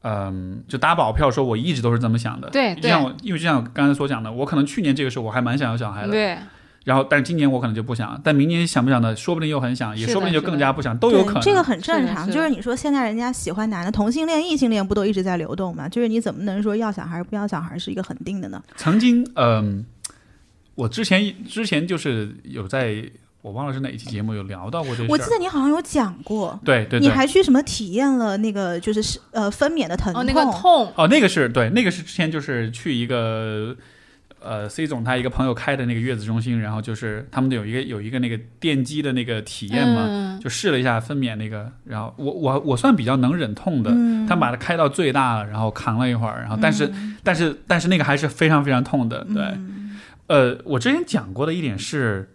嗯，就打保票说，我一直都是这么想的。对就像我，因为就像我刚才所讲的，我可能去年这个时候我还蛮想要小孩的，对，然后但是今年我可能就不想，但明年想不想的，说不定又很想，也说不定就更加不想，都有可能。这个很正常。就是你说现在人家喜欢男的，同性恋、异性恋不都一直在流动吗？就是你怎么能说要小孩不要小孩是一个恒定的呢？曾经，嗯、我之前之前就是有在，我忘了是哪一期节目有聊到过这事儿。我记得你好像有讲过，对对对，你还去什么体验了那个就是是呃分娩的疼痛？哦，那个痛，哦，那个是对，那个是之前就是去一个呃 C 总他一个朋友开的那个月子中心，然后就是他们有一个有一个那个电击的那个体验嘛，嗯，就试了一下分娩那个，然后我我我算比较能忍痛的，嗯，他把它开到最大了，然后扛了一会儿，然后但是、嗯。但是但是那个还是非常非常痛的，对。嗯。呃，我之前讲过的一点是，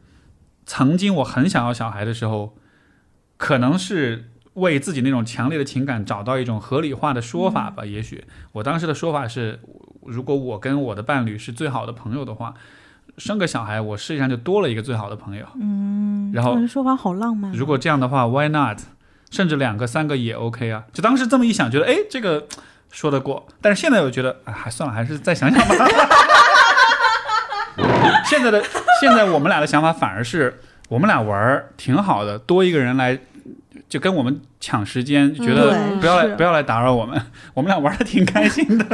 曾经我很想要小孩的时候，可能是为自己那种强烈的情感找到一种合理化的说法吧。也许我当时的说法是，如果我跟我的伴侣是最好的朋友的话，生个小孩，我世界上就多了一个最好的朋友。嗯，然后这说法好浪漫啊。如果这样的话，Why not？甚至两个、三个也 OK 啊。就当时这么一想，觉得哎，这个说得过。但是现在我觉得，哎，还算了，还是再想想吧。现在的现在我们俩的想法反而是，我们俩玩儿挺好的，多一个人来就跟我们抢时间，觉得对不要来是不要来打扰我们，我们俩玩的挺开心的。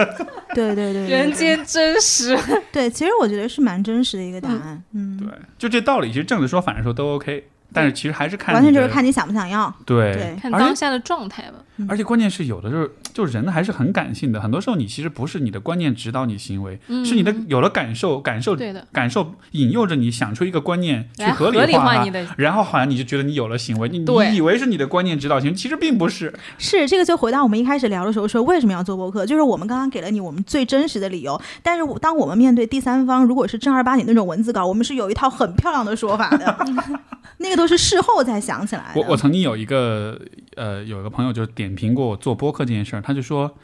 对 对对，对人间真实。对，其实我觉得是蛮真实的一个答案。嗯，对，就这道理，其实正着说反着说都 OK，但是其实还是看完全就是看你想不想要。对对看而且当下的状态吧。而且关键是有的时候，就人还是很感性的，很多时候你其实不是你的观念指导你行为，嗯。是你的有了感受，感受对的，感受引诱着你想出一个观念去合理化它理化你的然后好像你就觉得你有了行为，你你以为是你的观念指导行为，其实并不是。是这个，就回到我们一开始聊的时候说为什么要做播客，就是我们刚刚给了你我们最真实的理由，但是当我们面对第三方，如果是正儿八经那种文字稿，我们是有一套很漂亮的说法的，那个都是事后才想起来的。我我曾经有一个呃有一个朋友就点评过我做播客这件事儿，他就说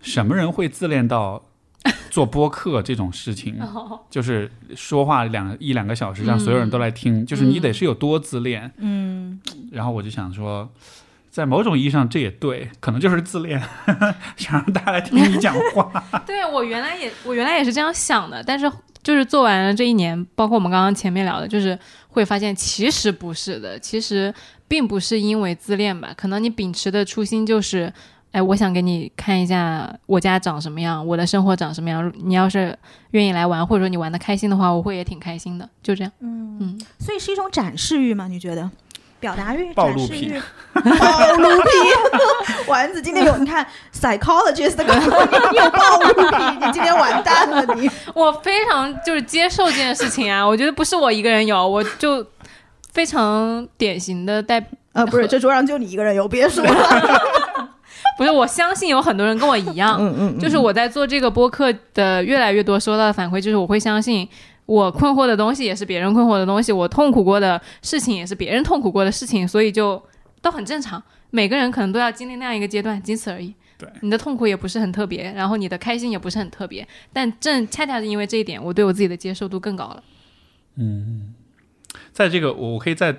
什么人会自恋到 做播客这种事情，哦就是说话两一两个小时让所有人都来听，就是你得是有多自恋。嗯，然后我就想说。在某种意义上，这也对，可能就是自恋，想让大家来听你讲话。对我原来也我原来也是这样想的，但是就是做完了这一年，包括我们刚刚前面聊的，就是会发现其实不是的，其实并不是因为自恋吧，可能你秉持的初心就是。哎，我想给你看一下我家长什么样，我的生活长什么样。你要是愿意来玩，或者说你玩的开心的话，我会也挺开心的。就这样，嗯嗯，所以是一种展示欲吗？你觉得？表达欲、暴露癖展示欲、暴露癖。丸子今天有你看 psychologist 告诉你你有暴露癖，你今天完蛋了你。我非常就是接受这件事情啊，我觉得不是我一个人有，我就非常典型的代呃，不是，这桌上就你一个人有，别说了。不是，我相信有很多人跟我一样，嗯嗯就是我在做这个播客的越来越多收到的反馈，就是我会相信我困惑的东西也是别人困惑的东西，我痛苦过的事情也是别人痛苦过的事情，所以就都很正常。每个人可能都要经历那样一个阶段，仅此而已。对，你的痛苦也不是很特别，然后你的开心也不是很特别，但正恰恰是因为这一点，我对我自己的接受度更高了。在这个，我可以在，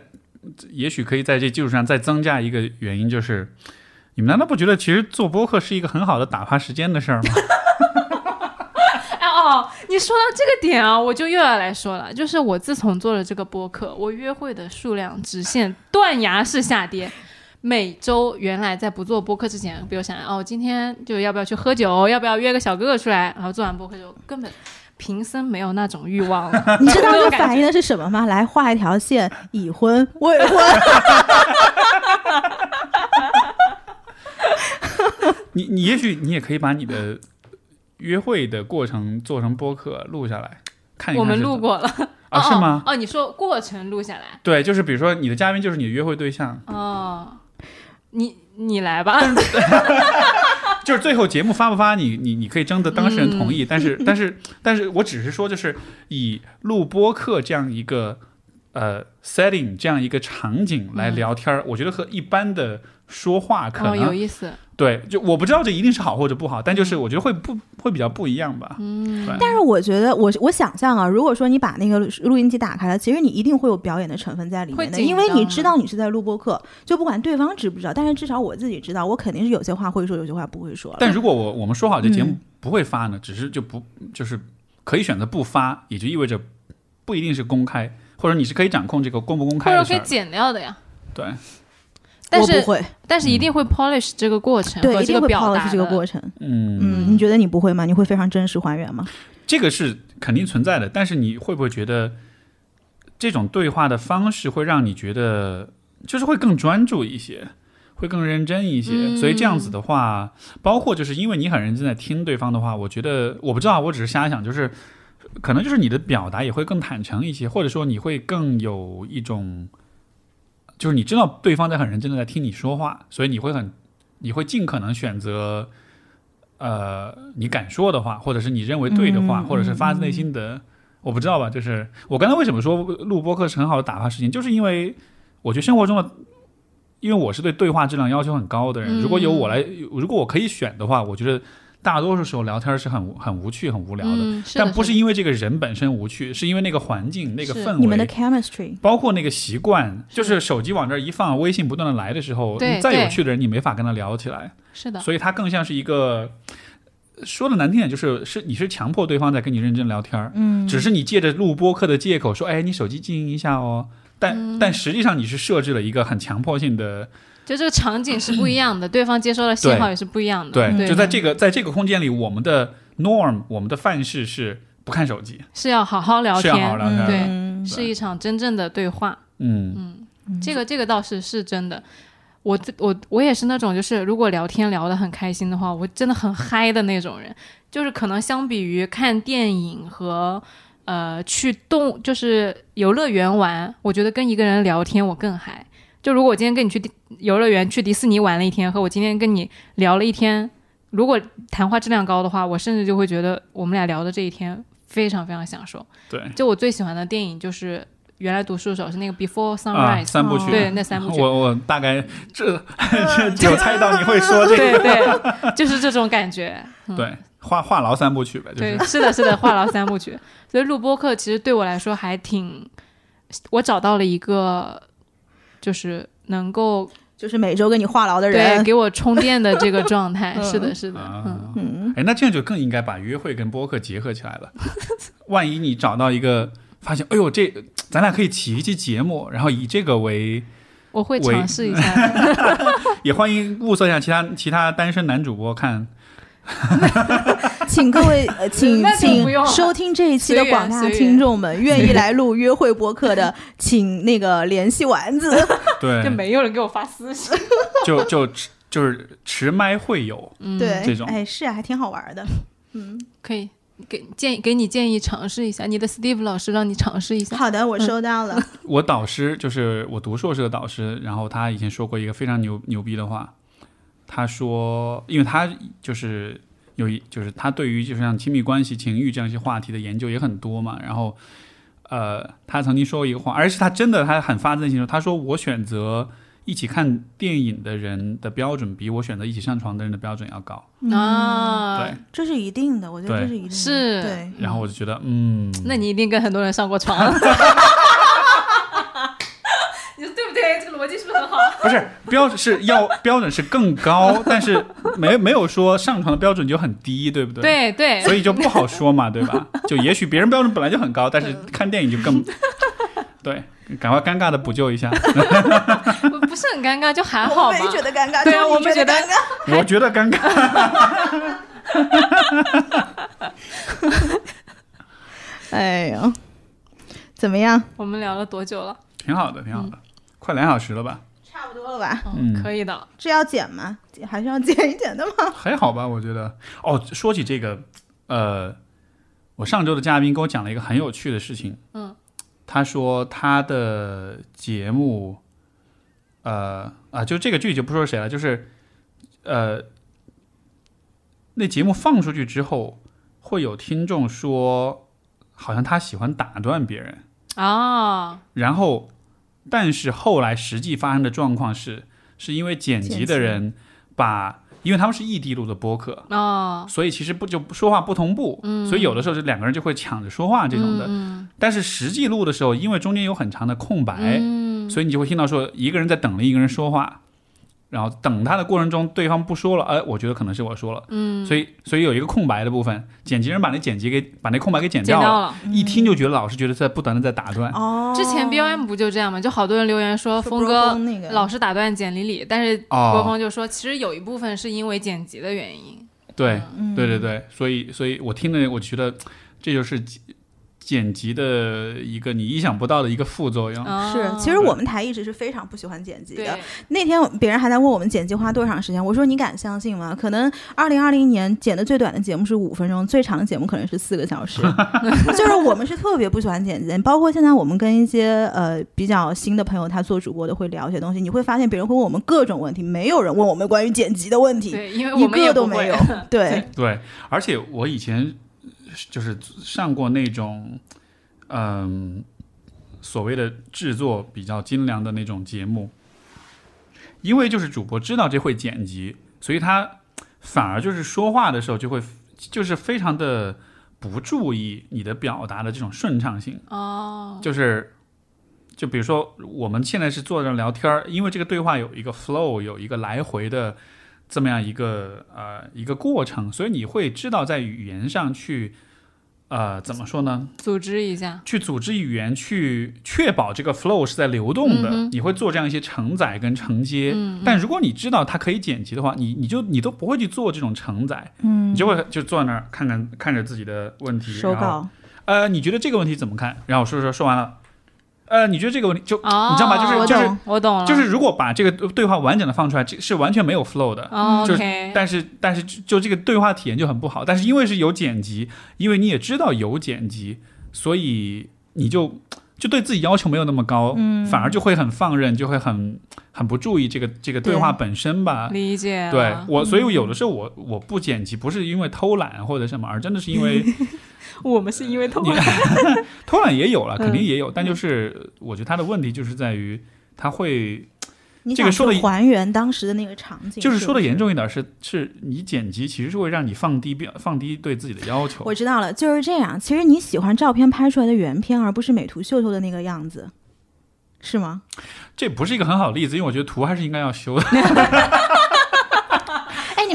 也许可以在这基础上再增加一个原因，就是你们难道不觉得其实做播客是一个很好的打发时间的事儿吗？哎哦，你说到这个点啊，我就又要来说了，就是我自从做了这个播客，我约会的数量直线断崖式下跌。每周原来在不做播客之前，比如想哦，今天就要不要去喝酒，要不要约个小哥哥出来，然后做完播客就根本平生没有那种欲望了。你知道这反映的是什么吗？来画一条线，已婚、未婚。你你也许你也可以把你的约会的过程做成播客录下来，看一看我们录过了啊？哦是吗？哦，你说过程录下来对，就是比如说你的嘉宾就是你的约会对象，哦，你你来吧。就是最后节目发不发你你你可以征得当事人同意，嗯。但是但是但是我只是说就是以录播课这样一个呃 setting 这样一个场景来聊天儿，我觉得和一般的说话可能哦，有、意思。对，就我不知道这一定是好或者不好，但就是我觉得会不会比较不一样吧。嗯，但是我觉得，我我想象啊，如果说你把那个录音机打开了，其实你一定会有表演的成分在里面的，因为你知道你是在录播课，就不管对方知不知道，但是至少我自己知道，我肯定是有些话会说，有些话不会说。但如果我我们说好这节目嗯不会发呢，只是就不就是可以选择不发，也就意味着不一定是公开，或者你是可以掌控这个公不公开或者可以。剪掉的呀。对，但是我不会，但是一定会 polish 这个过程对，和这一定会个表达 polish 这个过程。嗯嗯，你觉得你不会吗？你会非常真实还原吗？这个是肯定存在的，但是你会不会觉得这种对话的方式会让你觉得就是会更专注一些，会更认真一些？嗯所以这样子的话，包括就是因为你很认真在听对方的话，我觉得我不知道，我只是瞎想，就是可能就是你的表达也会更坦诚一些，或者说你会更有一种，就是你知道对方在很认真的在听你说话，所以你会很你会尽可能选择。呃，你敢说的话，或者是你认为对的话，嗯或者是发自内心的，我不知道吧。就是我刚才为什么说录播课是很好的打发时间，就是因为我觉得生活中的因为我是对对话质量要求很高的人，嗯如果由我来，如果我可以选的话，我觉得大多数时候聊天是很无很无趣、很无聊的。嗯，的但不是因为这个人本身无趣，是因为那个环境、那个氛围，你们的 chemistry，包括那个习惯，就是手机往这儿一放，微信不断的来的时候，你再有趣的人，你没法跟他聊起来，是的，所以它更像是一个。说的难听点，就是是你是强迫对方在跟你认真聊天儿，嗯，只是你借着录播客的借口说，哎，你手机静音一下哦，但、嗯。但实际上你是设置了一个很强迫性的，就这个场景是不一样的，对方接收的信号也是不一样的。对，对，就在这个在这个空间里，我们的 norm，我们的范式是不看手机，是要好好聊是要好好天，聊天，对嗯是一场真正的对话。嗯这个这个倒是是真的。我我我也是那种，就是如果聊天聊得很开心的话，我真的很嗨的那种人。就是可能相比于看电影和呃去动，就是游乐园玩，我觉得跟一个人聊天我更嗨。就如果我今天跟你去迪游乐园去迪士尼玩了一天，和我今天跟你聊了一天，如果谈话质量高的话，我甚至就会觉得我们俩聊的这一天非常非常享受。对就我最喜欢的电影就是原来读书的时候是那个 Before 啊，Sunrise，、三部曲，哦对那三部曲。我我大概这 这有猜到你会说这个，对对，就是这种感觉。对，话话痨三部曲呗，就是对，是的，是的，话痨三部曲。所以录播课其实对我来说还挺，我找到了一个就是能够就是每周跟你话痨的人对人，给我充电的这个状态。嗯是的，是的，嗯，哎，那这样就更应该把约会跟播客结合起来了。万一你找到一个，发现，哎呦，这咱俩可以起一期节目，然后以这个为，我会尝试一下。也欢迎物色一下其他其他单身男主播看。请各位呃，请 请收听这一期的广大听众们，愿意来录约会播客的，请那个联系丸子。对就，没有人给我发私信。就就就是持麦会友，嗯，对，这种哎，是啊，还挺好玩的。嗯，可以给建议给你建议尝试一下，你的 Steve 老师让你尝试一下。好的，我收到了。我导师就是我读硕士的导师，然后他以前说过一个非常牛牛逼的话，他说，因为他就是有一就是他对于就是像亲密关系、情欲这样一些话题的研究也很多嘛，然后呃，他曾经说过一个话，而且他真的他很发自内心说，他说我选择一起看电影的人的标准比我选择一起上床的人的标准要高，啊，对，这是一定的，我觉得这是一定的。是。对，然后我就觉得嗯，那你一定跟很多人上过床。这个逻辑是不是很好？不是标准是要标准是更高，但是没没有说上床的标准就很低，对不对？对对，所以就不好说嘛，对吧？就也许别人标准本来就很高，但是看电影就更 对，赶快尴尬的补救一下。不不是很尴尬，就还好吧我们。没觉得尴尬，对啊我们觉得尴尬。我觉得尴尬。哎呀，怎么样？我们聊了多久了？挺好的，挺好的，快两小时了吧？差不多了吧？嗯可以的。这要剪吗？还是要剪一剪的吗？还好吧，我觉得。哦，说起这个，呃，我上周的嘉宾跟我讲了一个很有趣的事情。嗯，他说他的节目，呃啊，就这个剧就不说是谁了，就是呃，那节目放出去之后，会有听众说，好像他喜欢打断别人，啊，然后，但是后来实际发生的状况是，是因为剪辑的人把，因为他们是异地录的播客，哦，所以其实不就说话不同步，所以有的时候是两个人就会抢着说话这种的。嗯但是实际录的时候，因为中间有很长的空白，嗯。所以你就会听到说一个人在等另一个人说话，然后等他的过程中，对方不说了，哎，我觉得可能是我说了，嗯，所以所以有一个空白的部分，剪辑人把那剪辑给把那空白给剪掉了，掉了。一听就觉得老是觉得在不断的在打断。哦，之前 B O M 不就这样吗？就好多人留言说峰哥那个老是打断简里里，但是哦国峰就说其实有一部分是因为剪辑的原因。对，嗯对对对，所以所以我听的，我觉得这就是剪剪辑的一个你意想不到的一个副作用。啊是，其实我们台一直是非常不喜欢剪辑的。那天别人还在问我们剪辑花多长时间，我说你敢相信吗？可能二零二零年剪的最短的节目是五分钟，最长的节目可能是四个小时。就是我们是特别不喜欢剪辑，包括现在我们跟一些呃比较新的朋友，他做主播的会聊一些东西，你会发现别人会问我们各种问题，没有人问我们关于剪辑的问题，对，因为一我们也不会个都没有。对，对，而且我以前就是上过那种，嗯，所谓的制作比较精良的那种节目，因为就是主播知道这会剪辑，所以他反而就是说话的时候就会就是非常的不注意你的表达的这种顺畅性。哦，就是，就比如说我们现在是坐着聊天儿，因为这个对话有一个 flow，有一个来回的这么样一个呃一个过程，所以你会知道在语言上去呃怎么说呢？组织一下，去组织语言，去确保这个 flow 是在流动的，嗯你会做这样一些承载跟承接。嗯，但如果你知道它可以剪辑的话，你你就你都不会去做这种承载，嗯你就会就坐在那儿看看看着自己的问题，手然后稿，呃，你觉得这个问题怎么看？然后说说说完了，呃，你觉得这个问题就、哦，你知道吗？就是我就是我懂了，就是，如果把这个对话完整的放出来，这是完全没有 flow 的。哦就是 OK，但是但是就就这个对话体验就很不好。但是因为是有剪辑，因为你也知道有剪辑，所以你就就对自己要求没有那么高，嗯。反而就会很放任，就会很很不注意这个这个对话本身吧。理解了，对我，所以我有的时候我我不剪辑，不是因为偷懒或者什么，而真的是因为 我们是因为偷懒。偷懒也有了，肯定也嗯有，但就是我觉得他的问题就是在于他会，这个说的还原当时的那个场景，就是说的严重一点是，是你剪辑其实是会让你放低标放低对自己的要求我。知道了，就是这样。其实你喜欢照片拍出来的原片，而不是美图秀秀的那个样子，是吗？这不是一个很好的例子，因为我觉得图还是应该要修的。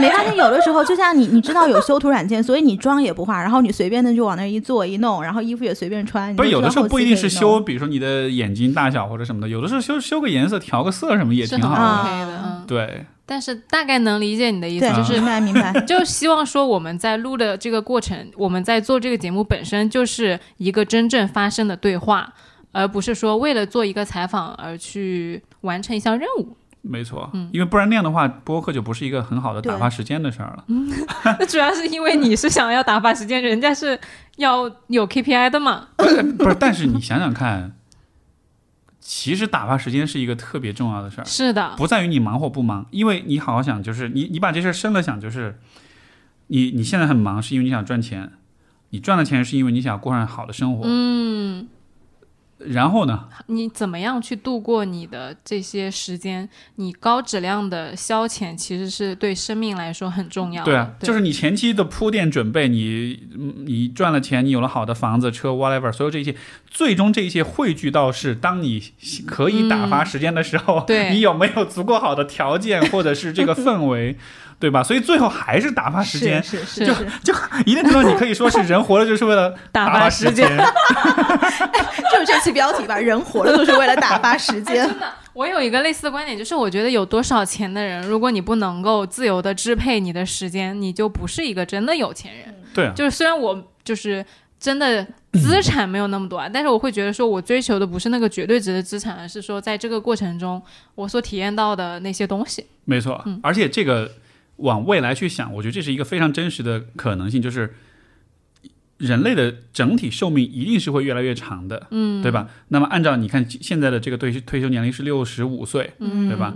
没发现有的时候，就像你，你知道有修图软件，所以你妆也不化，然后你随便的就往那儿一坐一弄，然后衣服也随便穿。不是有的时候不一定是修，比如说你的眼睛大小或者什么的，有的时候修修个颜色、调个色什么也挺好的。啊 OK 的，嗯，对，但是大概能理解你的意思，就是明白明白。就希望说我们在录的这个过程，我们在做这个节目本身就是一个真正发生的对话，而不是说为了做一个采访而去完成一项任务。没错，嗯因为不然那样的话，播客就不是一个很好的打发时间的事儿了。那主要是因为你是想要打发时间，人家是要有 KPI 的嘛。不是，但是你想想看，其实打发时间是一个特别重要的事儿。是的，不在于你忙或不忙，因为你好好想，就是你你把这事儿深了想，就是你你现在很忙，是因为你想赚钱，你赚了钱是因为你想过上好的生活，嗯，然后呢，你怎么样去度过你的这些时间？你高质量的消遣其实是对生命来说很重要的。对啊，就是你前期的铺垫准备，你嗯你赚了钱，你有了好的房子、车，whatever，所有这些，最终这一切汇聚到是当你可以打发时间的时候，对 你有没有足够好的条件或者是这个氛围，对吧？所以最后还是打发时间。是是是是，一定程度，你可以说是人活了就是为了 打发发时间间。就是这期标题吧，人活了就是为了打发时间。真的，我有一个类似的观点，就是我觉得有多少钱的人，如果你不能够自由的支配你的时间，你就不是一个真的有钱人。对啊，就是虽然我就是真的资产没有那么多啊，但是我会觉得说我追求的不是那个绝对值的资产，而是说在这个过程中我所体验到的那些东西。没错，嗯而且这个往未来去想，我觉得这是一个非常真实的可能性，就是人类的整体寿命一定是会越来越长的，嗯，对吧？那么按照你看现在的这个退退休年龄是六十五岁，嗯，对吧？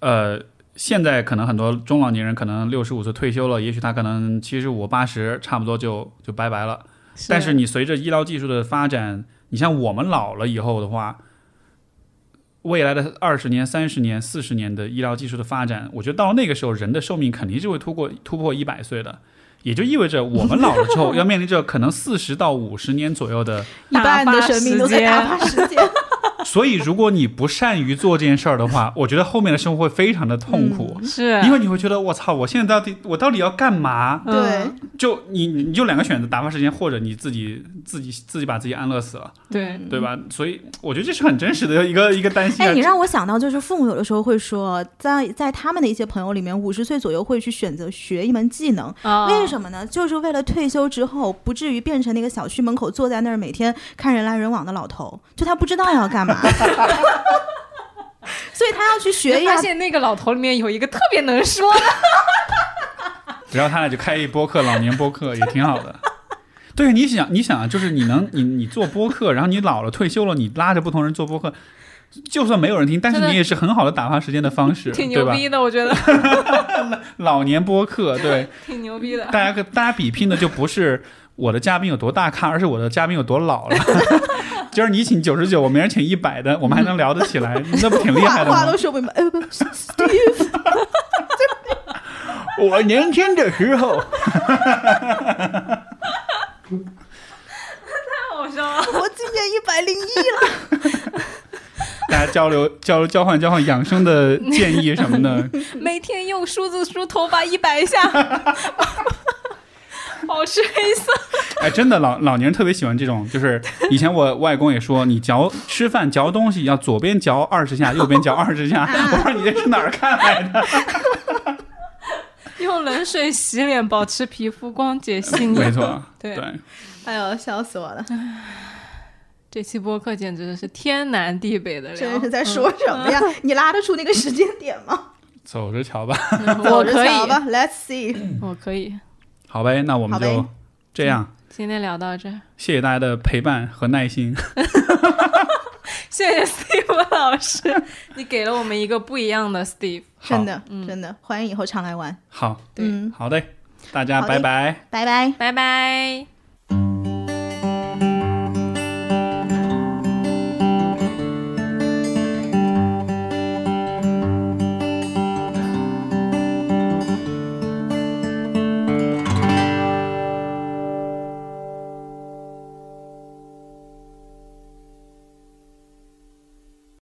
呃，现在可能很多中老年人可能六十五岁退休了，也许他可能七十五、八十，差不多就就拜拜了。但是你随着医疗技术的发展，你像我们老了以后的话，未来的二十年、三十年、四十年的医疗技术的发展，我觉得到那个时候，人的寿命肯定是会突破突破一百岁的。也就意味着我们老了之后，要面临着可能四十到五十年左右的。一半的生命都在打发时间。所以，如果你不善于做这件事儿的话，我觉得后面的生活会非常的痛苦。是因为你会觉得我操，我现在到底我到底要干嘛？嗯对，就你你就两个选择，打发时间，或者你自己自己自己把自己安乐死了，对对吧？所以我觉得这是很真实的一个一个担心、啊。哎，你让我想到，就是父母有的时候会说，在在他们的一些朋友里面，五十岁左右会去选择学一门技能，啊，为什么呢？就是为了退休之后不至于变成那个小区门口坐在那儿每天看人来人往的老头，就他不知道要干嘛，所以他要去学一下。发现那个老头里面有一个特别能说的，然后他俩就开一播客，老年播客也挺好的。对，你想，你想啊，就是你能，你你做播客，然后你老了退休了，你拉着不同人做播客，就算没有人听，但是你也是很好的打发时间的方式，挺对吧？牛逼的，我觉得 老年播客，对，挺牛逼的。大家跟大家比拼的就不是我的嘉宾有多大咖，而是我的嘉宾有多老了。今儿你请九十九，我明儿请一百的，我们还能聊得起来，那不挺厉害的吗话话都？说不明白。哎不，Steve，我年轻的时候，太好笑了。我今年一百零一了。大家交流交流交换交换养生的建议什么的。每天用梳子梳头发一百下，保持黑色。哎，真的老老年人特别喜欢这种，就是以前我外公也说，你嚼吃饭嚼东西要左边嚼二十下，右边嚼二十下。我说你这是哪儿看来的？用冷水洗脸，保持皮肤光洁细腻。没错，对对，哎呦，笑死我了！这期播客简直是天南地北的聊。这是在说什么呀？你拉得出那个时间点吗？走着瞧吧。嗯我走着可以，瞧吧，Let's see。我可以。好呗，那我们就这样。今天聊到这儿，谢谢大家的陪伴和耐心。谢谢 Steve 老师，你给了我们一个不一样的 Steve。真的，真的，欢迎以后常来玩。好，嗯，好的，大家拜拜。拜拜。拜拜。